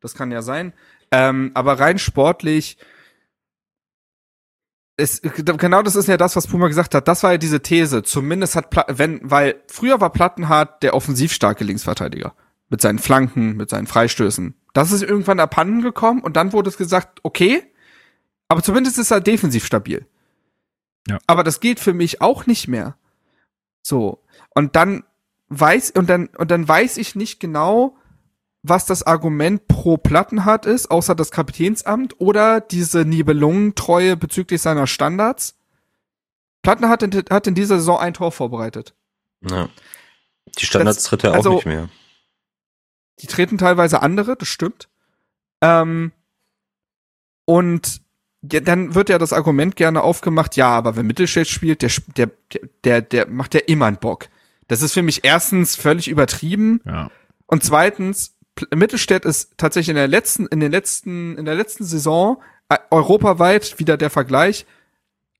Das kann ja sein. Ähm, aber rein sportlich, es, genau das ist ja das, was Puma gesagt hat. Das war ja diese These. Zumindest hat, Pla wenn, weil früher war Plattenhardt der offensiv starke Linksverteidiger. Mit seinen Flanken, mit seinen Freistößen. Das ist irgendwann abhanden gekommen und dann wurde es gesagt, okay, aber zumindest ist er defensiv stabil. Ja. Aber das geht für mich auch nicht mehr. So. Und dann weiß, und dann, und dann weiß ich nicht genau, was das Argument pro Plattenhardt ist, außer das Kapitänsamt oder diese Nibelungentreue bezüglich seiner Standards. Plattenhardt hat in, hat in dieser Saison ein Tor vorbereitet. Ja. Die Standards Das- tritt er also- auch nicht mehr. Die treten teilweise andere, das stimmt. Ähm, und ja, dann wird ja das Argument gerne aufgemacht, ja, aber wenn Mittelstädt spielt, der, der, der, der macht ja immer einen Bock. Das ist für mich erstens völlig übertrieben Ja. und zweitens, Mittelstädt ist tatsächlich in der letzten, in den letzten, in der letzten Saison äh, europaweit wieder der Vergleich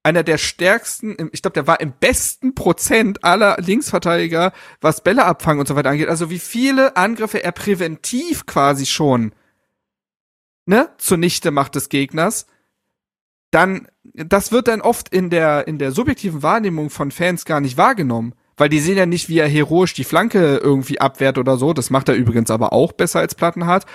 einer der stärksten, ich glaube, der war im besten Prozent aller Linksverteidiger, was Bälle abfangen und so weiter angeht. Also wie viele Angriffe er präventiv quasi schon ne zunichte macht des Gegners. Dann, das wird dann oft in der in der subjektiven Wahrnehmung von Fans gar nicht wahrgenommen, weil die sehen ja nicht, wie er heroisch die Flanke irgendwie abwehrt oder so. Das macht er übrigens aber auch besser als Plattenhardt.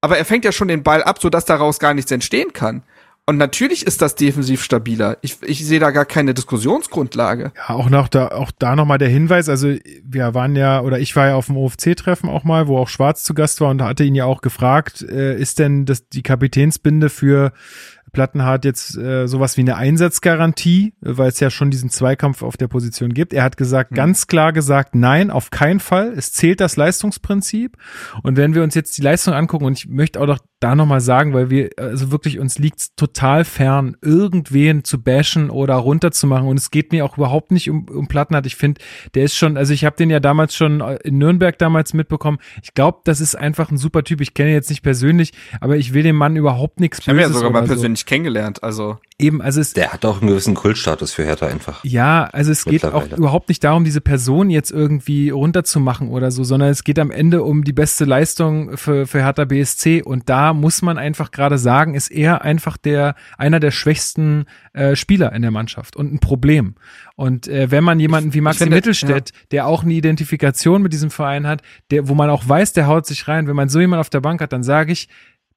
Aber er fängt ja schon den Ball ab, sodass daraus gar nichts entstehen kann. Und natürlich ist das defensiv stabiler. Ich, ich sehe da gar keine Diskussionsgrundlage. Ja, auch noch da, auch da nochmal der Hinweis, also wir waren ja, oder ich war ja auf dem OFC-Treffen auch mal, wo auch Schwarz zu Gast war und hatte ihn ja auch gefragt, äh, ist denn das die Kapitänsbinde für Plattenhardt jetzt äh, sowas wie eine Einsatzgarantie, äh, weil es ja schon diesen Zweikampf auf der Position gibt. Er hat gesagt, ganz klar gesagt, nein, auf keinen Fall. Es zählt das Leistungsprinzip. Und wenn wir uns jetzt die Leistung angucken, und ich möchte auch noch da nochmal sagen, weil wir, also wirklich, uns liegt's total fern, irgendwen zu bashen oder runterzumachen. Und es geht mir auch überhaupt nicht um, um Plattenhardt. Ich finde, der ist schon, also ich habe den ja damals schon in Nürnberg damals mitbekommen. Ich glaube, das ist einfach ein super Typ. Ich kenne ihn jetzt nicht persönlich, aber ich will dem Mann überhaupt nichts Ich habe ihn ja Böses sogar mal oder so. Persönlich kennengelernt. Also Eben, also es, Der hat auch einen gewissen Kultstatus für Hertha einfach. ja, also es geht auch überhaupt nicht darum, diese Person jetzt irgendwie runterzumachen oder so, sondern es geht am Ende um die beste Leistung für, für Hertha BSC und da muss man einfach gerade sagen, ist er einfach der, einer der schwächsten äh, Spieler in der Mannschaft und ein Problem. Und äh, wenn man jemanden wie Maxi Mittelstädt, der auch eine Identifikation mit diesem Verein hat, der, wo man auch weiß, der haut sich rein, wenn man so jemanden auf der Bank hat, dann sage ich,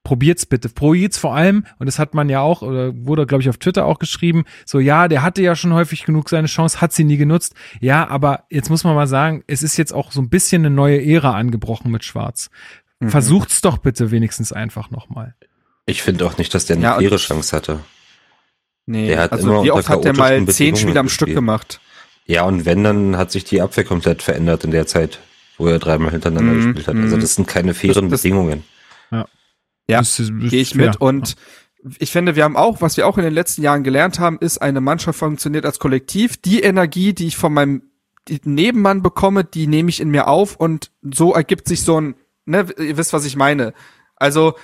probiert's bitte. Probiert's vor allem, und das hat man ja auch, oder wurde, glaube ich, auf Twitter auch geschrieben, so, ja, der hatte ja schon häufig genug seine Chance, hat sie nie genutzt. Ja, aber jetzt muss man mal sagen, es ist jetzt auch so ein bisschen eine neue Ära angebrochen mit Schwarz. Mhm. Versucht's doch bitte wenigstens einfach nochmal. Ich finde auch nicht, dass der eine Ja, faire Chance hatte. nee, Der hat also immer wie oft hat der mal zehn Spiele am Stück gemacht? Ja, und wenn, dann hat sich die Abwehr komplett verändert in der Zeit, wo er dreimal hintereinander Mhm, gespielt hat. Also mhm. das sind keine fairen Das- das- Bedingungen. Ja, Gehe ich fair. mit und ich finde, wir haben auch, was wir auch in den letzten Jahren gelernt haben, ist, eine Mannschaft funktioniert als Kollektiv. Die Energie, die ich von meinem Nebenmann bekomme, die nehme ich in mir auf und so ergibt sich so ein, ne, ihr wisst, was ich meine. Also,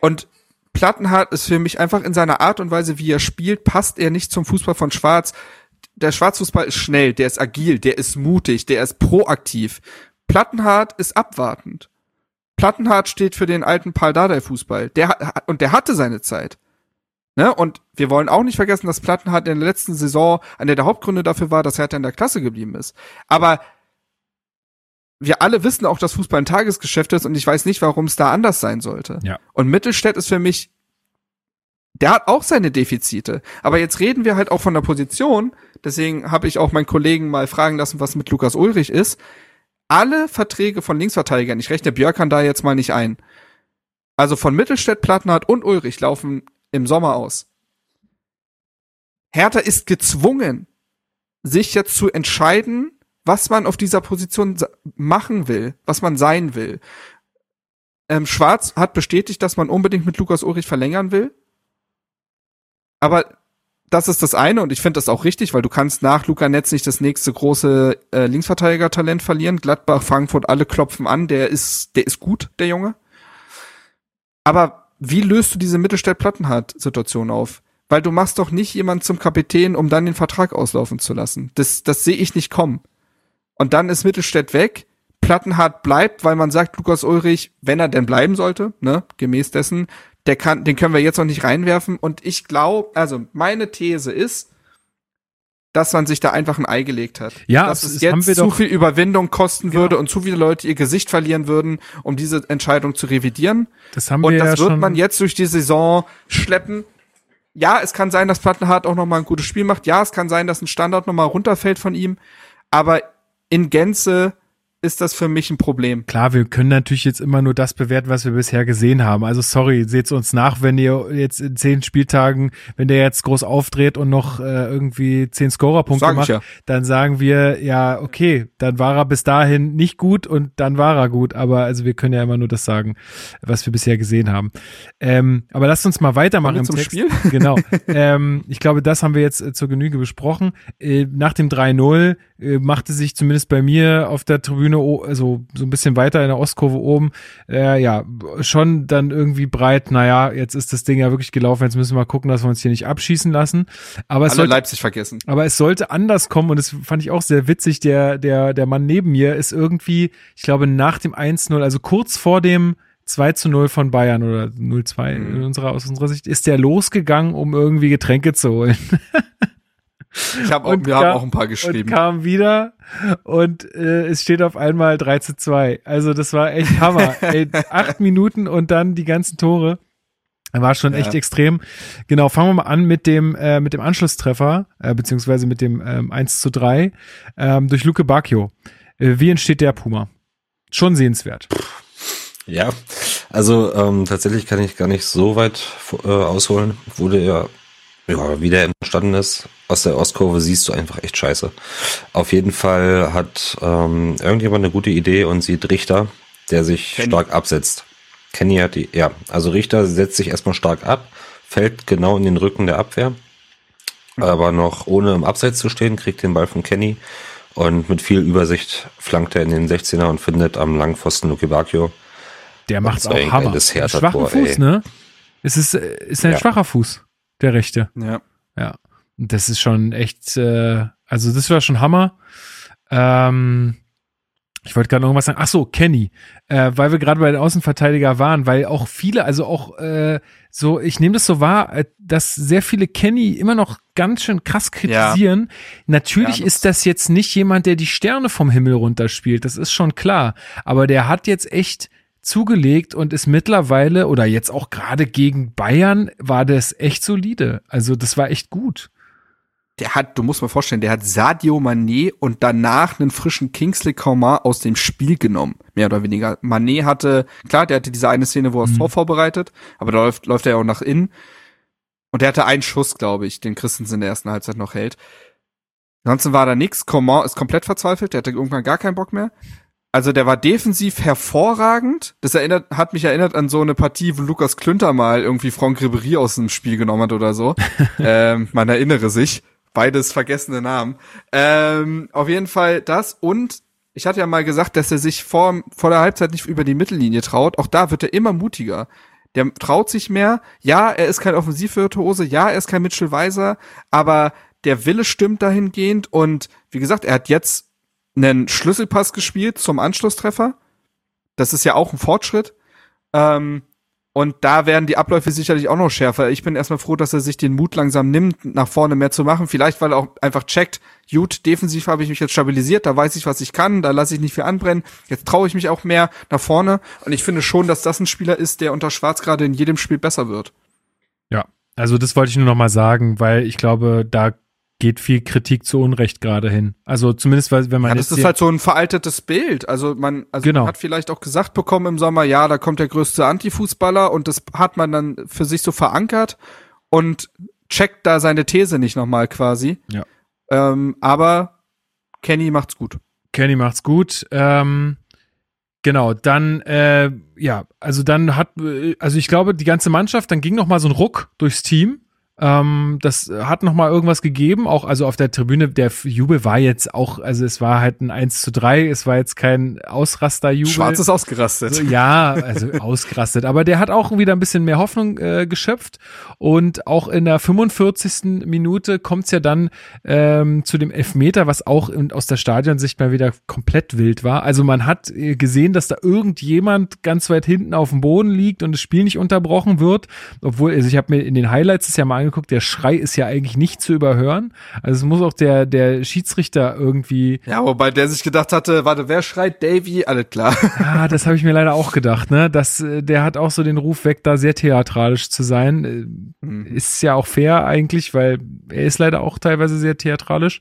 und Plattenhardt ist für mich einfach in seiner Art und Weise, wie er spielt, passt er nicht zum Fußball von Schwarz. Der Schwarzfußball ist schnell, der ist agil, der ist mutig, der ist proaktiv. Plattenhardt ist abwartend. Plattenhardt steht für den alten Paul Dardai Fußball. Der und der hatte seine Zeit. Ne? Und wir wollen auch nicht vergessen, dass Plattenhardt in der letzten Saison einer der Hauptgründe dafür war, dass Hertha in der Klasse geblieben ist. Aber wir alle wissen auch, dass Fußball ein Tagesgeschäft ist und ich weiß nicht, warum es da anders sein sollte. Ja. Und Mittelstädt ist für mich, der hat auch seine Defizite. Aber jetzt reden wir halt auch von der Position. Deswegen habe ich auch meinen Kollegen mal fragen lassen, was mit Lukas Ulrich ist. Alle Verträge von Linksverteidigern, ich rechne Björkan da jetzt mal nicht ein, also von Mittelstädt, Plattenhardt und Ulrich laufen im Sommer aus. Hertha ist gezwungen, sich jetzt zu entscheiden, was man auf dieser Position machen will, was man sein will. Ähm, Schwarz hat bestätigt, dass man unbedingt mit Lukas Ulrich verlängern will. Aber das ist das eine und ich finde das auch richtig, weil du kannst nach Luca Netz nicht das nächste große äh, Linksverteidiger-Talent verlieren. Gladbach, Frankfurt, alle klopfen an, der ist, der ist gut, der Junge. Aber wie löst du diese Mittelstädt-Plattenhardt-Situation auf? Weil du machst doch nicht jemand zum Kapitän, um dann den Vertrag auslaufen zu lassen. Das, das sehe ich nicht kommen. Und dann ist Mittelstädt weg. Plattenhardt bleibt, weil man sagt, Lukas Ulrich, wenn er denn bleiben sollte, ne, gemäß dessen, der kann, den können wir jetzt noch nicht reinwerfen. Und ich glaube, also meine These ist, dass man sich da einfach ein Ei gelegt hat. Ja, dass es- es jetzt zu viel Überwindung kosten Genau. würde und zu viele Leute ihr Gesicht verlieren würden, um diese Entscheidung zu revidieren. Das haben Und wir das ja wird man jetzt durch die Saison schleppen. Ja, es kann sein, dass Plattenhardt auch noch mal ein gutes Spiel macht. Ja, es kann sein, dass ein Standard noch mal runterfällt von ihm. Aber in Gänze ist das für mich ein Problem. Klar, wir können natürlich jetzt immer nur das bewerten, was wir bisher gesehen haben. Also sorry, seht's uns nach, wenn ihr jetzt in zehn Spieltagen, wenn der jetzt groß aufdreht und noch äh, irgendwie zehn Scorerpunkte macht, ja. dann sagen wir, ja, okay, dann war er bis dahin nicht gut und dann war er gut. Aber also wir können ja immer nur das sagen, was wir bisher gesehen haben. Ähm, aber lasst uns mal weitermachen im zum Text. Spiel? <laughs> Genau. ähm, ich glaube, das haben wir jetzt äh, zur Genüge besprochen. Äh, nach dem 3-0 äh, machte sich zumindest bei mir auf der Tribüne, o- also so ein bisschen weiter in der Ostkurve oben, äh, ja, schon dann irgendwie breit, naja, jetzt ist das Ding ja wirklich gelaufen, jetzt müssen wir mal gucken, dass wir uns hier nicht abschießen lassen. Aber es Alle sollte, Leipzig vergessen. aber es sollte anders kommen und das fand ich auch sehr witzig. Der, der, der Mann neben mir ist irgendwie, ich glaube, nach dem 1-0, also kurz vor dem 2 zu 0 von Bayern oder 0-2 in unserer, aus unserer Sicht, ist der losgegangen, um irgendwie Getränke zu holen. <laughs> Ich habe auch, Und wir kam- haben auch ein paar Und geschrieben. kam wieder und äh, es steht auf einmal 3 zu 2. Also das war echt Hammer. <laughs> Ey, acht Minuten und dann die ganzen Tore. War schon Ja. echt extrem. Genau, fangen wir mal an mit dem, äh, mit dem Anschlusstreffer, äh, beziehungsweise mit dem ähm, 1 zu 3 ähm, durch Luke Bacchio. Äh, wie entsteht der Puma? Schon sehenswert. Ja, also ähm, tatsächlich kann ich gar nicht so weit äh, ausholen. Wurde ja, ja, wie der entstanden ist. Aus der Ostkurve siehst du einfach echt scheiße. Auf jeden Fall hat ähm, irgendjemand eine gute Idee und sieht Richter, der sich Kenny. stark absetzt. Kenny hat die, ja, also Richter setzt sich erstmal stark ab, fällt genau in den Rücken der Abwehr, aber noch ohne im Abseits zu stehen, kriegt den Ball von Kenny und mit viel Übersicht flankt er in den 16er und findet am Langpfosten Luke Bacchio. Der macht's war auch ein Hammer. Hertha-Tor, schwachen Fuß, ey. ne? Es ist, äh, ist ein Ja. schwacher Fuß, der rechte. Ja. Ja, das ist schon echt, äh, also das war schon Hammer. Ähm, ich wollte gerade noch irgendwas sagen. Ach so, Kenny, äh, weil wir gerade bei den Außenverteidiger waren, weil auch viele, also auch äh, so, ich nehme das so wahr, äh, dass sehr viele Kenny immer noch ganz schön krass kritisieren. Natürlich Ja, das- ist das jetzt nicht jemand, der die Sterne vom Himmel runterspielt, das ist schon klar. Aber der hat jetzt echt zugelegt und ist mittlerweile oder jetzt auch gerade gegen Bayern war das echt solide. Also das war echt gut. Der hat, du musst mal vorstellen, der hat Sadio Mané und danach einen frischen Kingsley Coman aus dem Spiel genommen. Mehr oder weniger. Mané hatte, klar, der hatte diese eine Szene, wo er das Mhm. Tor vorbereitet, aber da läuft, läuft er ja auch nach innen. Und der hatte einen Schuss, glaube ich, den Christensen in der ersten Halbzeit noch hält. Ansonsten war da nix. Coman ist komplett verzweifelt, der hatte irgendwann gar keinen Bock mehr. Also der war defensiv hervorragend. Das erinnert, hat mich erinnert an so eine Partie, wo Lukas Klünter mal irgendwie Franck Ribéry aus dem Spiel genommen hat oder so. <laughs> ähm, man erinnere sich. Beides vergessene Namen. Ähm, auf jeden Fall das und ich hatte ja mal gesagt, dass er sich vor, vor der Halbzeit nicht über die Mittellinie traut. Auch da wird er immer mutiger. Der traut sich mehr. Ja, er ist kein Offensivvirtuose. Ja, er ist kein Mitchell Weiser. Aber der Wille stimmt dahingehend. Und wie gesagt, er hat jetzt einen Schlüsselpass gespielt zum Anschlusstreffer. Das ist ja auch ein Fortschritt. Ähm, Und da werden die Abläufe sicherlich auch noch schärfer. Ich bin erstmal froh, dass er sich den Mut langsam nimmt, nach vorne mehr zu machen. Vielleicht, weil er auch einfach checkt, gut, defensiv habe ich mich jetzt stabilisiert, da weiß ich, was ich kann, da lasse ich nicht viel anbrennen. Jetzt traue ich mich auch mehr nach vorne. Und ich finde schon, dass das ein Spieler ist, der unter Schwarz gerade in jedem Spiel besser wird. Ja, also das wollte ich nur noch mal sagen, weil ich glaube, da geht viel Kritik zu Unrecht gerade hin. Also zumindest, weil, wenn man Ja, das ist halt so ein veraltetes Bild. Also man, also Genau. man hat vielleicht auch gesagt bekommen im Sommer, ja, da kommt der größte Antifußballer und das hat man dann für sich so verankert und checkt da seine These nicht nochmal quasi. Ja. Ähm, aber Kenny macht's gut. Kenny macht's gut. Ähm, genau, dann, äh, ja, also dann hat, äh, also ich glaube, die ganze Mannschaft, dann ging noch mal so ein Ruck durchs Team. Ähm, das hat noch mal irgendwas gegeben, auch also auf der Tribüne, der Jubel war jetzt auch, also es war halt ein 1 zu 3, es war jetzt kein Ausrasterjubel. Schwarz ist ausgerastet. So, ja, also <laughs> ausgerastet. Aber der hat auch wieder ein bisschen mehr Hoffnung äh, geschöpft. Und auch in der 45. Minute kommt's ja dann ähm, zu dem Elfmeter, was auch in, aus der Stadionsicht mal wieder komplett wild war. Also man hat äh, gesehen, dass da irgendjemand ganz weit hinten auf dem Boden liegt und das Spiel nicht unterbrochen wird. Obwohl, also ich habe mir in den Highlights das ja mal angeguckt, der Schrei ist ja eigentlich nicht zu überhören. Also es muss auch der, der Schiedsrichter irgendwie Ja, wobei der sich gedacht hatte, warte, wer schreit Davy? Alles klar. Ah, das habe ich mir leider auch gedacht, ne? Das, äh, der hat auch so den Ruf weg, da sehr theatralisch zu sein. Äh, Ist ja auch fair eigentlich, weil er ist leider auch teilweise sehr theatralisch.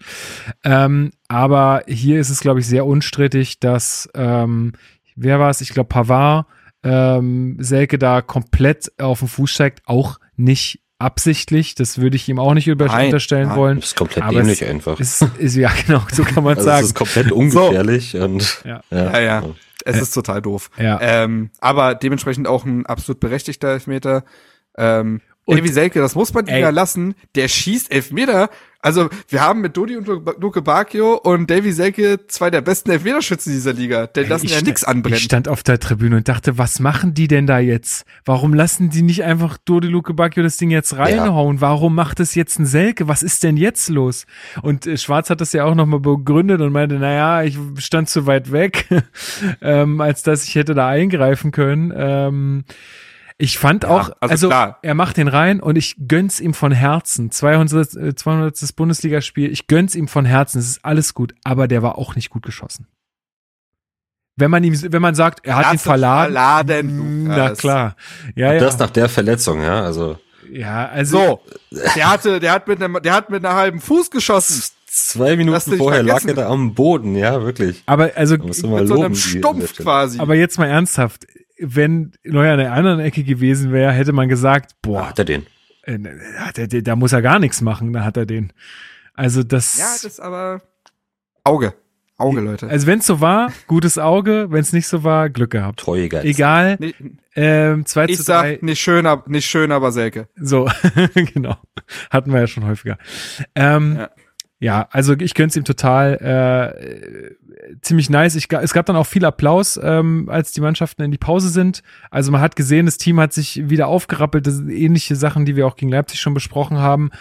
Ähm, aber hier ist es, glaube ich, sehr unstrittig, dass, ähm, wer war es? Ich glaube, Pavard, ähm, Selke da komplett auf den Fuß steigt, auch nicht absichtlich. Das würde ich ihm auch nicht über Nein, unterstellen nein. wollen. Das ist komplett Aber dämlich es einfach. Ist, ist, ja, <laughs> genau, so kann man Also sagen. es ist komplett ungefährlich und Ja. Ja, ja. Es ist total doof. Ja. Ähm, aber dementsprechend auch ein absolut berechtigter Elfmeter. Ähm, Und- Davy Selke, das muss man ihm ja lassen. Der schießt Elfmeter. Also, wir haben mit Dodi und Luke Bacchio und Davy Selke zwei der besten Elfmeterschützen dieser Liga. Der lassen ja nichts anbrennen. Ich stand auf der Tribüne und dachte, was machen die denn da jetzt? Warum lassen die nicht einfach Dodi Luke Bacchio das Ding jetzt reinhauen? Warum macht es jetzt ein Selke? Was ist denn jetzt los? Und äh, Schwarz hat das ja auch nochmal begründet und meinte, naja, ich stand zu weit weg, <laughs> ähm, als dass ich hätte da eingreifen können. Ähm, ich fand auch, also also, klar. er macht den rein und ich gönn's ihm von Herzen. 200, äh, 200. Bundesligaspiel, ich gönn's ihm von Herzen. Es ist alles gut, aber der war auch nicht gut geschossen. Wenn man ihm, wenn man sagt, er hat Lass ihn verladen. verladen, Na klar. Ja, ja. das nach der Verletzung, ja, also ja, also. So, der hatte, der hat mit einem, der hat mit einer halben Fuß geschossen. zwei Minuten vorher lag er da am Boden, ja, wirklich. Aber, also, Mit so loben, einem die Stumpf quasi. aber jetzt mal ernsthaft. Wenn Neuer an der anderen Ecke gewesen wäre, hätte man gesagt, boah, Hat er den? äh, hat er, da muss er gar nichts machen, da hat er den. Also das. ja, das ist aber Auge. Auge, Leute. also wenn es so war, gutes Auge, wenn es nicht so war, Glück gehabt. Treuegeist. Egal. Nicht- Ähm, 2 Ich zu 3. sag, nicht schön, aber, nicht schön, aber Selke. So, <laughs> genau. Hatten wir ja schon häufiger. Ähm, ja. Ja. also ich gönn's ihm total. Äh, ziemlich nice. Ich, es gab dann auch viel Applaus, ähm, als die Mannschaften in die Pause sind. Also man hat gesehen, das Team hat sich wieder aufgerappelt. Das sind ähnliche Sachen, die wir auch gegen Leipzig schon besprochen haben.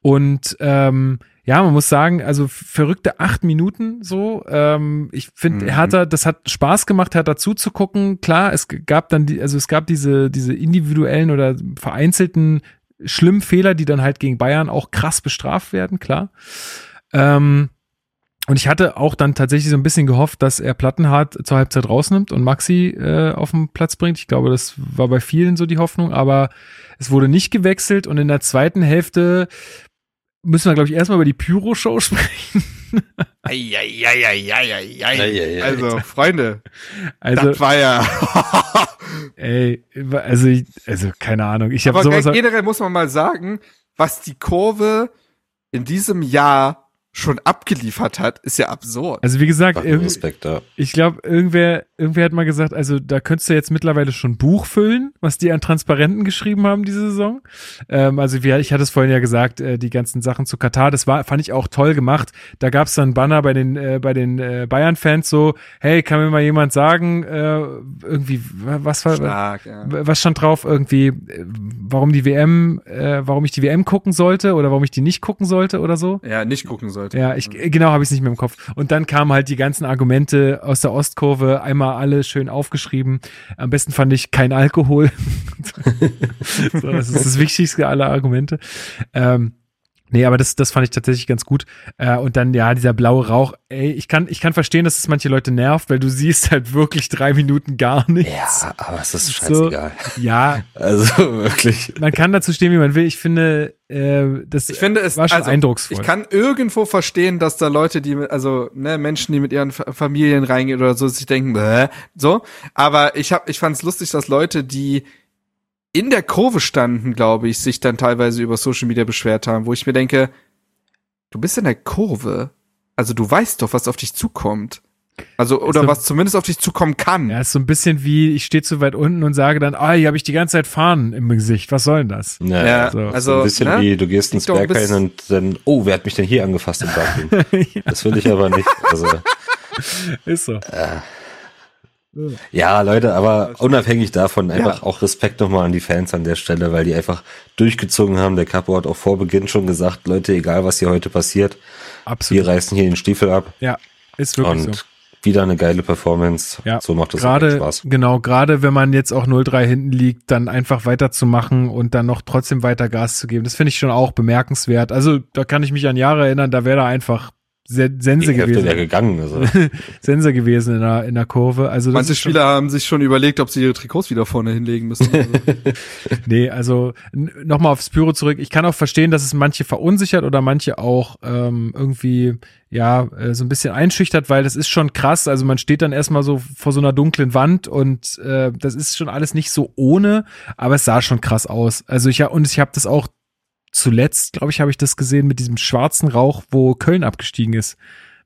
Und ähm, ja, man muss sagen, also verrückte acht Minuten so. Ähm, ich finde, Mhm. Hertha, das hat Spaß gemacht, Hertha zuzugucken. Klar, es gab dann die, also es gab diese, diese individuellen oder vereinzelten schlimmen Fehler, die dann halt gegen Bayern auch krass bestraft werden, klar. Ähm, und ich hatte auch dann tatsächlich so ein bisschen gehofft, dass er Plattenhardt zur Halbzeit rausnimmt und Maxi äh, auf den Platz bringt. Ich glaube, das war bei vielen so die Hoffnung, aber es wurde nicht gewechselt und in der zweiten Hälfte müssen wir, glaube ich, erstmal über die Pyro-Show <laughs> sprechen. Eieiei. Also, Freunde, Also, das war ja. <laughs> ey, also, ich- also keine Ahnung. Ich habe Aber sowas. generell muss man mal sagen, was die Kurve in diesem Jahr schon abgeliefert hat, ist ja absurd. Also wie gesagt, Respekt da. Ich glaube, irgendwer, irgendwer hat mal gesagt, also da könntest du jetzt mittlerweile schon Buch füllen, was die an Transparenten geschrieben haben diese Saison. Ähm, also wie, ich hatte es vorhin ja gesagt, äh, die ganzen Sachen zu Katar, das war, fand ich auch toll gemacht. Da gab es dann Banner bei den, äh, bei den äh, Bayern-Fans so, hey, kann mir mal jemand sagen, äh, irgendwie, wa- was war, Stark, ja. was stand drauf irgendwie, äh, warum die WM, äh, warum ich die WM gucken sollte oder warum ich die nicht gucken sollte oder so? Ja, nicht gucken sollte. Ja, ich genau habe ich es nicht mehr im Kopf. Und dann kamen halt die ganzen Argumente aus der Ostkurve, einmal alle schön aufgeschrieben. Am besten fand ich kein Alkohol. <laughs> so, das ist das Wichtigste aller Argumente. Ähm, Nee, aber das, das fand ich tatsächlich ganz gut. Äh, und dann, ja, dieser blaue Rauch, ey, ich kann, ich kann verstehen, dass es manche Leute nervt, weil du siehst halt wirklich drei Minuten gar nichts. Ja, aber es ist scheißegal. So, ja. Also wirklich. Man kann dazu stehen, wie man will. Ich finde, äh, das ich finde, es war schon also, eindrucksvoll. Ich kann irgendwo verstehen, dass da Leute, die, also ne, Menschen, die mit ihren Familien reingehen oder so, sich denken, Bäh, so. Aber ich hab, ich fand es lustig, dass Leute, die in der Kurve standen, glaube ich, sich dann teilweise über Social Media beschwert haben, wo ich mir denke, du bist in der Kurve, also du weißt doch, was auf dich zukommt. Also, oder so, was zumindest auf dich zukommen kann. Ja, ist so ein bisschen wie, ich stehe zu weit unten und sage dann, ah, hier habe ich die ganze Zeit Fahnen im Gesicht, was soll denn das? Ja, ja so. also. So ein bisschen ne? wie, du gehst ins Berg rein und dann, oh, wer hat mich denn hier angefasst im Berg? ja, <laughs> Das will ich aber nicht. Also, ist so. Ja, Leute, aber unabhängig davon einfach auch Respekt nochmal an die Fans an der Stelle, weil die einfach durchgezogen haben. Der Capo hat auch vor Beginn schon gesagt, Leute, egal was hier heute passiert, wir Absolut. reißen hier den Stiefel ab Ja, ist wirklich und so. wieder eine geile Performance. Ja, so macht das auch gerade, Spaß. genau, gerade wenn man jetzt auch 0-3 hinten liegt, dann einfach weiterzumachen und dann noch trotzdem weiter Gas zu geben. Das finde ich schon auch bemerkenswert. Also da kann ich mich an Jahre erinnern, da wäre da einfach Sense Die Hälfte gewesen. wäre gegangen. Also. <laughs> Sense gewesen in der, in der Kurve. Also das Manche ist Spieler haben sich schon überlegt, ob sie ihre Trikots wieder vorne hinlegen müssen. <laughs> Also, Nee, also nochmal aufs Pyro zurück. Ich kann auch verstehen, dass es manche verunsichert oder manche auch ähm, irgendwie ja äh, so ein bisschen einschüchtert, weil das ist schon krass. Also man steht dann erstmal so vor so einer dunklen Wand und äh, das ist schon alles nicht so ohne, aber es sah schon krass aus. Also ich hab- und ich habe das auch zuletzt, glaube ich, habe ich das gesehen mit diesem schwarzen Rauch, wo Köln abgestiegen ist.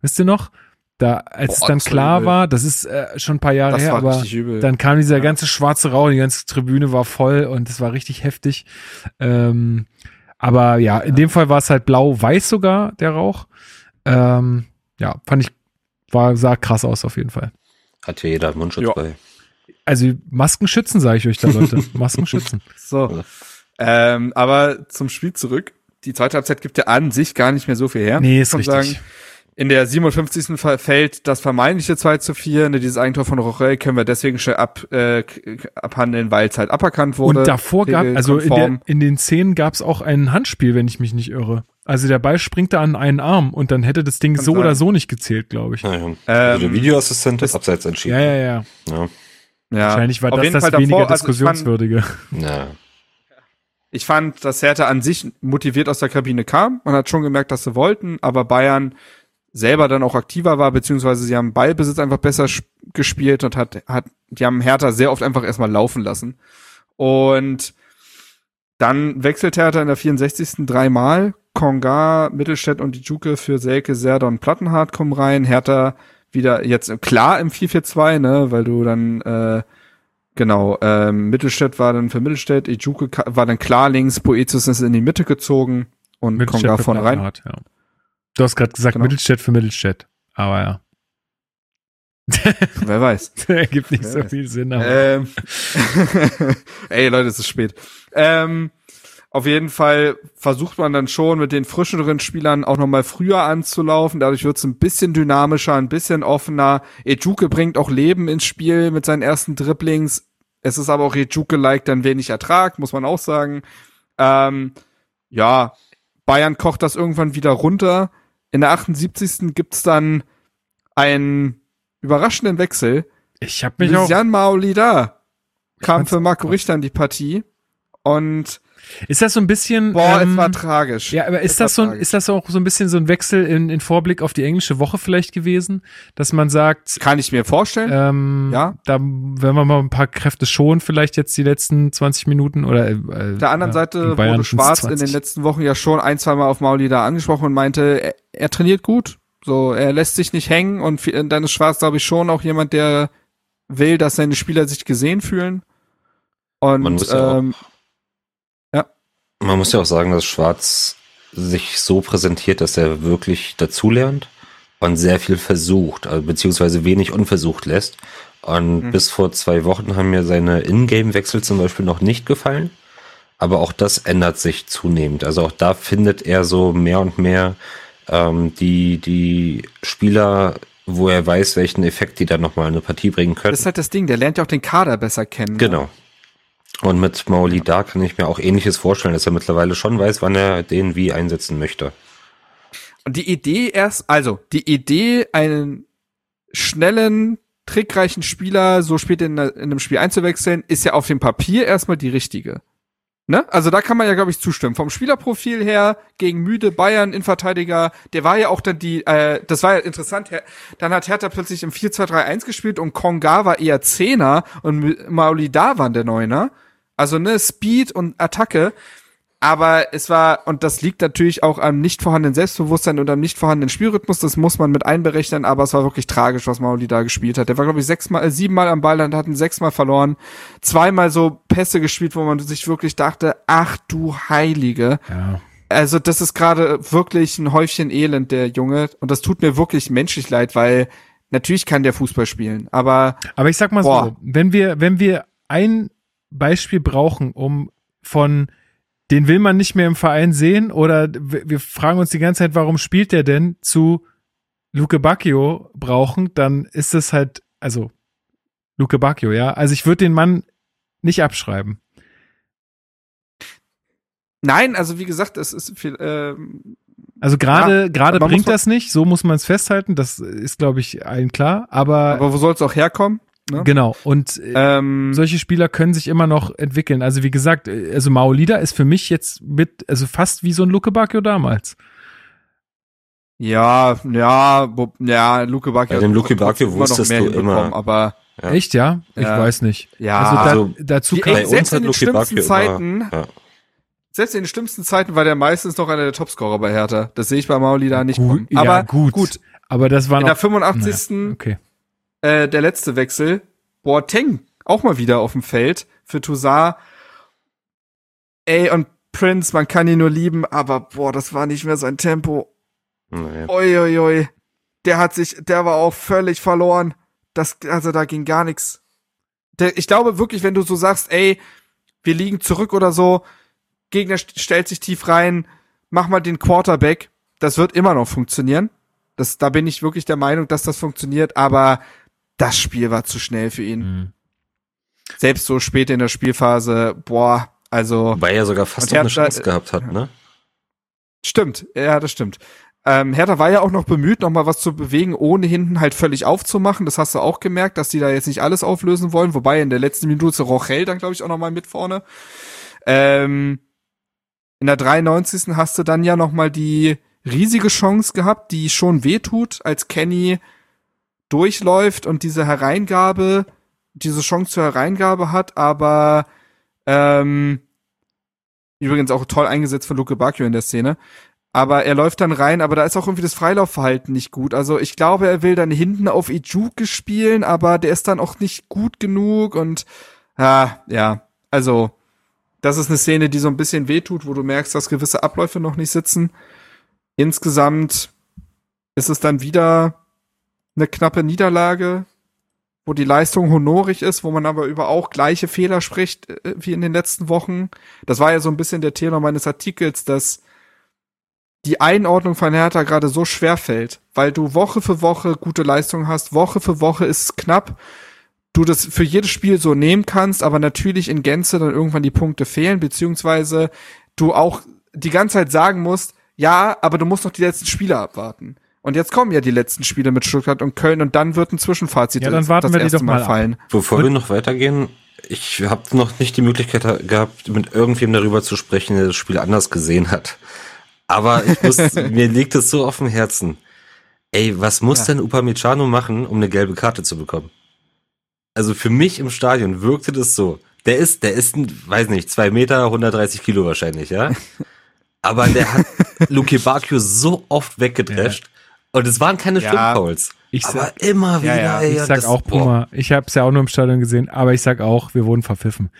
Wisst ihr noch? Da, als Boah, es dann klar übel. war, das ist äh, schon ein paar Jahre das her, aber dann kam dieser Ja. ganze schwarze Rauch, die ganze Tribüne war voll und es war richtig heftig. Ähm, aber ja, in dem Fall war es halt blau-weiß sogar, der Rauch. Ähm, ja, fand ich, war, sah krass aus auf jeden Fall. Hat hier jeder Mundschutz Ja. bei. Also Masken schützen, sage ich euch da, Leute. <laughs> Masken schützen. So. Ähm, aber zum Spiel zurück. Die zweite Halbzeit gibt ja an sich gar nicht mehr so viel her. Nee, ist richtig. In der 57. Fall- fällt das vermeintliche 2 zu 4, ne, dieses Eigentor von Rochelle können wir deswegen schnell ab, äh, abhandeln, weil es halt aberkannt wurde. Und davor gab, also in, der, in den Szenen gab es auch ein Handspiel, wenn ich mich nicht irre. Also der Ball springt da an einen Arm und dann hätte das Ding Kann so sein. oder so nicht gezählt, glaube ich. Ja, Naja. also der Ähm, Videoassistent ist abseits entschieden. ja, ja. Ja. ja. Wahrscheinlich war Auf das das Fall weniger davor, also diskussionswürdige. ja. Ich fand, dass Hertha an sich motiviert aus der Kabine kam. Man hat schon gemerkt, dass sie wollten, aber Bayern selber dann auch aktiver war, beziehungsweise sie haben Ballbesitz einfach besser gespielt und hat, hat, die haben Hertha sehr oft einfach erstmal laufen lassen. Und dann wechselt Hertha in der 64. dreimal. Konga, Mittelstädt und die Juke für Selke, Serda und Plattenhardt kommen rein. Hertha wieder jetzt klar im 4-4-2, ne, weil du dann, äh, genau, ähm, Mittelstädt war dann für Mittelstädt, Ijuke war dann klar links, Boetius ist in die Mitte gezogen und für vorne rein. Plattenhardt, ja. Du hast gerade gesagt Genau. Mittelstädt für Mittelstädt, aber ja. Wer weiß. <laughs> Ergibt nicht Ja, so weiß. viel Sinn. Aber Ähm, <laughs> ey, Leute, es ist spät. Ähm, auf jeden Fall versucht man dann schon mit den frischeren Spielern auch noch mal früher anzulaufen. Dadurch wird es ein bisschen dynamischer, ein bisschen offener. Ejuke bringt auch Leben ins Spiel mit seinen ersten Dribblings. Es ist aber auch Ejuke-like dann wenig Ertrag, muss man auch sagen. Ähm, ja, Bayern kocht das irgendwann wieder runter. In der 78. gibt's dann einen überraschenden Wechsel. ich habe mich auch. Jan Mauli da kam für Marco Richter in die Partie und Ist das so ein bisschen. boah, ähm, es war tragisch. Ja, aber ist das so, ein- tragisch. ist das auch so ein bisschen so ein Wechsel in, in Vorblick auf die englische Woche vielleicht gewesen, dass man sagt, Kann ich mir vorstellen. ähm, Ja. da werden wir mal ein paar Kräfte schonen, vielleicht jetzt die letzten 20 Minuten oder äh, Auf der anderen ja, Seite wurde Schwarz in den 20. letzten Wochen ja schon ein, zwei Mal auf Mauli da angesprochen und meinte, er, er trainiert gut. So, er lässt sich nicht hängen und viel- dann ist Schwarz, glaube ich, schon auch jemand, der will, dass seine Spieler sich gesehen fühlen. Und Man muss ja auch- ähm, Man muss ja auch sagen, dass Schwarz sich so präsentiert, dass er wirklich dazulernt und sehr viel versucht, also beziehungsweise wenig unversucht lässt. Und Mhm. bis vor zwei Wochen haben mir seine Ingame-Wechsel zum Beispiel noch nicht gefallen. Aber auch das ändert sich zunehmend. Also auch da findet er so mehr und mehr ähm, die, die Spieler, wo er weiß, welchen Effekt die dann nochmal in eine Partie bringen können. das ist halt das Ding, der lernt ja auch den Kader besser kennen. Genau. Und mit Mauli da kann ich mir auch ähnliches vorstellen, dass er mittlerweile schon weiß, wann er den wie einsetzen möchte. Und die Idee erst, also die Idee, einen schnellen, trickreichen Spieler so spät in, in einem Spiel einzuwechseln, ist ja auf dem Papier erstmal die richtige. Ne? Also da kann man ja, glaube ich, zustimmen. Vom Spielerprofil her gegen müde Bayern Innenverteidiger, der war ja auch dann die, äh, das war ja interessant, dann hat Hertha plötzlich im 4-2-3-1 gespielt und Konga war eher Zehner und Mauli da waren der Neuner. Also ne, Speed und Attacke. Aber es war, und das liegt natürlich auch am nicht vorhandenen Selbstbewusstsein und am nicht vorhandenen Spielrhythmus, das muss man mit einberechnen, aber es war wirklich tragisch, was Mauli da gespielt hat. Der war, glaube ich, sechsmal, äh, siebenmal am Ball und hat ihn sechsmal verloren. Zweimal so Pässe gespielt, wo man sich wirklich dachte, ach du Heilige. Ja. Also, das ist gerade wirklich ein Häufchen Elend, der Junge. Und das tut mir wirklich menschlich leid, weil natürlich kann der Fußball spielen, aber. Aber ich sag mal Boah. so, wenn wir, wenn wir ein Beispiel brauchen, um von den will man nicht mehr im Verein sehen oder wir fragen uns die ganze Zeit, warum spielt der denn zu Luke Bacchio brauchen, dann ist es halt, also Luke Bacchio, ja. Also ich würde den Mann nicht abschreiben. Nein, also wie gesagt, es ist viel, ähm, Also gerade Ja, gerade bringt das nicht, so muss man es festhalten, das ist glaube ich allen klar, aber, aber wo soll es auch herkommen? Ne? genau und äh, Ähm, solche Spieler können sich immer noch entwickeln. Also wie gesagt, äh, also Maolida ist für mich jetzt mit, also fast wie so ein Luke Bacchio damals. Ja, ja, ja, Luke Bacchio. Bei dem Luke Bacchio wusstest mehr du immer- Aber Ja. Echt, ja? Ich Ja. weiß nicht. ja, also, da, also dazu kann uns selbst hat in den Luke schlimmsten Bacchio Zeiten, immer- ja. selbst in den schlimmsten Zeiten war der meistens noch einer der Topscorer bei Hertha. Das sehe ich bei Mauli da nicht. gut, Aber gut. gut. Aber das war In noch. der 85. Naja, okay. Äh, der letzte Wechsel, Boateng auch mal wieder auf dem Feld für Toussaint. Ey, und Prince, man kann ihn nur lieben, aber boah, das war nicht mehr sein Tempo. Naja. Oi, oi, oi. Der hat sich, der war auch völlig verloren. Das, also da ging gar nichts. Der, ich glaube wirklich, wenn du so sagst, ey, wir liegen zurück oder so, Gegner st- stellt sich tief rein, mach mal den Quarterback, das wird immer noch funktionieren. Das, da bin ich wirklich der Meinung, dass das funktioniert, aber das Spiel war zu schnell für ihn. Mhm. Selbst so spät in der Spielphase, boah, also. Wobei er sogar fast noch eine Chance gehabt hat, ne? Stimmt, ja, das stimmt. Ähm, Hertha war ja auch noch bemüht, noch mal was zu bewegen, ohne hinten halt völlig aufzumachen. Das hast du auch gemerkt, dass die da jetzt nicht alles auflösen wollen. Wobei in der letzten Minute Rochel dann, glaube ich, auch noch mal mit vorne. Ähm, in der 93. hast du dann ja noch mal die riesige Chance gehabt, die schon wehtut, als Kenny durchläuft und diese Hereingabe, diese Chance zur Hereingabe hat, aber ähm, übrigens auch toll eingesetzt von Luke Bacchio in der Szene. Aber er läuft dann rein, aber da ist auch irgendwie das Freilaufverhalten nicht gut. Also ich glaube, er will dann hinten auf Ijuke spielen, aber der ist dann auch nicht gut genug und ah, ja, also das ist eine Szene, die so ein bisschen wehtut, wo du merkst, dass gewisse Abläufe noch nicht sitzen. Insgesamt ist es dann wieder eine knappe Niederlage, wo die Leistung honorig ist, wo man aber über auch gleiche Fehler spricht äh, wie in den letzten Wochen. Das war ja so ein bisschen der Tenor meines Artikels, dass die Einordnung von Hertha gerade so schwer fällt, weil du Woche für Woche gute Leistung hast, Woche für Woche ist es knapp, du das für jedes Spiel so nehmen kannst, aber natürlich in Gänze dann irgendwann die Punkte fehlen, beziehungsweise du auch die ganze Zeit sagen musst, ja, aber du musst noch die letzten Spiele abwarten. Und jetzt kommen ja die letzten Spiele mit Stuttgart und Köln und dann wird ein Zwischenfazit Ja, dann warten das wir die erste doch mal ab. fallen. Bevor wir noch weitergehen, ich habe noch nicht die Möglichkeit ha- gehabt, mit irgendwem darüber zu sprechen, der das Spiel anders gesehen hat. Aber ich muss, <laughs> mir liegt es so auf dem Herzen. Ey, was muss Ja. denn Upamecano machen, um eine gelbe Karte zu bekommen? Also für mich im Stadion wirkte das so. Der ist, der ist, ein, weiß nicht, zwei Meter, 130 Kilo wahrscheinlich, ja. <laughs> Aber der hat Luke Bacchio so oft weggedrescht. Und es waren keine Ja. Schlimmfouls. Ich Aber sag, immer wieder, ja, ey. ich sag das- auch boah. Puma. Ich habe es ja auch nur im Stadion gesehen, aber ich sag auch, wir wurden verpfiffen.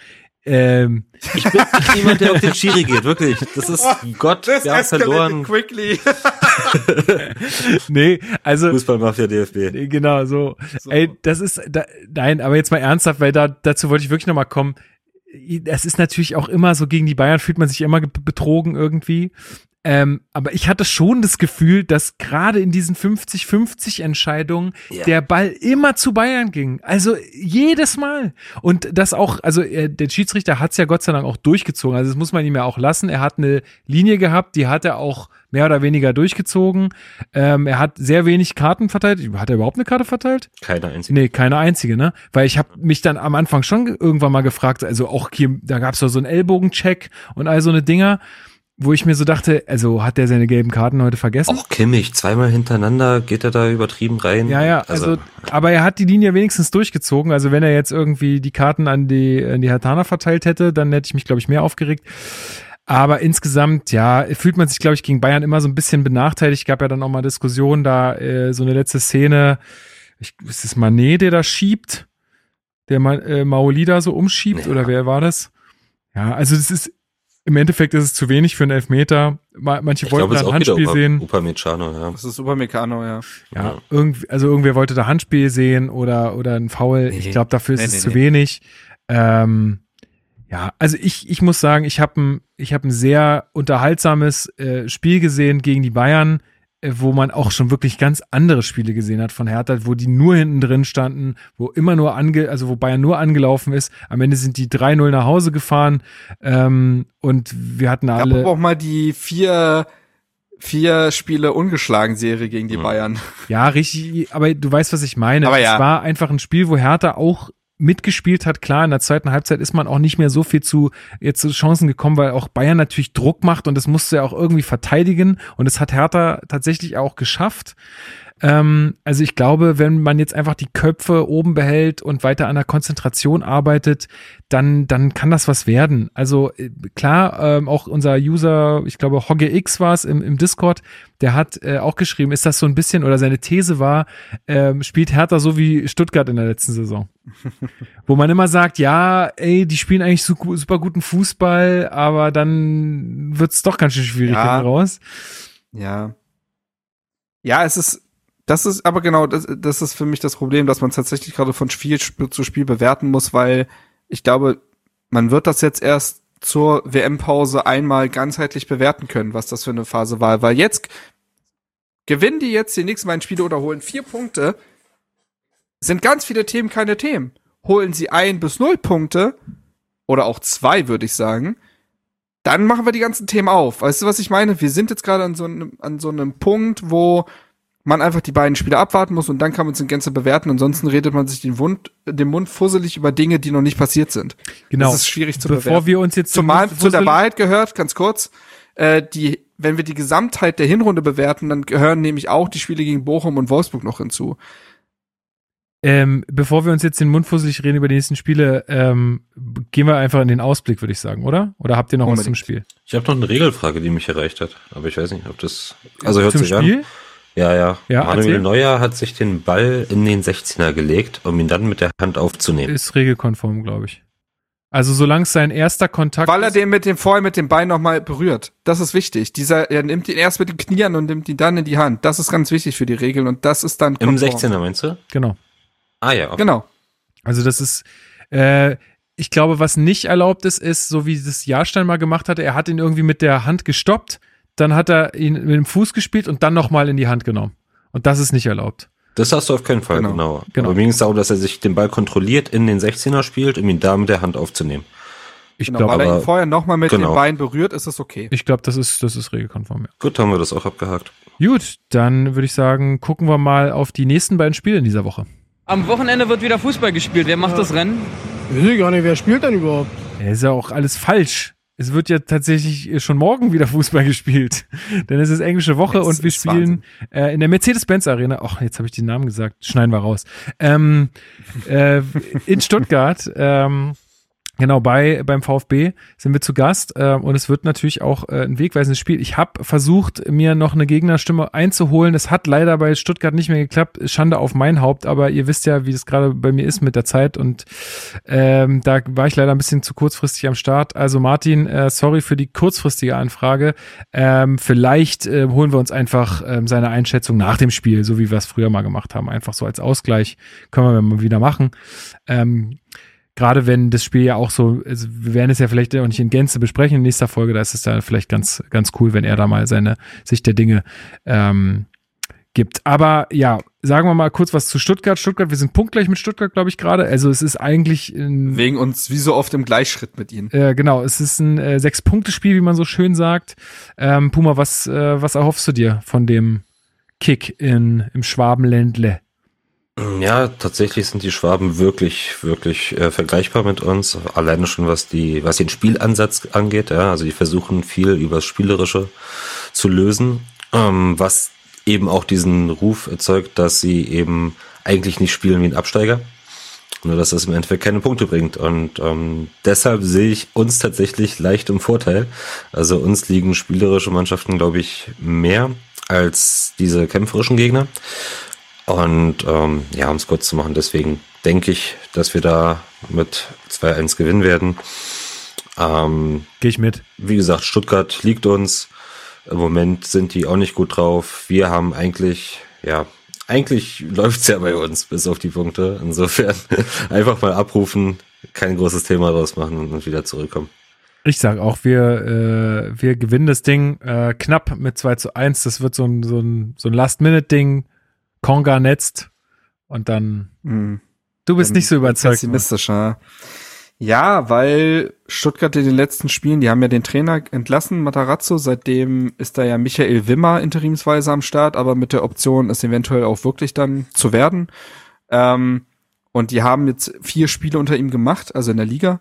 Ähm, Ich bin nicht <laughs> jemand, der auf den Schiri geht, wirklich. Das ist <laughs> Gott, wir haben verloren. quickly. <laughs> nee, also Fußballmafia DFB. Nee, Genau, so. So. Ey, das ist, da, nein, aber jetzt mal ernsthaft, weil da, dazu wollte ich wirklich nochmal kommen. Das ist natürlich auch immer so, gegen die Bayern fühlt man sich immer ge- betrogen irgendwie. Ähm, aber ich hatte schon das Gefühl, dass gerade in diesen 50-50 Entscheidungen Ja. der Ball immer zu Bayern ging. Also jedes Mal. Und das auch, also äh, der Schiedsrichter hat es ja Gott sei Dank auch durchgezogen. Also das muss man ihm ja auch lassen. Er hat eine Linie gehabt, die hat er auch mehr oder weniger durchgezogen. Ähm, er hat sehr wenig Karten verteilt. Hat er überhaupt eine Karte verteilt? Keine einzige. Nee, keine einzige, ne? Weil ich habe mich dann am Anfang schon irgendwann mal gefragt, also auch hier, da gab's doch so einen Ellbogencheck und all so eine Dinger, wo ich mir so dachte, also hat der seine gelben Karten heute vergessen? Auch Kimmich, zweimal hintereinander geht er da übertrieben rein. Ja, ja, also, aber er hat die Linie wenigstens durchgezogen. Also wenn er jetzt irgendwie die Karten an die, an die Hatana verteilt hätte, dann hätte ich mich, glaube ich, mehr aufgeregt. Aber insgesamt, ja, fühlt man sich, glaube ich, gegen Bayern immer so ein bisschen benachteiligt. Gab ja dann auch mal Diskussionen, da äh, so eine letzte Szene, ich, ist es Manet, der da schiebt? Der Ma äh, Maolida so umschiebt? Ja. Oder wer war das? Ja, also das ist, im Endeffekt ist es zu wenig für einen Elfmeter. Ma manche ich wollten glaube, da ein Handspiel Upa, sehen. Upamecano, ja. Das ist Upamecano, ja. Ja, irgendwie, also irgendwer wollte da Handspiel sehen oder, oder ein Foul. Nee. Ich glaube, dafür ist Nee, es nee, zu nee. wenig. Ähm, ja, also ich, ich muss sagen, ich habe ein, ich hab ein sehr unterhaltsames äh, Spiel gesehen gegen die Bayern, äh, wo man auch schon wirklich ganz andere Spiele gesehen hat von Hertha, wo die nur hinten drin standen, wo immer nur ange, also wo Bayern nur angelaufen ist. Am Ende sind die 3-0 nach Hause gefahren ähm, und wir hatten alle. aber auch mal die vier, vier Spiele ungeschlagen Serie gegen die Mhm. Bayern. Ja, richtig, aber du weißt, was ich meine. Aber es ja. war einfach ein Spiel, wo Hertha auch mitgespielt hat. Klar, in der zweiten Halbzeit ist man auch nicht mehr so viel zu jetzt zu Chancen gekommen, weil auch Bayern natürlich Druck macht und das musste er auch irgendwie verteidigen und das hat Hertha tatsächlich auch geschafft. Ähm, also ich glaube, wenn man jetzt einfach die Köpfe oben behält und weiter an der Konzentration arbeitet, dann, dann kann das was werden. Also äh, klar, ähm, auch unser User, ich glaube Hogge X war es im, im Discord, der hat äh, auch geschrieben, ist das so ein bisschen, oder seine These war, ähm, spielt Hertha so wie Stuttgart in der letzten Saison. <laughs> Wo man immer sagt, ja, ey, die spielen eigentlich su super guten Fußball, aber dann wird's doch ganz schön schwierig Ja. raus. Ja. Ja, es ist, das ist aber genau, das, das ist für mich das Problem, dass man tatsächlich gerade von Spiel zu Spiel bewerten muss, weil ich glaube, man wird das jetzt erst zur WM-Pause einmal ganzheitlich bewerten können, was das für eine Phase war, weil jetzt gewinnen die jetzt die nächsten beiden Spiele oder holen vier Punkte, sind ganz viele Themen keine Themen. Holen sie ein bis null Punkte oder auch zwei, würde ich sagen, dann machen wir die ganzen Themen auf. Weißt du, was ich meine? Wir sind jetzt gerade an so einem, an so einem Punkt, wo man einfach die beiden Spiele abwarten muss und dann kann man es in Gänze bewerten. Ansonsten redet man sich den, Wund, den Mund fusselig über Dinge, die noch nicht passiert sind. Genau. Das ist schwierig zu Bevor bewerten. wir uns jetzt Zumal zu der Wahrheit gehört, ganz kurz, äh, die, wenn wir die Gesamtheit der Hinrunde bewerten, dann gehören nämlich auch die Spiele gegen Bochum und Wolfsburg noch hinzu. Ähm, bevor wir uns jetzt den Mund fusselig reden über die nächsten Spiele, ähm, gehen wir einfach in den Ausblick, würde ich sagen, oder? Oder habt ihr noch was zum Unbedingt. Spiel? Ich habe noch eine Regelfrage, die mich erreicht hat. Aber ich weiß nicht, ob das. Also hört zum sich Spiel? an. Ja, ja. Ja, Manuel erzähl. Neuer hat sich den Ball in den 16er gelegt, um ihn dann mit der Hand aufzunehmen. Ist regelkonform, glaube ich. Also solange es sein erster Kontakt Weil er den mit dem vorher mit dem Bein nochmal berührt. Das ist wichtig. Dieser, er nimmt ihn erst mit den Kniern und nimmt ihn dann in die Hand. Das ist ganz wichtig für die Regeln und das ist dann Im konform. 16er meinst du? genau. Ah ja. Okay. Genau. Also das ist, äh, ich glaube, was nicht erlaubt ist, ist, so wie das Jahrstein mal gemacht hatte, er hat ihn irgendwie mit der Hand gestoppt, dann hat er ihn mit dem Fuß gespielt und dann nochmal in die Hand genommen. Und das ist nicht erlaubt. Das hast du auf keinen Fall, Genau. genau. Genau. Aber mir ging es darum, dass er sich den Ball kontrolliert in den 16er spielt, um ihn da mit der Hand aufzunehmen. Ich genau. glaube, Weil er aber- ihn vorher nochmal mit Genau. dem Bein berührt, ist es okay. ich glaube, das ist, das ist regelkonform, ja. Gut, haben wir das auch abgehakt. Gut, dann würde ich sagen, gucken wir mal auf die nächsten beiden Spiele in dieser Woche. Am Wochenende wird wieder Fußball gespielt. Wer macht das Rennen? Weiß ich gar nicht, wer spielt denn überhaupt? Ja, ist ja auch alles falsch. Es wird ja tatsächlich schon morgen wieder Fußball gespielt. <laughs> Denn es ist englische Woche Das und wir spielen äh, in der Mercedes-Benz Arena. Ach, jetzt habe ich den Namen gesagt. Schneiden wir raus. Ähm, äh, in Stuttgart. <laughs> Ähm, Genau, bei beim VfB sind wir zu Gast ähm, und es wird natürlich auch äh, ein wegweisendes Spiel. Ich habe versucht, mir noch eine Gegnerstimme einzuholen. Es hat leider bei Stuttgart nicht mehr geklappt. Schande auf mein Haupt, aber ihr wisst ja, wie das gerade bei mir ist mit der Zeit und ähm, da war ich leider ein bisschen zu kurzfristig am Start. Also Martin, äh, sorry für die kurzfristige Anfrage. Ähm, vielleicht äh, holen wir uns einfach ähm, seine Einschätzung nach dem Spiel, so wie wir es früher mal gemacht haben. Einfach so als Ausgleich können wir mal wieder machen. Ähm, gerade wenn das Spiel ja auch so, also wir werden es ja vielleicht auch nicht in Gänze besprechen in nächster Folge, da ist es da vielleicht ganz, ganz cool, wenn er da mal seine Sicht der Dinge ähm, gibt. Aber ja, sagen wir mal kurz was zu Stuttgart. Stuttgart, wir sind punktgleich mit Stuttgart, glaube ich, gerade. Also es ist eigentlich ein, Wegen uns wie so oft im Gleichschritt mit ihnen. äh, genau, es ist ein äh, Sechs-Punkte-Spiel, wie man so schön sagt. Ähm, Puma, was, äh, was erhoffst du dir von dem Kick in, im Schwabenländle? Ja, tatsächlich sind die Schwaben wirklich, wirklich äh, vergleichbar mit uns. Alleine schon was die, was den Spielansatz angeht. Ja, also die versuchen viel übers Spielerische zu lösen, ähm, was eben auch diesen Ruf erzeugt, dass sie eben eigentlich nicht spielen wie ein Absteiger. Nur dass das im Endeffekt keine Punkte bringt. Und ähm, deshalb sehe ich uns tatsächlich leicht im Vorteil. Also uns liegen spielerische Mannschaften, glaube ich, mehr als diese kämpferischen Gegner. Und ähm, ja, um es kurz zu machen, deswegen denke ich, dass wir da mit 2-1 gewinnen werden. Ähm, Gehe ich mit. wie gesagt, Stuttgart liegt uns. Im Moment sind die auch nicht gut drauf. Wir haben eigentlich, ja, eigentlich <laughs> läuft's ja bei uns bis auf die Punkte. Insofern <laughs> einfach mal abrufen, kein großes Thema draus machen und wieder zurückkommen. Ich sag auch, wir, äh, wir gewinnen das Ding äh, knapp mit 2 zu 1. Das wird so ein, so ein, so ein Last-Minute-Ding. Konga netzt. Und dann. Hm. Du bist Dann nicht so überzeugt. Mann. Pessimistischer. Ja, weil Stuttgart in den letzten Spielen, die haben ja den Trainer entlassen, Matarazzo, seitdem ist da ja Michael Wimmer interimsweise am Start, aber mit der Option, es eventuell auch wirklich dann zu werden. Ähm, und die haben jetzt vier Spiele unter ihm gemacht, also in der Liga.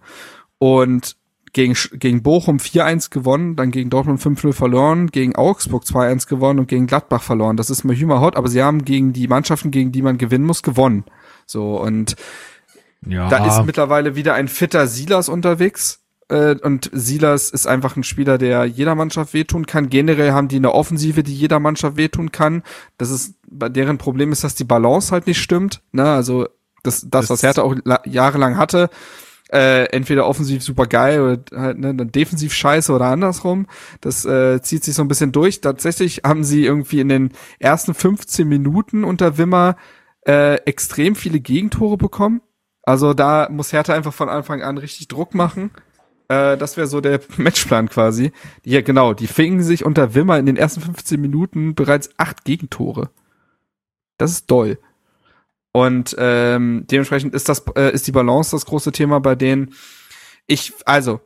Und gegen, gegen Bochum 4-1 gewonnen, dann gegen Dortmund 5-0 verloren, gegen Augsburg 2-1 gewonnen und gegen Gladbach verloren. Das ist mal Hümer Hot, aber sie haben gegen die Mannschaften, gegen die man gewinnen muss, gewonnen. So, und Ja. da ist mittlerweile wieder ein fitter Silas unterwegs. Äh, und Silas ist einfach ein Spieler, der jeder Mannschaft wehtun kann. Generell haben die eine Offensive, die jeder Mannschaft wehtun kann. Das ist, bei deren Problem ist, dass die Balance halt nicht stimmt. Ne? Also das, das, Das- was Hertha auch la- jahrelang hatte, äh, entweder offensiv super geil oder halt ne, dann defensiv scheiße oder andersrum. Das äh, zieht sich so ein bisschen durch. Tatsächlich haben sie irgendwie in den ersten 15 Minuten unter Wimmer äh, extrem viele Gegentore bekommen. Also da muss Hertha einfach von Anfang an richtig Druck machen. Äh, das wäre so der <laughs> Matchplan quasi. Ja, genau, die fingen sich unter Wimmer in den ersten 15 Minuten bereits acht Gegentore. Das ist doll. Und ähm, dementsprechend ist das äh, ist die Balance das große Thema bei denen. Ich also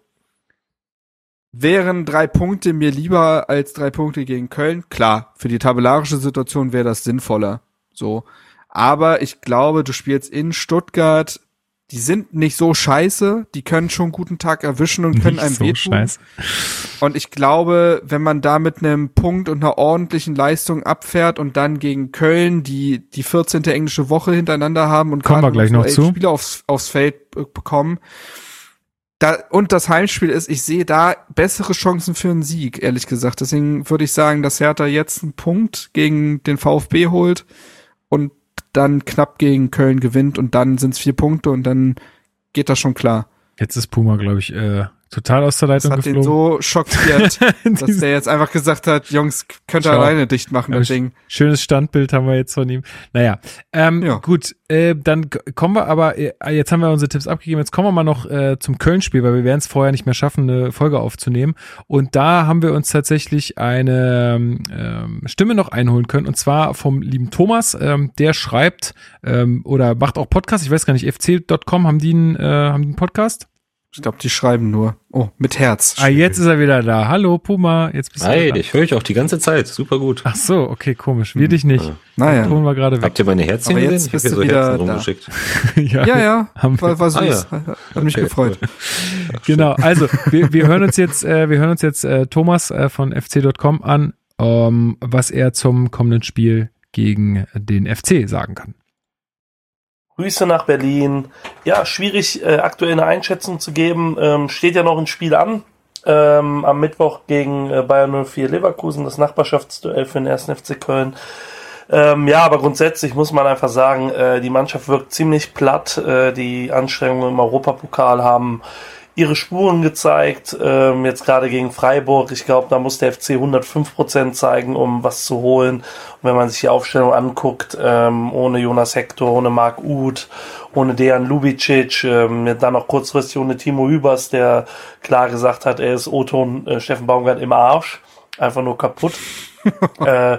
wären drei Punkte mir lieber als drei Punkte gegen Köln. Klar, für die tabellarische Situation wäre das sinnvoller. So, aber ich glaube, du spielst in Stuttgart. Die sind nicht so scheiße, die können schon einen guten Tag erwischen und können Nicht einem so wehtun. scheiße. Und ich glaube, wenn man da mit einem Punkt und einer ordentlichen Leistung abfährt und dann gegen Köln, die die 14. englische Woche hintereinander haben und Kommen wir gleich noch zu. Spieler aufs, aufs Feld be- bekommen, da, und das Heimspiel ist, ich sehe da bessere Chancen für einen Sieg, ehrlich gesagt. Deswegen würde ich sagen, dass Hertha jetzt einen Punkt gegen den VfB holt und dann knapp gegen Köln gewinnt und dann sind es vier Punkte und dann geht das schon klar. Jetzt ist Puma, glaube ich, äh, total aus der Das Leitung hat den geflogen. so schockiert, <laughs> dass der jetzt einfach gesagt hat, Jungs, könnt ihr alleine dicht machen, das Ding. Schönes Standbild haben wir jetzt von ihm. Naja, ähm, Ja. gut, äh, dann kommen wir aber, äh, jetzt haben wir unsere Tipps abgegeben, jetzt kommen wir mal noch äh, zum Köln-Spiel, weil wir werden es vorher nicht mehr schaffen, eine Folge aufzunehmen. Und da haben wir uns tatsächlich eine ähm, Stimme noch einholen können, und zwar vom lieben Thomas, ähm, der schreibt ähm, oder macht auch Podcast, ich weiß gar nicht, fc.com, haben die einen, äh, haben die einen Podcast? Ich glaube, die schreiben nur. Oh, mit Herz. Ah, jetzt ist er wieder da. Hallo, Puma, jetzt bist du Hey, wieder da. dich höre ich auch die ganze Zeit. Super gut. Ach so, okay, komisch. Wir dich nicht. Naja. Holen wir gerade weg. Habt ihr meine Herzchen Aber gesehen? jetzt Ich habe du so wieder Herzen da. rumgeschickt. <laughs> Ja, ja, <laughs> Haben wir. war, war süß. Ah, ja. Hat, hat mich Okay, gefreut. <laughs> Genau, also wir, wir hören uns jetzt, äh, wir hören uns jetzt äh, Thomas äh, von fc.com an, ähm, was er zum kommenden Spiel gegen den FC sagen kann. Grüße nach Berlin. Ja, schwierig äh, aktuell eine Einschätzung zu geben. Ähm, steht ja noch ein Spiel an. Ähm, am Mittwoch gegen äh, Bayern 04 Leverkusen, das Nachbarschaftsduell für den 1. FC Köln. Ähm, ja, aber grundsätzlich muss man einfach sagen, äh, die Mannschaft wirkt ziemlich platt. Äh, die Anstrengungen im Europapokal haben ihre Spuren gezeigt, ähm, jetzt gerade gegen Freiburg. Ich glaube, da muss der FC 105 Prozent zeigen, um was zu holen. Und wenn man sich die Aufstellung anguckt, ähm, ohne Jonas Hector, ohne Marc Uth, ohne Dejan Lubicic, ähm, dann noch kurzfristig ohne Timo Hübers, der klar gesagt hat, er ist Otto und äh, Steffen Baumgart im Arsch, einfach nur kaputt. <laughs> äh,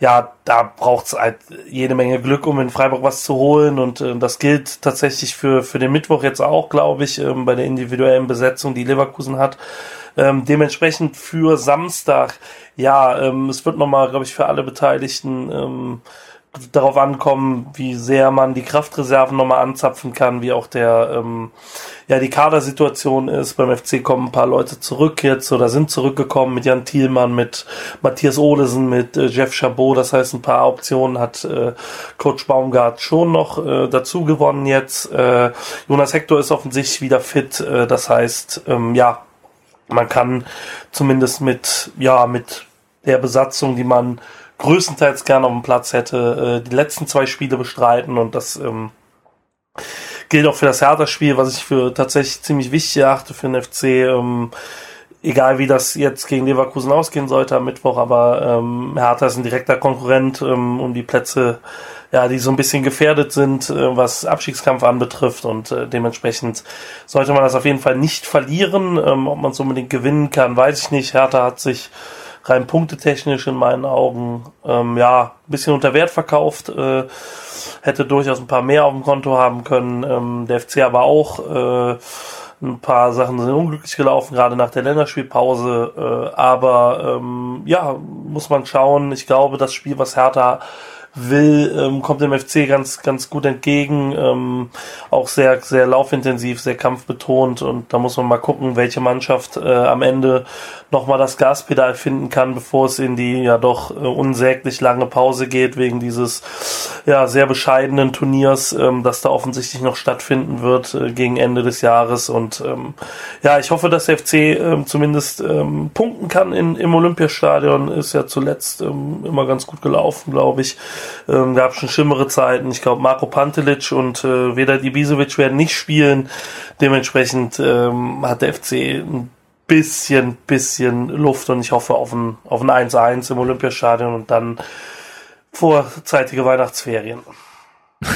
ja, da braucht's halt jede Menge Glück, um in Freiburg was zu holen. Und äh, das gilt tatsächlich für, für den Mittwoch jetzt auch, glaube ich, ähm, bei der individuellen Besetzung, die Leverkusen hat. Ähm, dementsprechend für Samstag, ja, ähm, es wird nochmal, glaube ich, für alle Beteiligten ähm, darauf ankommen, wie sehr man die Kraftreserven nochmal anzapfen kann, wie auch der, ähm, ja, die Kadersituation ist. Beim FC kommen ein paar Leute zurück jetzt oder sind zurückgekommen mit Jan Thielmann, mit Matthias Olesen, mit äh, Jeff Chabot. Das heißt, ein paar Optionen hat äh, Coach Baumgart schon noch äh, dazu gewonnen jetzt. Äh, Jonas Hector ist offensichtlich wieder fit. Äh, das heißt, ähm, ja, man kann zumindest mit, ja, mit der Besatzung, die man größtenteils gerne auf dem Platz hätte, äh, die letzten zwei Spiele bestreiten und das ähm, gilt auch für das Hertha-Spiel, was ich für tatsächlich ziemlich wichtig erachte für den FC. Ähm, egal wie das jetzt gegen Leverkusen ausgehen sollte am Mittwoch, aber ähm, Hertha ist ein direkter Konkurrent ähm, um die Plätze, ja, die so ein bisschen gefährdet sind, äh, was Abstiegskampf anbetrifft und äh, dementsprechend sollte man das auf jeden Fall nicht verlieren. Ähm, ob man es unbedingt gewinnen kann, weiß ich nicht. Hertha hat sich rein punktetechnisch in meinen Augen ähm, ja ein bisschen unter Wert verkauft. Äh, hätte durchaus ein paar mehr auf dem Konto haben können. Ähm, der FC aber auch. Äh, ein paar Sachen sind unglücklich gelaufen, gerade nach der Länderspielpause. Äh, aber ähm, ja, muss man schauen. Ich glaube, das Spiel, was Hertha will, ähm, kommt dem FC ganz, ganz gut entgegen. Ähm, auch sehr, sehr laufintensiv, sehr kampfbetont und da muss man mal gucken, welche Mannschaft äh, am Ende nochmal das Gaspedal finden kann, bevor es in die ja doch äh, unsäglich lange Pause geht, wegen dieses ja sehr bescheidenen Turniers, ähm, das da offensichtlich noch stattfinden wird äh, gegen Ende des Jahres. Und ähm, ja, ich hoffe, dass der FC ähm, zumindest ähm, punkten kann in, im Olympiastadion. Ist ja zuletzt ähm, immer ganz gut gelaufen, glaube ich. Ähm, gab schon schlimmere Zeiten. Ich glaube, Marco Pantelic und äh, Veda Ibisevic werden nicht spielen. Dementsprechend ähm, hat der FC ein bisschen, bisschen Luft und ich hoffe auf ein, auf ein 1-1 im Olympiastadion und dann vorzeitige Weihnachtsferien. <laughs>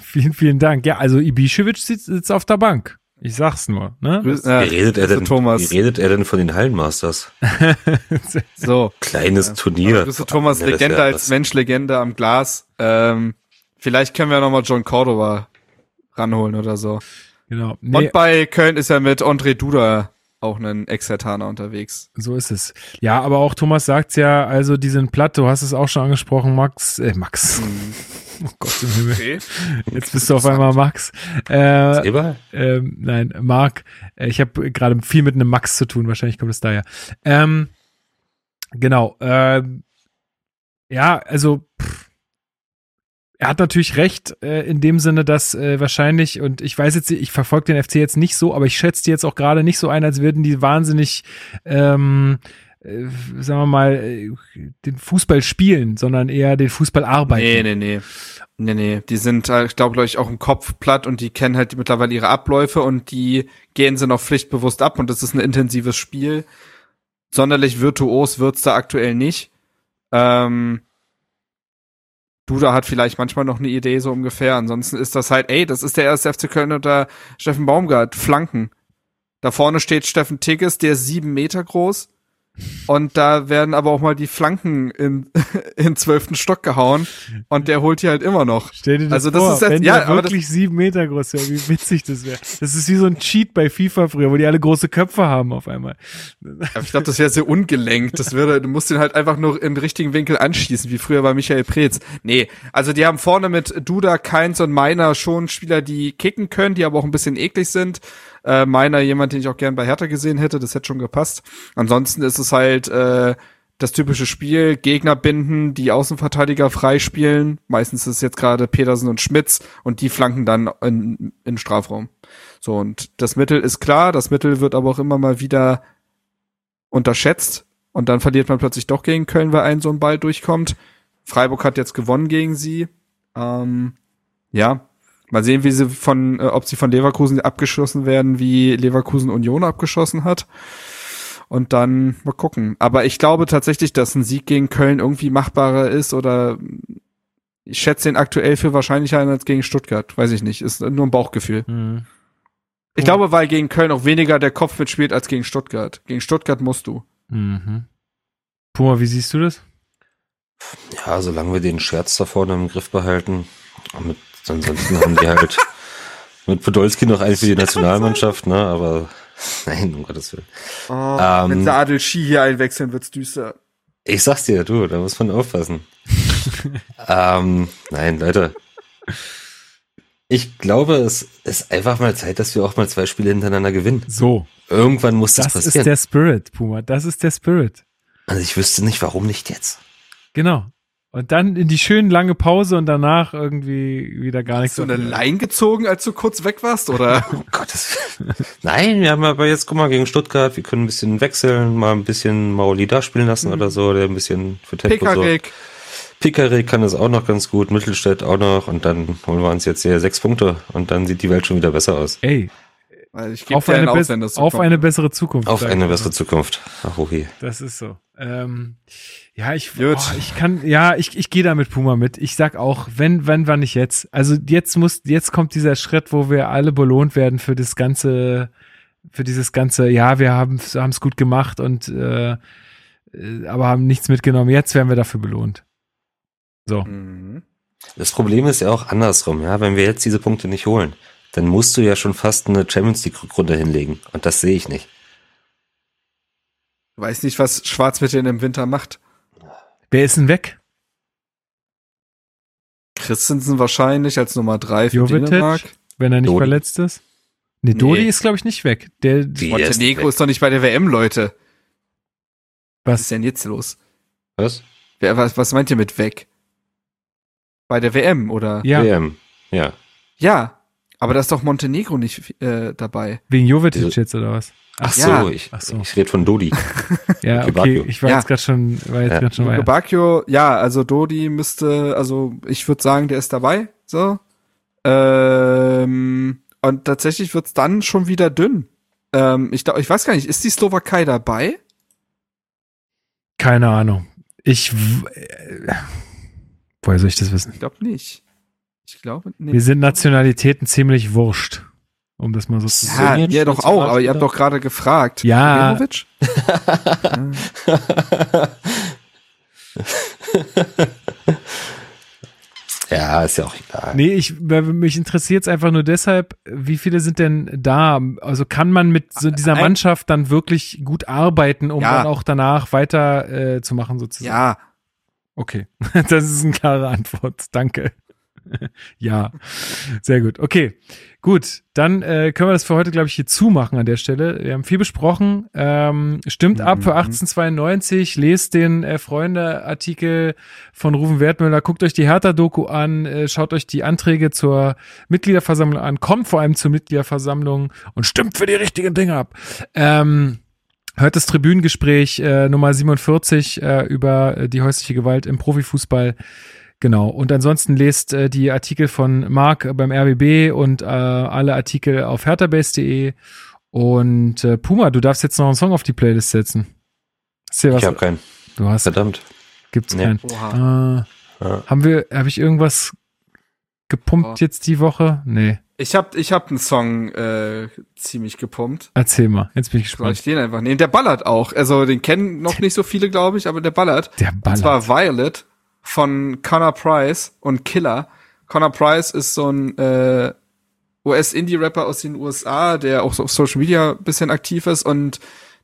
vielen, vielen Dank. Ja, also Ibišević sitzt, sitzt auf der Bank. Ich sag's nur. Ne? Wie, redet er denn, Thomas. wie redet er denn von den Hallenmasters? <laughs> so. Kleines Ja. Turnier. Grüße Thomas, Ende des Legende als Mensch, Legende am Glas. Ähm, vielleicht können wir nochmal John Cordova ranholen oder so. Genau. Nee, Und bei Köln ist er mit André Duda auch ein Ex-Hertaner unterwegs. so ist es. Ja, aber auch Thomas sagt's ja, also die sind platt, du hast es auch schon angesprochen, Max, äh, Max. <laughs> Oh Gott im Himmel. Okay. Jetzt bist du auf einmal Max. Äh, Eberl? ähm, nein, Marc. Äh, ich habe gerade viel mit einem Max zu tun, wahrscheinlich kommt es daher. Ähm, genau. Ähm, ja, also pff, er hat natürlich recht äh, in dem Sinne, dass äh, wahrscheinlich, und ich weiß jetzt, ich verfolge den FC jetzt nicht so, aber ich schätze die jetzt auch gerade nicht so ein, als würden die wahnsinnig ähm, äh, sagen wir mal, äh, den Fußball spielen, sondern eher den Fußball arbeiten. Nee, nee, nee. Nee, nee. Die sind, äh, ich glaube, glaube ich, auch im Kopf platt und die kennen halt mittlerweile ihre Abläufe und die gehen sie noch pflichtbewusst ab und das ist ein intensives Spiel. Sonderlich virtuos wird's da aktuell nicht. Ähm, Duda hat vielleicht manchmal noch eine Idee so ungefähr. Ansonsten ist das halt, ey, das ist der erste FC Köln unter Steffen Baumgart. Flanken. Da vorne steht Steffen Tigges, der ist sieben Meter groß. Und da werden aber auch mal die Flanken in, <laughs> in zwölften Stock gehauen. Und der holt hier halt immer noch. Stell dir das Also das vor, ist jetzt- wenn ja, aber das- wirklich sieben Meter groß wäre, wie witzig das wäre. Das ist wie so ein Cheat bei FIFA früher, wo die alle große Köpfe haben auf einmal. Aber ich glaube, das wäre sehr ungelenkt. Das wäre, du musst den halt einfach nur im richtigen Winkel anschießen, wie früher bei Michael Preetz. Nee, also die haben vorne mit Duda, Keins und Meiner schon Spieler, die kicken können, die aber auch ein bisschen eklig sind. Äh, Meiner jemand, den ich auch gern bei Hertha gesehen hätte, das hätte schon gepasst. Ansonsten ist es halt äh, das typische Spiel, Gegner binden, die Außenverteidiger freispielen. Meistens ist es jetzt gerade Petersen und Schmitz und die flanken dann in, in Strafraum. So, und das Mittel ist klar, das Mittel wird aber auch immer mal wieder unterschätzt und dann verliert man plötzlich doch gegen Köln, weil ein so ein Ball durchkommt. Freiburg hat jetzt gewonnen gegen sie. Ähm, ja, Mal sehen, wie sie von, äh, ob sie von Leverkusen abgeschossen werden, wie Leverkusen Union abgeschossen hat. Und dann mal gucken. Aber ich glaube tatsächlich, dass ein Sieg gegen Köln irgendwie machbarer ist oder ich schätze den aktuell für wahrscheinlicher ein als gegen Stuttgart. Weiß ich nicht. Ist nur ein Bauchgefühl. Hm. Ich glaube, weil gegen Köln auch weniger der Kopf mitspielt als gegen Stuttgart. Gegen Stuttgart musst du. Mhm. Puma, wie siehst du das? Ja, solange wir den Scherz da vorne im Griff behalten. Mit, ansonsten haben die halt <laughs> mit Podolski noch einen für die Nationalmannschaft, ne? Aber <laughs> nein, um Gottes Willen. Oh, Ähm, wenn sie Adel Ski hier einwechseln, wird's düster. Ich sag's dir, du, da muss man aufpassen. <laughs> ähm, nein, Leute. Ich glaube, es ist einfach mal Zeit, dass wir auch mal zwei Spiele hintereinander gewinnen. So, Irgendwann muss das, das ist passieren. der Spirit, Puma. Das ist der Spirit. also ich wüsste nicht, warum nicht jetzt. Genau. Und dann in die schöne lange Pause und danach irgendwie wieder gar nichts. Hast du eine Line gezogen, als du kurz weg warst, oder? Um Gottes Willen. Nein, wir haben aber jetzt, guck mal, gegen Stuttgart, wir können ein bisschen wechseln, mal ein bisschen Maoli da spielen lassen oder so, der ein bisschen für Tempo so. Pekarik. Pickerick kann das auch noch ganz gut, Mittelstädt auch noch und dann holen wir uns jetzt hier sechs Punkte und dann sieht die Welt schon wieder besser aus. Ey, Ich auf, eine, das so auf kommt. eine bessere Zukunft. Auf eine bessere mal. Zukunft. Ach, okay. Das ist so. Ähm, ja, ich, oh, ich kann, ja, ich, ich gehe da mit Puma mit. Ich sag auch, wenn, wenn, wann nicht jetzt. Also jetzt muss, jetzt kommt dieser Schritt, wo wir alle belohnt werden für das ganze, für dieses ganze, ja, wir haben es gut gemacht und äh, äh, aber haben nichts mitgenommen. Jetzt werden wir dafür belohnt. So. Mhm. Das Problem ist ja auch andersrum, ja, wenn wir jetzt diese Punkte nicht holen, dann musst du ja schon fast eine Champions League Rückrunde hinlegen und das sehe ich nicht. Du weißt nicht, was Schwarz mit denen im Winter macht. Wer ist denn weg? Christensen wahrscheinlich als Nummer drei für Jovetic? Dänemark. Wenn er nicht Dodi. verletzt ist? Nee, Dodi Nee. ist, glaube ich, nicht weg. Der, ist Montenegro weg. ist doch nicht bei der WM, Leute. Was was? ist denn jetzt los? Was? Wer, was, was meint ihr mit weg? Bei der WM, oder? Ja, WM. Ja. Ja, aber da ist doch Montenegro nicht äh, dabei. wegen Jovetic Diese- jetzt oder was? Ach Ja. so, ich, Ach so. ich rede von Dodi. <laughs> Ja, okay, ich war Ja. jetzt gerade schon, war jetzt Ja. gerade schon weiter. Bacchio, ja, also Dodi müsste, also ich würde sagen, der ist dabei. So. Ähm, und tatsächlich wird's dann schon wieder dünn. Ähm, ich, ich weiß gar nicht, ist die Slowakei dabei? Keine Ahnung. Ich, äh, woher soll ich das wissen? Ich glaube nicht. Ich glaube nicht. Wir sind Nationalitäten ziemlich wurscht, um das mal so zu sagen. ja, ihr doch auch, aber ihr habt doch gerade gefragt. Ja. <laughs> Ja, ist ja auch egal. Nee, ich, mich interessiert es einfach nur deshalb, wie viele sind denn da? Also kann man mit so dieser Mannschaft dann wirklich gut arbeiten, um Ja. dann auch danach weiter äh, zu machen sozusagen? Ja, Okay, <laughs> das ist eine klare Antwort. Danke. <laughs> ja, sehr gut. Okay, gut. Dann äh, können wir das für heute, glaube ich, hier zumachen an der Stelle. Wir haben viel besprochen. Ähm, stimmt ab für 1892. Lest den äh, Freunde-Artikel von Rufen Wertmüller. Guckt euch die Hertha-Doku an. Äh, schaut euch die Anträge zur Mitgliederversammlung an. Kommt vor allem zur Mitgliederversammlung und stimmt für die richtigen Dinge ab. Ähm, Hört das Tribünengespräch äh, Nummer 47 äh, über äh, die häusliche Gewalt im Profifußball. Genau. Und ansonsten lest äh, die Artikel von Marc beim RBB und äh, alle Artikel auf herterbase.de. Und äh, Puma, du darfst jetzt noch einen Song auf die Playlist setzen. Ist dir was? Ich habe keinen. du hast, Verdammt. gibt's Nee. keinen. Oha. Äh, Ja. haben wir, habe ich irgendwas gepumpt Oh. jetzt die Woche? Nee. Ich hab, ich hab einen Song äh, ziemlich gepumpt. Erzähl mal. Jetzt bin ich Soll ich gespannt. den einfach nehmen? Der ballert auch. Also den kennen noch nicht so viele, glaube ich, aber der ballert. Der Und zwar Ballert. Violet von Connor Price und Killer. Connor Price ist so ein äh, US-Indie-Rapper aus den USA, der auch so auf Social Media ein bisschen aktiv ist und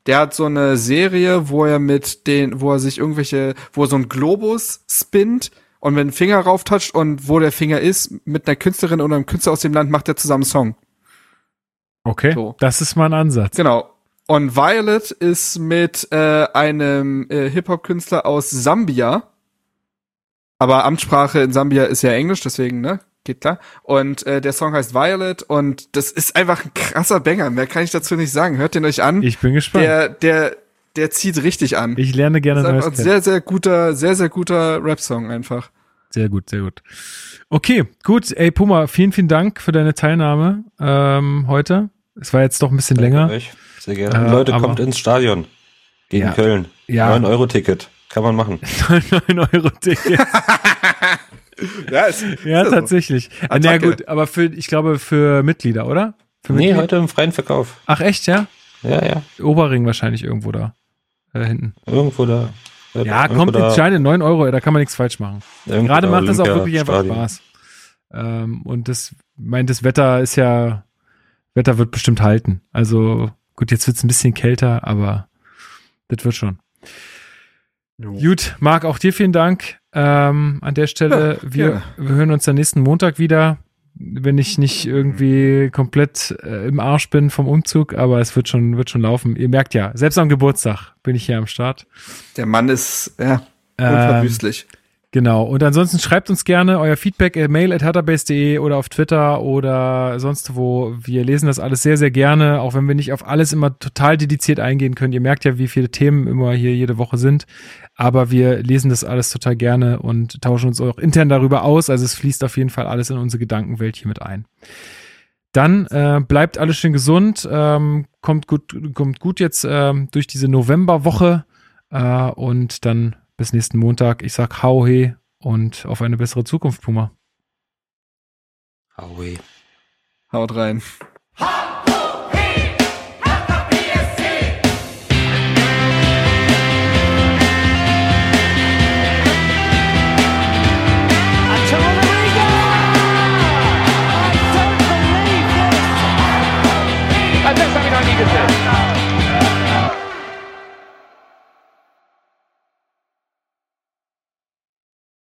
der hat so eine Serie, wo er mit den, wo er sich irgendwelche, wo er so ein Globus spinnt und wenn ein Finger rauftatscht und wo der Finger ist, mit einer Künstlerin oder einem Künstler aus dem Land macht er zusammen einen Song. Okay, So. das ist mal ein Ansatz. Genau. Und Violet ist mit äh, einem äh, Hip-Hop-Künstler aus Sambia. Aber Amtssprache in Sambia ist ja Englisch, deswegen, ne? Geht klar. Und äh, der Song heißt Violet und das ist einfach ein krasser Banger. Mehr kann ich dazu nicht sagen. Hört den euch an. Ich bin gespannt. der, der, der zieht richtig an. ich lerne gerne das ist Neues ein sehr, sehr guter, sehr, sehr guter Rap-Song einfach. Sehr gut, sehr gut. Okay, gut. Ey, Puma, vielen, vielen Dank für deine Teilnahme ähm, heute. Es war jetzt doch ein bisschen länger. Euch. Sehr gerne. Äh, Leute, kommt ins Stadion. Gegen Ja. Köln. Ja. 9 Euro Ticket. Kann man machen. <laughs> 9 Euro Ticket. <laughs> Ja, ist, Ja, ist so. tatsächlich. Äh, Na gut, aber für, ich glaube, für Mitglieder, oder? Für Nee, Mitglieder? heute im freien Verkauf. Ach, echt, ja? Ja, ja. Oberring wahrscheinlich irgendwo da. Äh, hinten. Irgendwo da. Ja, Irgendwo kommt da- ins Scheine 9 Euro, da kann man nichts falsch machen. irgendwo Gerade da macht das auch Olympia- wirklich einfach Stadion. Spaß. Ähm, und das, mein, das Wetter ist ja, Wetter wird bestimmt halten. Also, gut, jetzt wird's ein bisschen kälter, aber das wird schon. Gut, Marc, auch dir vielen Dank. Ähm, an der Stelle, Ja, wir, wir hören uns dann nächsten Montag wieder, wenn ich nicht irgendwie komplett äh, im Arsch bin vom Umzug, aber es wird schon, wird schon laufen. Ihr merkt ja, selbst am Geburtstag bin ich hier am Start. Der Mann ist, ja, Ähm, unverwüstlich. Genau. Und ansonsten schreibt uns gerne euer Feedback äh, mail at hatterbase.de oder auf Twitter oder sonst wo. Wir lesen das alles sehr, sehr gerne, auch wenn wir nicht auf alles immer total dediziert eingehen können. Ihr merkt ja, wie viele Themen immer hier jede Woche sind. Aber wir lesen das alles total gerne und tauschen uns auch intern darüber aus. Also es fließt auf jeden Fall alles in unsere Gedankenwelt hier mit ein. Dann äh, bleibt alles schön gesund, ähm, kommt gut, kommt gut jetzt ähm, durch diese Novemberwoche äh, und dann bis nächsten Montag. Ich sag hau he und auf eine bessere Zukunft, Puma. Aue. Haut rein.